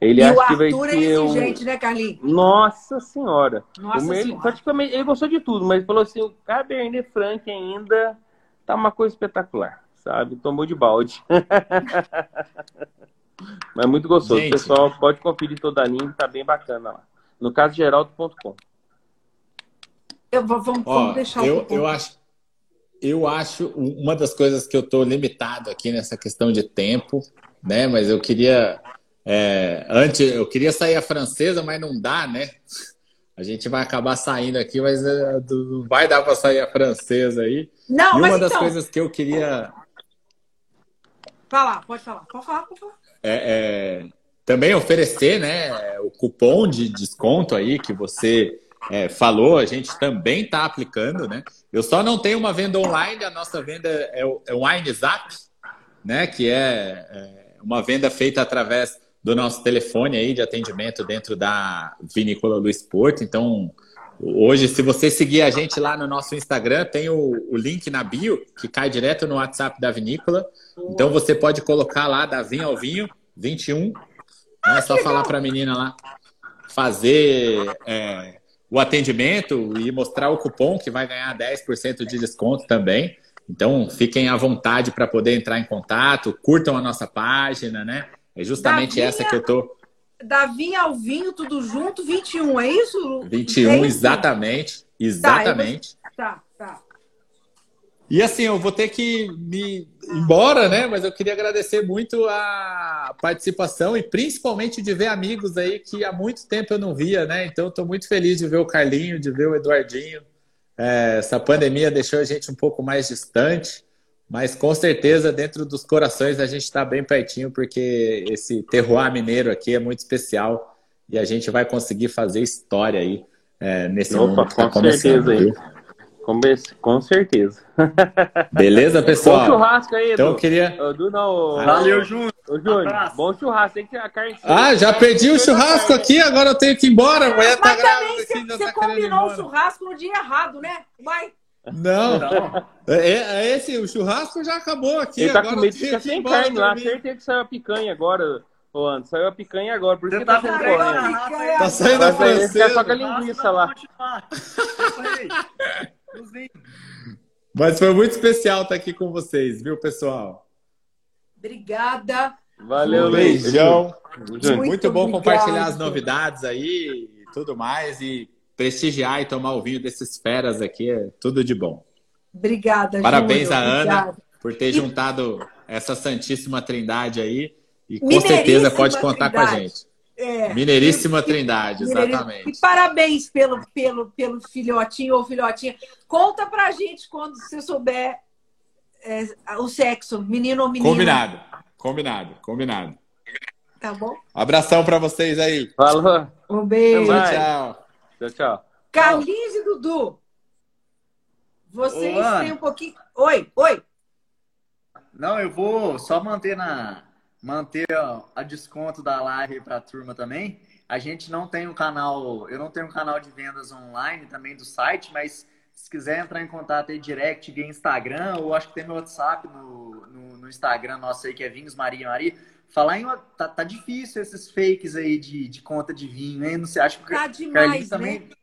ele e o acha que vai Arthur é ser um... exigente, né, Carlinhos? Nossa senhora. Nossa ele, Senhora. praticamente, ele gostou de tudo, mas falou assim, o Cabernet Franc ainda tá uma coisa espetacular, sabe? Tomou de balde. [LAUGHS] mas muito gostoso. Gente. Pessoal, pode conferir toda a linha, tá bem bacana lá. No caso geraldo.com. Eu, vou- vamos, Ó, vamos deixar o eu, eu acho, eu acho uma das coisas que eu estou limitado aqui nessa questão de tempo, né? Mas eu queria é, antes eu queria sair a francesa, mas não dá, né? A gente vai acabar saindo aqui, mas é, não vai dar para sair a francesa aí. Não, e uma das então, coisas que eu queria fala, pode falar, pode falar, pode falar. é, é, também oferecer né, o cupom de desconto aí que você é, falou, a gente também está aplicando, né? Eu só não tenho uma venda online, a nossa venda é o, é o WineZap, né? Que é, é uma venda feita através do nosso telefone aí de atendimento dentro da Vinícola Luiz Porto. Então, hoje, se você seguir a gente lá no nosso Instagram, tem o, o link na bio que cai direto no WhatsApp da vinícola. Então você pode colocar lá da vinho ao vinho 21. Não é só falar para a menina lá fazer é, o atendimento e mostrar o cupom que vai ganhar 10% de desconto também. Então fiquem à vontade para poder entrar em contato, curtam a nossa página, né? É justamente Davinha- essa que eu tô Da vinha ao vinho, tudo junto, 21, é isso? 21 É isso? exatamente, exatamente. Tá, tá. E assim, eu vou ter que me embora, né? Mas eu queria agradecer muito a participação e principalmente de ver amigos aí que há muito tempo eu não via, né? Então, estou muito feliz de ver o Carlinho, de ver o Eduardinho. É, essa pandemia deixou a gente um pouco mais distante, mas com certeza dentro dos corações a gente está bem pertinho, porque esse terroir mineiro aqui é muito especial e a gente vai conseguir fazer história aí é, nesse Opa, mundo que está com começando. certeza aí. Com, com certeza. [LAUGHS] Beleza, pessoal? Bom churrasco aí. Então eu queria. Edu, não. Valeu, Júnior. Ô, Júnior, bom churrasco. Tem que a carne. Ah, já perdi o churrasco aqui, agora eu tenho que ir embora. A mulher tá Mas grávida você, você tá combinou o churrasco no dia errado, né? Vai. Não, Não. é, é esse, o churrasco já acabou aqui. Ele tá agora com medo de ficar sem carne lá. Certeza que saiu a picanha agora, ô Anderson. Saiu a picanha agora. Por isso que tá tá saindo correndo. Tá saindo a francesa. só com a linguiça lá. Mas foi muito especial estar aqui com vocês, viu, pessoal? Obrigada. Valeu, um beijão. Muito Muito, bom obrigada. compartilhar as novidades aí e tudo mais. E prestigiar e tomar o vinho desses feras aqui é tudo de bom. Obrigada, Parabéns Júnior. a Ana Obrigada. por ter juntado essa santíssima trindade aí. E com certeza pode contar com a trindade. gente. É. Mineiríssima E- trindade, Mineiríssima. exatamente. E parabéns pelo, pelo, pelo filhotinho ou filhotinha. Conta pra gente quando você souber é, o sexo, menino ou menina. Combinado, combinado, combinado. Tá bom? Abração pra vocês aí. Falou. Um beijo. Tchau. Tchau, tchau. Carlinhos e Dudu. Vocês Ana. têm um pouquinho. Oi, oi. Não, eu vou só manter na manter a desconto da live para a turma também. A gente não tem um canal, eu não tenho um canal de vendas online também do site, mas se quiser entrar em contato aí direct via Instagram, ou acho que tem meu WhatsApp no, no, no Instagram nosso aí que é Vinhos Maria Maria. Falar em tá, tá difícil esses fakes aí de, de conta de vinho, hein? Não sei, acho que Tá demais, Carlinhos né?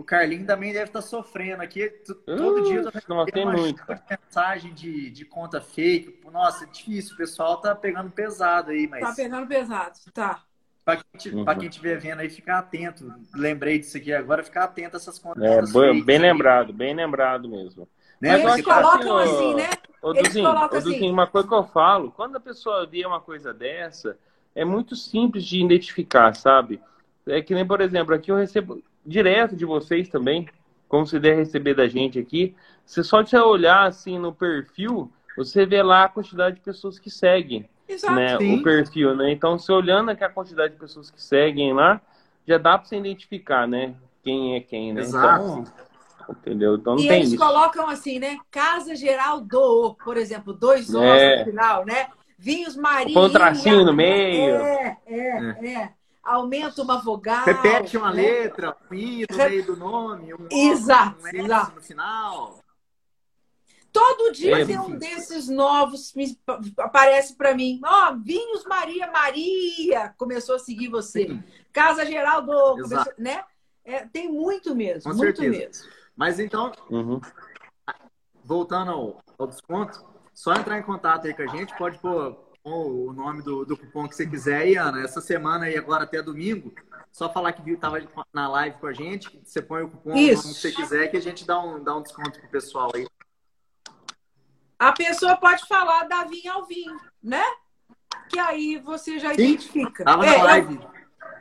O Carlinho também deve estar sofrendo aqui. Todo dia eu tô Uh, uma muito, mensagem de, de conta fake. Nossa, é difícil. O pessoal tá pegando pesado aí, mas Tá pegando pesado. Tá. pra quem, Uhum. pra quem estiver vendo aí, ficar atento. Lembrei disso aqui agora, ficar atento a essas contas. É, bem aí, lembrado, bem lembrado mesmo. Né? Mas Eles que colocam assim, assim, né? Ô, Eles Duzinho, colocam ô, Duzinho, assim. uma coisa que eu falo, quando a pessoa vê uma coisa dessa, é muito simples de identificar, sabe? É que nem, por exemplo, aqui eu recebo direto de vocês também, como você deve receber da gente aqui. Você só de olhar assim no perfil, você vê lá a quantidade de pessoas que seguem Exato. né, sim. o perfil, né? Então, se olhando aqui a quantidade de pessoas que seguem lá, já dá para você identificar, né? Quem é quem, né? Exato. Então, entendeu? Então não E tem eles isso. colocam assim, né? Casa Geral do, por exemplo, dois O's É. no final, né? Vinhos Maria. Põe um tracinho no meio. É, é, é. Aumenta uma vogal. Repete uma né? letra, um i no Re- meio do nome, um, Exato, um S exato. no final. Todo dia É, tem um desses novos me- aparece para mim. Ó, Vinhos Maria Maria começou a seguir você. Sim. Casa Geral do, começou, né? É, tem muito mesmo, Com muito certeza. mesmo. Mas então, Uhum. voltando ao, ao desconto, só entrar em contato aí com a gente, pode pôr pôr o nome do, do cupom que você quiser aí, Ana. Essa semana aí, agora até domingo, só falar que viu tava na live com a gente, você põe o cupom, Isso. que você quiser, que a gente dá um, dá um desconto pro pessoal aí. A pessoa pode falar da vinha ao vinho, né? Que aí você já Sim. identifica. Tava É, na eu- live,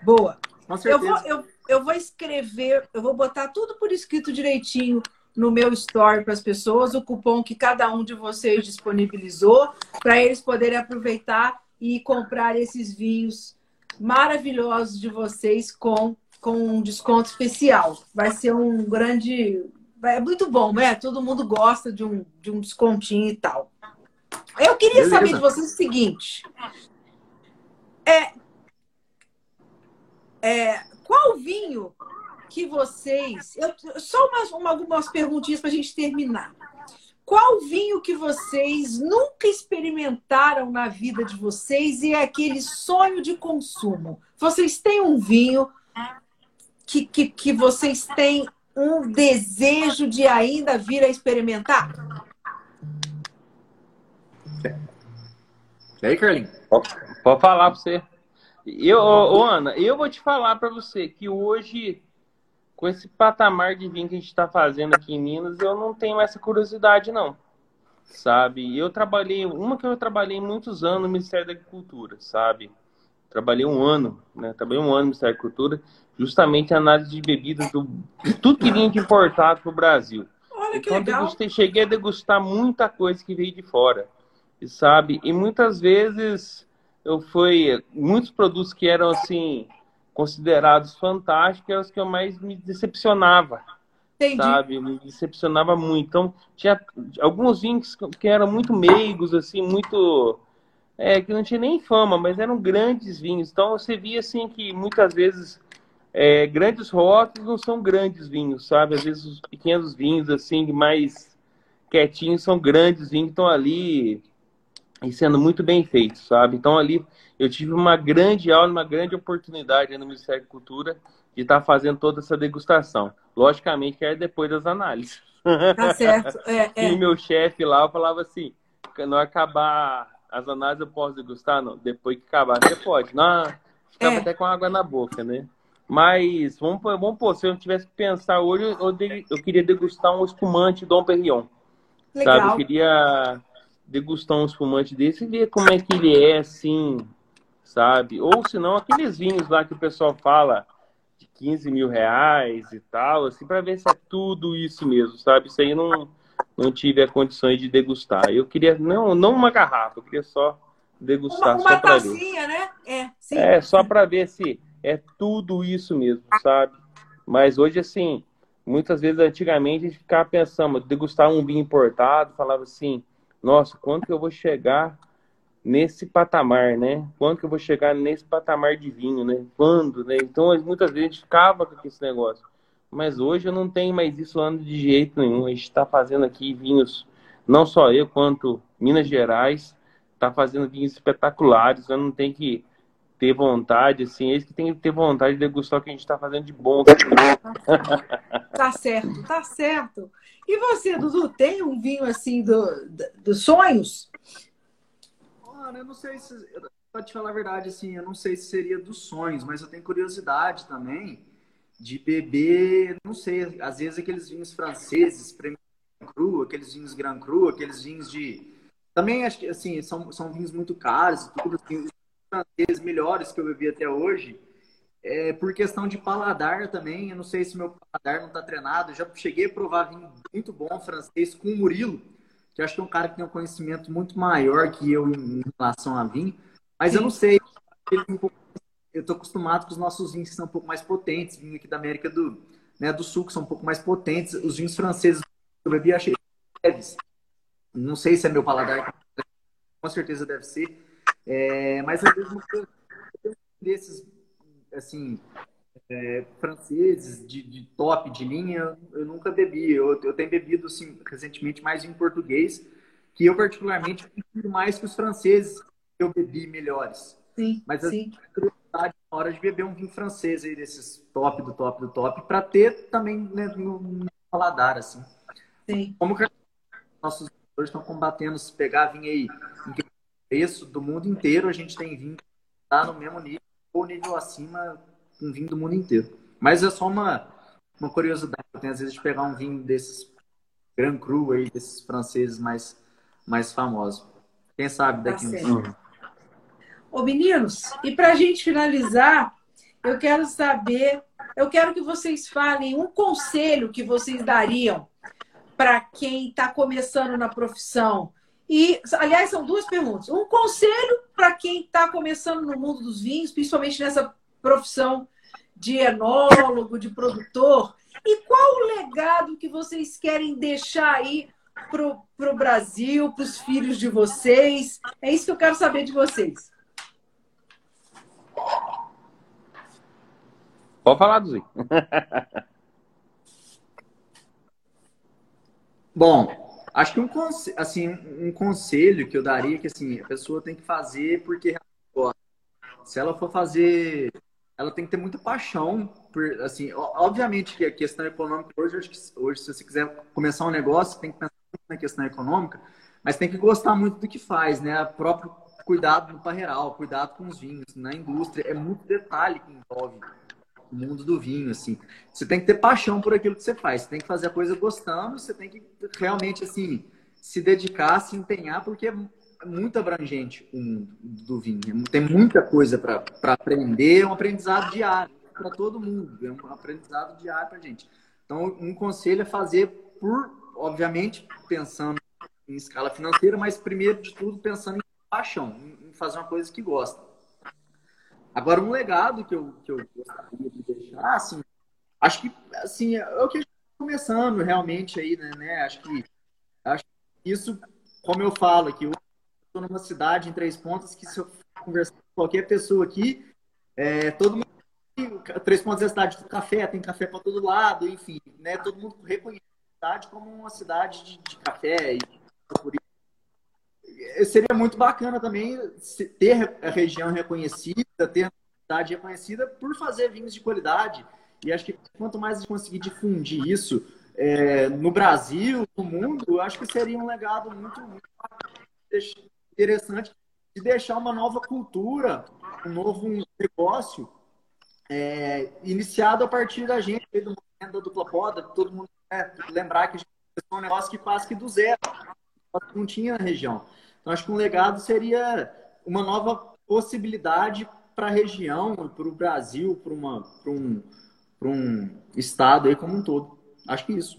boa. com Eu certeza. vou, eu, eu vou escrever, eu vou botar tudo por escrito direitinho no meu story para as pessoas, o cupom que cada um de vocês disponibilizou, para eles poderem aproveitar e comprar esses vinhos maravilhosos de vocês com, com um desconto especial. Vai ser um grande. É muito bom, né? Todo mundo gosta de um, de um descontinho e tal. Eu queria Beleza. saber de vocês o seguinte: é, é, qual vinho que vocês. Eu, só umas, uma- algumas perguntinhas para a gente terminar. Qual vinho que vocês nunca experimentaram na vida de vocês e é aquele sonho de consumo? Vocês têm um vinho que, que, que vocês têm um desejo de ainda vir a experimentar? E aí, Carlinhos? Pode falar pra você. Eu, ô, ô, Ana, eu vou te falar pra você que hoje, com esse patamar de vinho que a gente tá fazendo aqui em Minas, eu não tenho essa curiosidade, não. Sabe? Eu trabalhei, uma que eu trabalhei muitos anos no Ministério da Agricultura, sabe? Trabalhei um ano, né? Trabalhei um ano no Ministério da Agricultura, justamente análise de bebidas do, de tudo que vinha de importado pro Brasil. Olha que Então, legal. degustei, cheguei a degustar muita coisa que veio de fora, e sabe? E muitas vezes eu fui muitos produtos que eram assim considerados fantásticos eram os que eu mais me decepcionava, Entendi. sabe? Me decepcionava muito. Então, tinha alguns vinhos que eram muito meigos, assim, muito. É, que não tinha nem fama, mas eram grandes vinhos. Então, você via, assim, que muitas vezes é, grandes rótulos não são grandes vinhos, sabe? Às vezes os pequenos vinhos, assim, mais quietinhos, são grandes vinhos que estão ali e sendo muito bem feitos, sabe? Então, ali eu tive uma grande aula, uma grande oportunidade no Ministério da Cultura de estar tá fazendo toda essa degustação. Logicamente que é depois das análises. Tá certo. É, [LAUGHS] é. E meu chefe lá falava assim, não acabar as análises eu posso degustar? Não, depois que acabar você pode. Não, ficava é. até com água na boca, né? Mas, vamos, vamos pôr, se eu tivesse que pensar hoje, eu, eu queria degustar um espumante Dom Perignon. Legal. Sabe? Eu queria degustar um espumante desse e ver como é que ele é, assim, sabe? Ou se não, aqueles vinhos lá que o pessoal fala de 15 mil reais e tal, assim, para ver se é tudo isso mesmo, sabe? Isso aí não, não tive a condições de degustar. Eu queria, não, não uma garrafa, eu queria só degustar, uma, uma só para ver. né? É, sim. é só para ver se é tudo isso mesmo, sabe? Mas hoje, assim, muitas vezes, antigamente, a gente ficava pensando, degustar um vinho importado, falava assim, nossa, quando que eu vou chegar nesse patamar, né? Quando que eu vou chegar nesse patamar de vinho, né? Quando, né? Então, muitas vezes a gente ficava com esse negócio. Mas hoje eu não tenho mais isso ano de jeito nenhum. A gente está fazendo aqui vinhos, não só eu, quanto Minas Gerais, está fazendo vinhos espetaculares. Eu não tenho que ter vontade, assim, eles que tem que ter vontade de degustar o que a gente está fazendo de bom. [LAUGHS] Tá certo, tá certo. E você, Dudu, tem um vinho assim dos do sonhos? Mano, eu não sei se. Pra te falar a verdade, assim, eu não sei se seria dos sonhos, mas eu tenho curiosidade também de beber, não sei, às vezes aqueles vinhos franceses, Premier Cru, aqueles vinhos Grand Cru, aqueles vinhos de. Também acho que, assim, são, são vinhos muito caros, tudo, assim, os franceses melhores que eu bebi até hoje. É, por questão de paladar também, eu não sei se meu paladar não está treinado. Eu já cheguei a provar vinho muito bom francês com o Murilo que acho que é um cara que tem um conhecimento muito maior que eu em relação a vinho, mas Sim. eu não sei, eu estou acostumado com os nossos vinhos que são um pouco mais potentes, vinho aqui da América do, né, do Sul, que são um pouco mais potentes, os vinhos franceses que eu bebi achei leves, não sei se é meu paladar, com certeza deve ser, é, mas eu mesmo desses, assim, é, franceses de, de, top, de linha, eu nunca bebi. Eu, eu tenho bebido, assim, recentemente mais em português, que eu particularmente prefiro mais que os franceses que eu bebi melhores. Sim, Mas sim. a na hora de beber um vinho francês aí, desses top, do top, do top, para ter também né, no, no paladar, assim. Sim. Como que nossos estão combatendo, se pegar vinho aí em preço do mundo inteiro, a gente tem vinho tá no mesmo nível, ou nível acima, com vinho do mundo inteiro. Mas é só uma, uma curiosidade. Tem às vezes de pegar um vinho desses Grand Cru aí, desses franceses mais, mais famosos. Quem sabe daqui tá uns Ô meninos, e para a gente finalizar, eu quero saber, eu quero que vocês falem um conselho que vocês dariam para quem está começando na profissão. E, aliás, são duas perguntas. Um conselho para quem está começando no mundo dos vinhos, principalmente nessa profissão de enólogo, de produtor. E qual o legado que vocês querem deixar aí para o Brasil, para os filhos de vocês? É isso que eu quero saber de vocês. Pode falar, Duzi. [LAUGHS] Bom, acho que um, assim, um conselho que eu daria é que assim, a pessoa tem que fazer porque se ela for fazer ela tem que ter muita paixão por, assim, obviamente que a questão econômica hoje, hoje se você quiser começar um negócio, tem que pensar na questão econômica, mas tem que gostar muito do que faz, né? O próprio cuidado no parreiral, cuidado com os vinhos, na indústria, é muito detalhe que envolve mundo do vinho, assim. Você tem que ter paixão por aquilo que você faz, você tem que fazer a coisa gostando, você tem que realmente, assim, se dedicar, se empenhar, porque é muito abrangente o mundo do vinho. Tem muita coisa para aprender, é um aprendizado diário para todo mundo, é um aprendizado diário para gente. Então, um conselho é fazer por, obviamente, pensando em escala financeira, mas primeiro de tudo pensando em paixão, em fazer uma coisa que gosta. Agora, um legado que eu, que eu gostaria de deixar, assim, acho que, assim, é o que a gente começando realmente aí, né? né? Acho que acho que isso, como eu falo aqui, eu estou numa cidade em Três Pontas que se eu conversar com qualquer pessoa aqui, é, todo mundo Três Pontos é a cidade do café, tem café para todo lado, enfim, né? Todo mundo reconhece a cidade como uma cidade de, de café e por. Seria muito bacana também ter a região reconhecida, ter a cidade reconhecida por fazer vinhos de qualidade. E acho que quanto mais a gente conseguir difundir isso é, no Brasil, no mundo, acho que seria um legado muito, muito interessante de deixar uma nova cultura, um novo negócio é, iniciado a partir da gente, do movimento da dupla poda, todo mundo né, lembrar que a gente é um negócio que quase que do zero, não tinha na região. Então, acho que um legado seria uma nova possibilidade para a região, para o Brasil, para um, um estado aí como um todo. Acho que isso.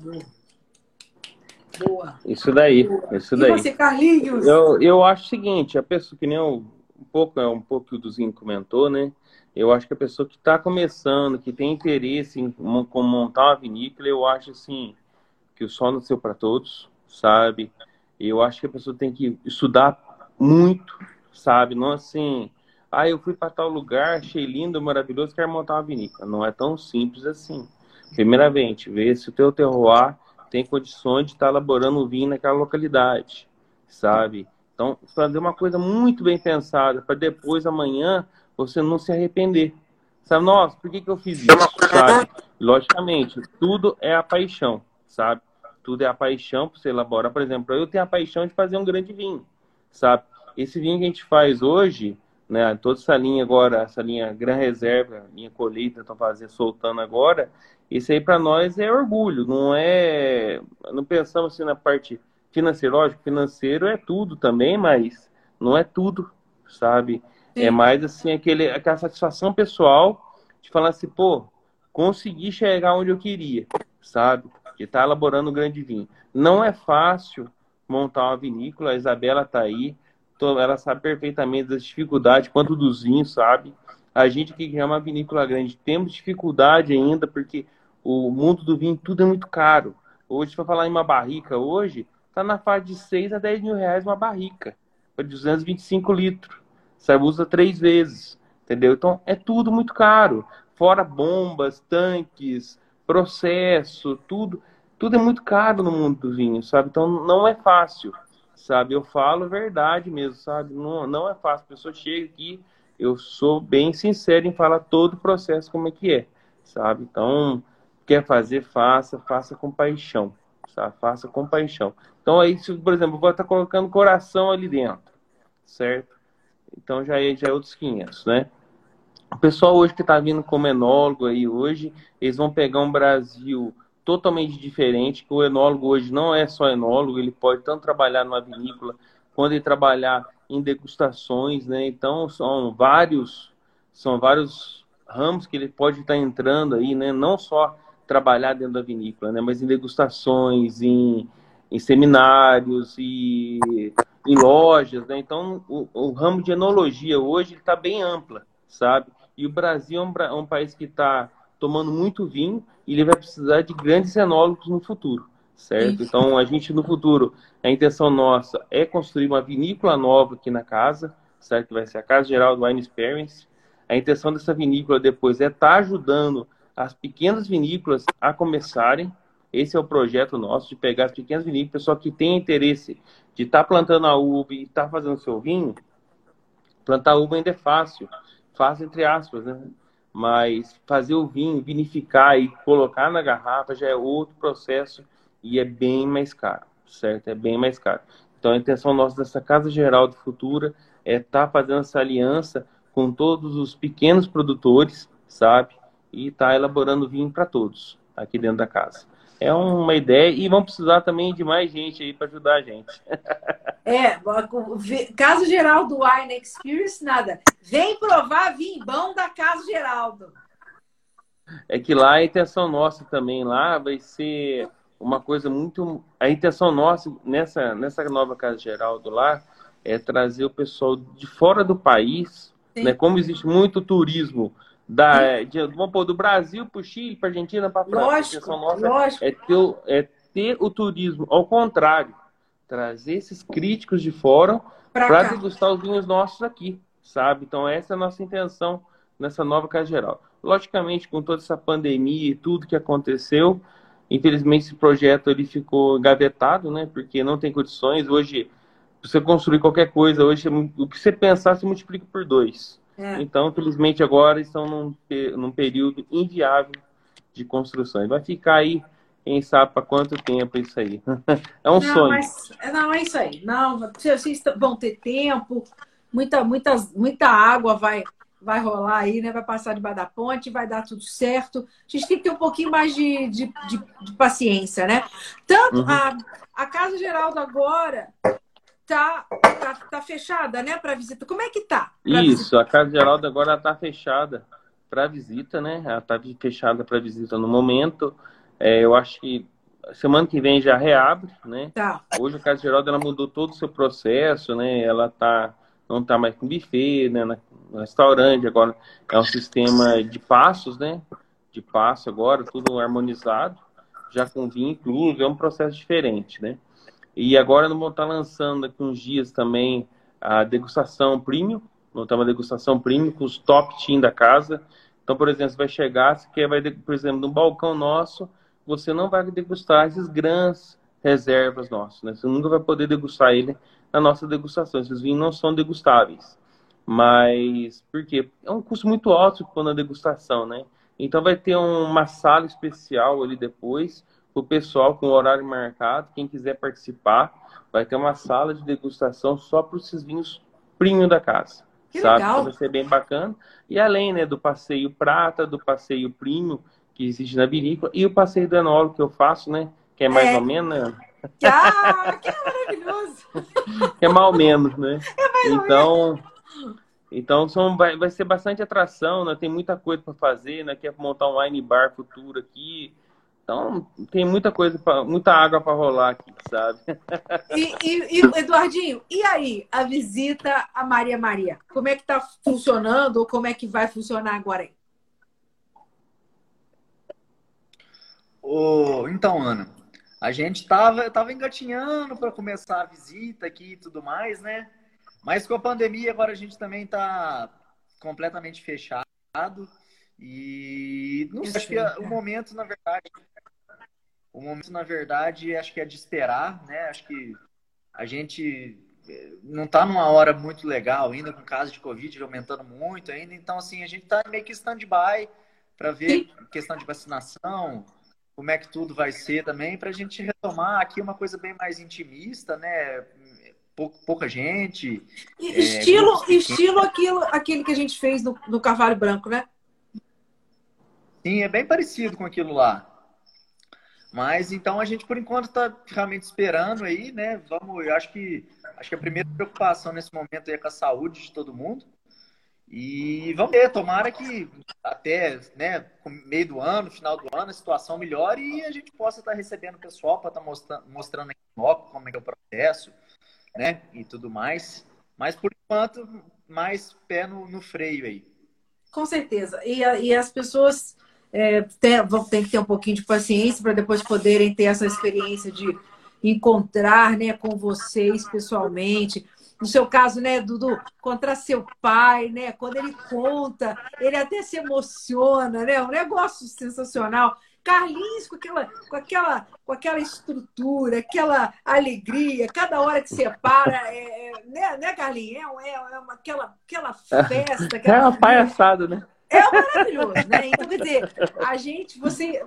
Boa. Isso daí, isso daí. E você, Carlinhos? Eu, eu acho o seguinte, a pessoa que nem eu, um pouco, é um pouco que o Duzinho comentou, né? Eu acho que a pessoa que está começando, que tem interesse em como montar uma vinícola, eu acho assim que o sol nasceu para todos, sabe? Eu acho que a pessoa tem que estudar muito, sabe? Não assim, ah, eu fui para tal lugar, achei lindo, maravilhoso, quero montar uma vinícola. Não é tão simples assim. Primeiramente, ver se o teu terroir tem condições de estar tá elaborando o vinho naquela localidade, sabe? Então, fazer uma coisa muito bem pensada para depois, amanhã, você não se arrepender. Sabe, nossa, por que, que eu fiz isso? Sabe? Logicamente, tudo é a paixão, sabe? Tudo é a paixão para você elaborar. Por exemplo, eu tenho a paixão de fazer um grande vinho, sabe? Esse vinho que a gente faz hoje, né? Toda essa linha agora, essa linha Gran Reserva, linha colheita, estão fazendo, soltando agora. Isso aí para nós é orgulho, não é. Não pensamos assim na parte financeira, lógico, financeiro é tudo também, mas não é tudo, sabe? É Sim. É mais assim, aquele, aquela satisfação pessoal de falar assim, pô, consegui chegar onde eu queria, sabe? De estar tá elaborando um grande vinho. Não é fácil montar uma vinícola, a Isabela tá aí, ela sabe perfeitamente das dificuldades, quanto dos vinhos, sabe? A gente que é uma vinícola grande, temos dificuldade ainda, porque o mundo do vinho tudo é muito caro. Hoje, para falar em uma barrica, hoje, tá na faixa de 6 a 10 mil reais uma barrica, para 225 litros. Você usa três vezes, entendeu? Então é tudo muito caro. Fora bombas, tanques, processo, tudo. Tudo é muito caro no mundo do vinho, sabe? Então não é fácil, sabe? Eu falo verdade mesmo, sabe? Não, não é fácil. A pessoa chega aqui, eu sou bem sincero em falar todo o processo como é que é, sabe? Então, quer fazer, faça, faça com paixão, sabe? Faça com paixão. Então aí, se, por exemplo, vou estar colocando coração ali dentro, certo? Então já é, já é outros 500, né? O pessoal hoje que está vindo como enólogo aí hoje, eles vão pegar um Brasil totalmente diferente, que o enólogo hoje não é só enólogo, ele pode tanto trabalhar numa vinícola, quanto ele trabalhar em degustações, né? Então são vários, são vários ramos que ele pode estar tá entrando aí, né? Não só trabalhar dentro da vinícola, né? Mas em degustações, em, em seminários e em lojas, né? Então, o, o, ramo de enologia hoje está bem ampla, sabe? E o Brasil é um, é um país que está tomando muito vinho e ele vai precisar de grandes enólogos no futuro, certo? Isso. Então, a gente no futuro, a intenção nossa é construir uma vinícola nova aqui na casa, certo? Vai ser a Casa Geral do Wine Experience. A intenção dessa vinícola depois é estar tá ajudando as pequenas vinícolas a começarem, esse é o projeto nosso, de pegar as pequenas vinícolas, pessoal que tem interesse de estar tá plantando a uva e estar tá fazendo seu vinho. Plantar uva ainda é fácil, fácil entre aspas, né? Mas fazer o vinho, vinificar e colocar na garrafa já é outro processo e é bem mais caro, certo? É bem mais caro. Então a intenção nossa dessa Casa Geral do Futura é estar tá fazendo essa aliança com todos os pequenos produtores, sabe? E estar tá elaborando vinho para todos aqui dentro da casa é uma ideia e vão precisar também de mais gente aí para ajudar a gente. É, caso geral do Wine Experience, nada. Vem provar bom da Caso Geraldo. É que lá a intenção nossa também lá vai ser uma coisa muito. A intenção nossa nessa, nessa nova Casa Geraldo lá é trazer o pessoal de fora do país, né? Como existe muito turismo da, de, vamos pôr, do Brasil para o Chile, para a Argentina, para a França. Lógico, nossa lógico. É ter, o- é ter o turismo, ao contrário, trazer esses críticos de fora para degustar os vinhos nossos aqui, sabe? Então essa é a nossa intenção nessa nova Casa Geral. Logicamente, com toda essa pandemia e tudo que aconteceu, infelizmente esse projeto ele ficou engavetado, né? Porque não tem condições. Hoje, você construir qualquer coisa, hoje o que você pensar se multiplica por dois. É. Então, infelizmente, agora estão num, num período inviável de construção. E vai ficar aí, quem sabe, para quanto tempo isso aí. [LAUGHS] É um não, sonho. Mas, não, é isso aí. Não, vocês vão ter tempo, muita, muitas, muita água vai, vai rolar aí, né? Vai passar debaixo da ponte, vai dar tudo certo. A gente tem que ter um pouquinho mais de, de, de- de paciência, né? Tanto Uhum. a, a Casa Geraldo agora tá, tá, tá fechada, né, para visita. Como é que tá? Isso, a Casa Geraldo agora está fechada para visita, né? Ela está fechada para visita no momento. É, eu acho que semana que vem já reabre, né? Tá. Hoje a Casa Geraldo ela mudou todo o seu processo, né? Ela tá não tá mais com buffet, né? Na- No restaurante agora é um sistema de passos, né? De passo agora, tudo harmonizado, já com vinho incluso, é um processo diferente, né? E agora nós vamos estar lançando aqui uns dias também a degustação premium, vamos ter uma degustação premium com os top team da casa. Então, por exemplo, você vai chegar, você quer, vai, por exemplo, no balcão nosso, você não vai degustar esses grandes reservas nossos, né? Você nunca vai poder degustar ele na nossa degustação. Esses vinhos não são degustáveis. Mas, por quê? É um custo muito alto quando a degustação, né? Então vai ter um- uma sala especial ali depois, o pessoal com horário marcado, quem quiser participar, vai ter uma sala de degustação só para esses vinhos premium da casa. Que sabe? legal. Então vai ser bem bacana. E além né, do passeio prata, do passeio premium, que existe na vinícola, e o passeio do enólogo que eu faço, né? Que é mais É. ou menos, né? [LAUGHS] Ah, que maravilhoso! [LAUGHS] que é ou menos, né? mais ou então, então são, vai, vai ser bastante atração, né? Tem muita coisa para fazer, né? Quer montar um wine bar futuro aqui. Então, tem muita coisa, pra, muita água para rolar aqui, sabe? E, e- e, Eduardinho, e aí, a visita a Maria Maria? Como é que tá funcionando ou como é que vai funcionar agora aí? Ô, então, Ana, a gente tava, tava engatinhando para começar a visita aqui e tudo mais, né? Mas com a pandemia agora a gente também tá completamente fechado e não sei, acho que é o momento, na verdade, o momento, na verdade, acho que é de esperar, né? Acho que a gente eh, não tá numa hora muito legal ainda, com casos de Covid aumentando muito ainda, então assim, a gente tá meio que stand-by para ver questão de vacinação, como é que tudo vai ser também, para a gente retomar aqui uma coisa bem mais intimista, né? Pou- pouca gente. E- É, estilo estilo aquilo, aquele que a gente fez no, no Cavalo Branco, né? Sim, é bem parecido com aquilo lá. Mas então a gente por enquanto está realmente esperando aí, né? Vamos, eu acho que acho que a primeira preocupação nesse momento é com a saúde de todo mundo. E vamos ver, tomara que até né, meio do ano, final do ano, a situação melhore e a gente possa estar recebendo o pessoal para estar mostrando, mostrando loco como é que é o processo, né? E tudo mais. Mas por enquanto, mais pé no, no freio aí. Com certeza. E, e as pessoas é, têm, vão ter que ter um pouquinho de paciência para depois poderem ter essa experiência de encontrar né, com vocês pessoalmente. No seu caso, né, Dudu, encontrar seu pai, né? Quando ele conta, ele até se emociona, né? Um negócio sensacional. Carlinhos com aquela, com aquela, com aquela estrutura, aquela alegria, cada hora que você para, é, é, né, né, Carlinhos? É, é, é uma, aquela, aquela festa, [LAUGHS] É aquela uma palhaçada, né? É maravilhoso, né? Então, quer dizer, a gente, você.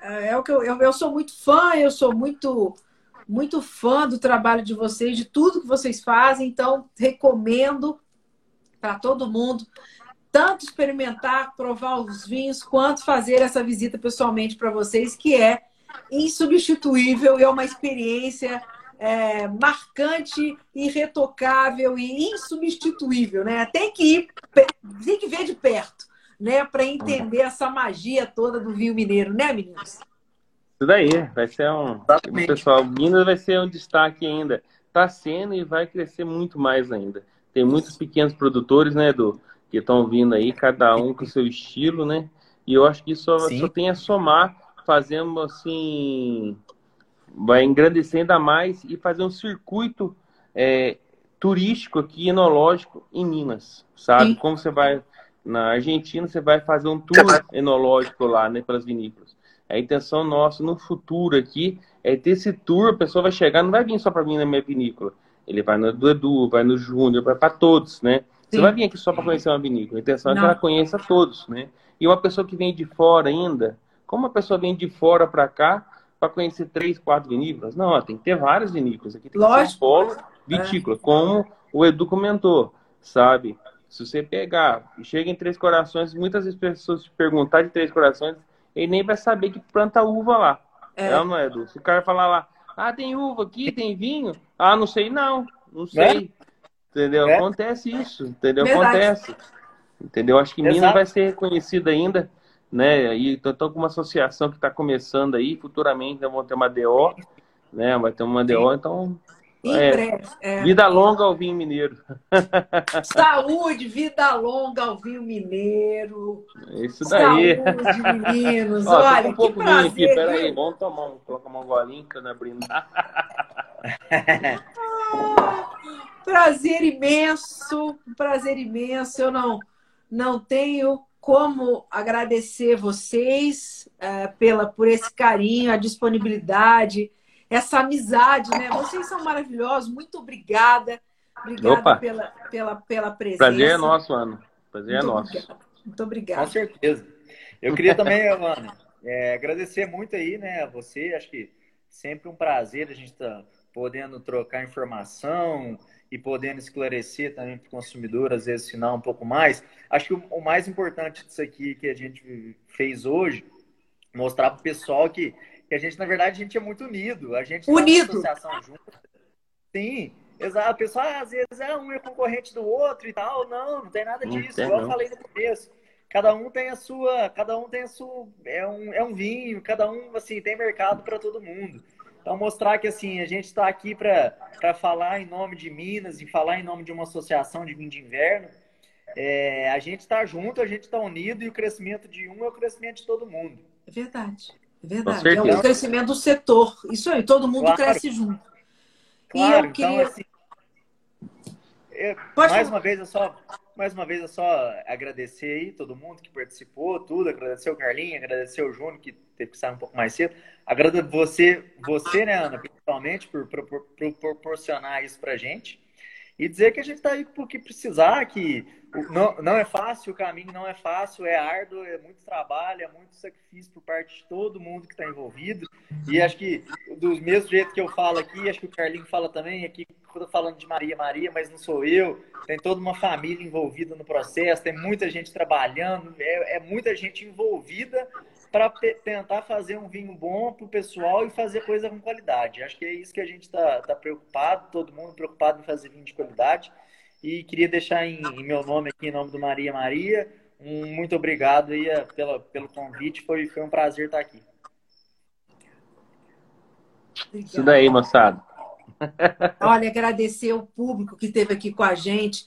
é o que eu, eu, eu sou muito fã, eu sou muito, muito fã do trabalho de vocês, de tudo que vocês fazem, então recomendo para todo mundo tanto experimentar, provar os vinhos, quanto fazer essa visita pessoalmente para vocês, que é insubstituível e é uma experiência é, marcante, irretocável e insubstituível, né? Tem que ir, tem que ver de perto, né? Para entender essa magia toda do vinho mineiro, né, meninos? Isso daí, vai ser um. Exatamente. O pessoal, Minas vai ser um destaque ainda. Está sendo e vai crescer muito mais ainda. Tem muitos pequenos produtores, né, Edu? que estão vindo aí, cada um com o seu estilo, né? E eu acho que isso só, só tem a somar, fazendo assim, vai engrandecer ainda mais e fazer um circuito é, turístico aqui, enológico, em Minas, sabe? Sim. Como você vai na Argentina, você vai fazer um tour enológico lá, né, pelas vinícolas. A intenção nossa no futuro aqui é ter esse tour, a pessoa vai chegar, não vai vir só para mim na minha vinícola. Ele vai no Edu, vai no Júnior, vai para todos, né? Você vai vir aqui só para conhecer uma vinícola. A intenção não. é que ela conheça todos, né? E uma pessoa que vem de fora ainda, como uma pessoa vem de fora para cá para conhecer três, quatro vinícolas? Não, ó, tem que ter várias vinícolas. Aqui tem que Lógico. um polo vitícola, é. como o Edu comentou, sabe? Se você pegar, chega em Três Corações, muitas vezes pessoas te perguntar de Três Corações, ele nem vai saber que planta uva lá. É, é ou não é, Edu? Se o cara falar lá, ah, tem uva aqui, tem vinho? Ah, não sei não, não sei. É? Entendeu? É? Acontece isso, entendeu? Verdade. Acontece. Entendeu? Acho que Exato. Minas vai ser reconhecida ainda, né? E estou com uma associação que está começando aí, futuramente vamos ter uma DO, né? Vai ter uma DO, então é, é. Vida longa ao vinho mineiro. [LAUGHS] Saúde, vida longa ao vinho mineiro. Isso daí. Saúde, meninos. [LAUGHS] Ó, Olha, um pouco que prazer, aqui, peraí, vamos tomar um, colocar uma golinha que eu não abrindo. prazer imenso, prazer imenso. Eu não, não tenho como agradecer vocês uh, pela, por esse carinho, a disponibilidade essa amizade, né? Vocês são maravilhosos, muito obrigada. Obrigada pela, pela, pela presença. Prazer é nosso, Ana. Prazer é muito é nosso. Obrigada. Muito obrigada. Com certeza. Eu queria também, [LAUGHS] Ana, é, agradecer muito aí, né, a você. Acho que sempre um prazer a gente estar tá podendo trocar informação e podendo esclarecer também para o consumidor, às vezes, ensinar um pouco mais. Acho que o, o mais importante disso aqui que a gente fez hoje, mostrar para o pessoal que que a gente, na verdade, a gente é muito unido. A gente unido. Tá associação junto. Sim, exato. O pessoal, às vezes, é um é concorrente do outro e tal. Não, não tem nada disso. Igual eu falei no começo. Cada um tem a sua, cada um tem a sua, é um, é um vinho, cada um, assim, tem mercado para todo mundo. Então, mostrar que, assim, a gente está aqui para falar em nome de Minas e falar em nome de uma associação de vinho de inverno. É, a gente está junto, a gente está unido e o crescimento de um é o crescimento de todo mundo. É verdade. É verdade. É o crescimento do setor. Isso aí, todo mundo claro. cresce junto. Claro, e eu então, queria. Então, assim, eu, mais uma vez, eu só. Mais uma vez, é só agradecer aí todo mundo que participou, tudo. Agradecer o Carlinhos, agradecer o Júnior, que teve que sair um pouco mais cedo. Agradecer você, você, né, Ana, principalmente, por, por, por, por proporcionar isso pra gente. E dizer que a gente está aí por que precisar, que não, não é fácil, o caminho não é fácil, é árduo, é muito trabalho, é muito sacrifício por parte de todo mundo que está envolvido. E acho que, do mesmo jeito que eu falo aqui, acho que o Carlinho fala também, aqui estou falando de Maria Maria, mas não sou eu, tem toda uma família envolvida no processo, tem muita gente trabalhando, é, é muita gente envolvida para tentar fazer um vinho bom para o pessoal e fazer coisa com qualidade. Acho que é isso que a gente está tá preocupado, todo mundo preocupado em fazer vinho de qualidade. E queria deixar em, em meu nome aqui, em nome do Maria Maria, um muito obrigado aí eh, pela, pelo convite. Foi, foi um prazer estar aqui. Isso daí, moçada. Olha, agradecer o público que esteve aqui com a gente.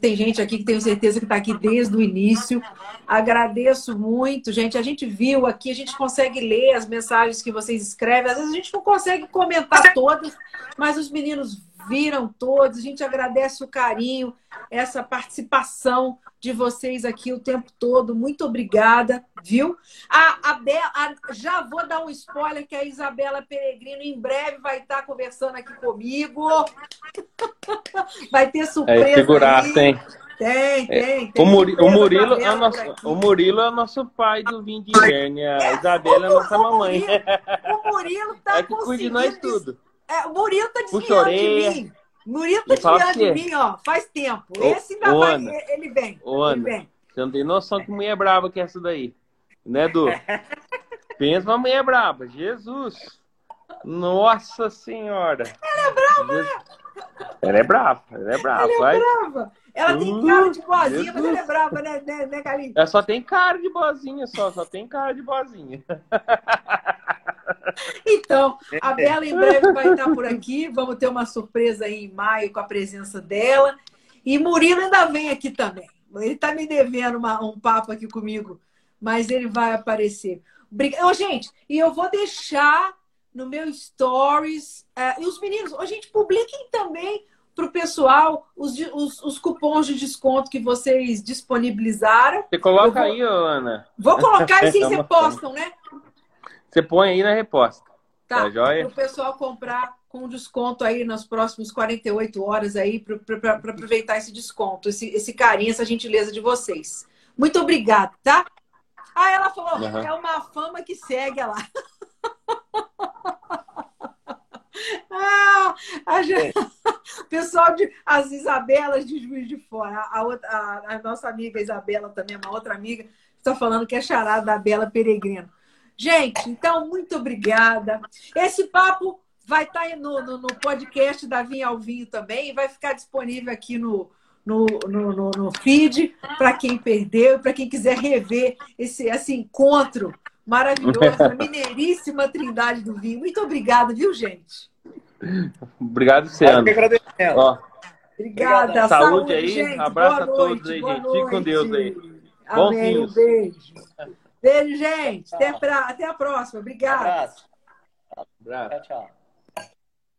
Tem gente aqui que tenho certeza que está aqui desde o início. Agradeço muito, gente. A gente viu aqui, a gente consegue ler as mensagens que vocês escrevem. Às vezes a gente não consegue comentar todas, mas os meninos viram todos. A gente agradece o carinho, essa participação de vocês aqui o tempo todo. Muito obrigada, viu? A, a, Be a já vou dar um spoiler que a Isabela Peregrino em breve vai estar conversando aqui comigo. [LAUGHS] vai ter surpresa. É, figuraça, tem. Tem, tem, tem. O, Muri, o, Murilo é o, nosso, o Murilo é o nosso pai do vinho de inverno. A é, Isabela é a nossa mamãe. O Murilo [LAUGHS] tá é que cuide de nós tudo. É, o Murilo tá desviando de mim. Murilo tá desviando de mim, ó, faz tempo. Ô, Esse ainda ô, vai, Ana, ele vem. Ô, Ana, ele vem. Você não tem noção que mulher brava que é essa daí. Né, Du? [LAUGHS] Pensa uma mulher brava. Jesus. Nossa Senhora. Ela é brava, Jesus. Ela é brava, ela é brava. Ela é vai. brava. Ela tem cara de boazinha, mas ela é brava, né, né, né Ela só tem cara de boazinha, só. Só tem cara de boazinha. [LAUGHS] Então, a Bela em breve vai estar por aqui. Vamos ter uma surpresa aí em maio com a presença dela. E Murilo ainda vem aqui também. Ele está me devendo uma, um papo aqui comigo, mas ele vai aparecer. Obrigada. Oh, gente, e eu vou deixar no meu stories. Uh, e os meninos, oh, gente, publiquem também para o pessoal os, os, os, cupons de desconto que vocês disponibilizaram. Você coloca vou, aí, Ana. Vou colocar e vocês repostam, né? Você põe aí na reposta. Tá, tá para o pessoal comprar com desconto aí nas próximas 48 horas aí para aproveitar esse desconto, esse, esse carinho, essa gentileza de vocês. Muito obrigada, tá? Ah, ela falou, uhum. é uma fama que segue lá. [LAUGHS] ah, a gente... [LAUGHS] pessoal de as Isabelas de Juiz de Fora, a, outra, a, a nossa amiga Isabela também, uma outra amiga, está falando que é charada da Bela Peregrino. Gente, então, muito obrigada. Esse papo vai estar tá no, no, no podcast da Vinha ao Vinho também, e vai ficar disponível aqui no, no, no, no feed para quem perdeu, para quem quiser rever esse, esse encontro maravilhoso, a [LAUGHS] mineiríssima Trindade do Vinho. Muito obrigada, viu, gente? Obrigado, Ciano. Obrigada. Saúde, saúde aí. Gente. Abraço boa a todos noite, aí, gente. Fique com Deus aí. Amém. Um beijo. Beijo, gente. Até, pra, até a próxima. Obrigada. Abraço. Abraço. Tchau, tchau.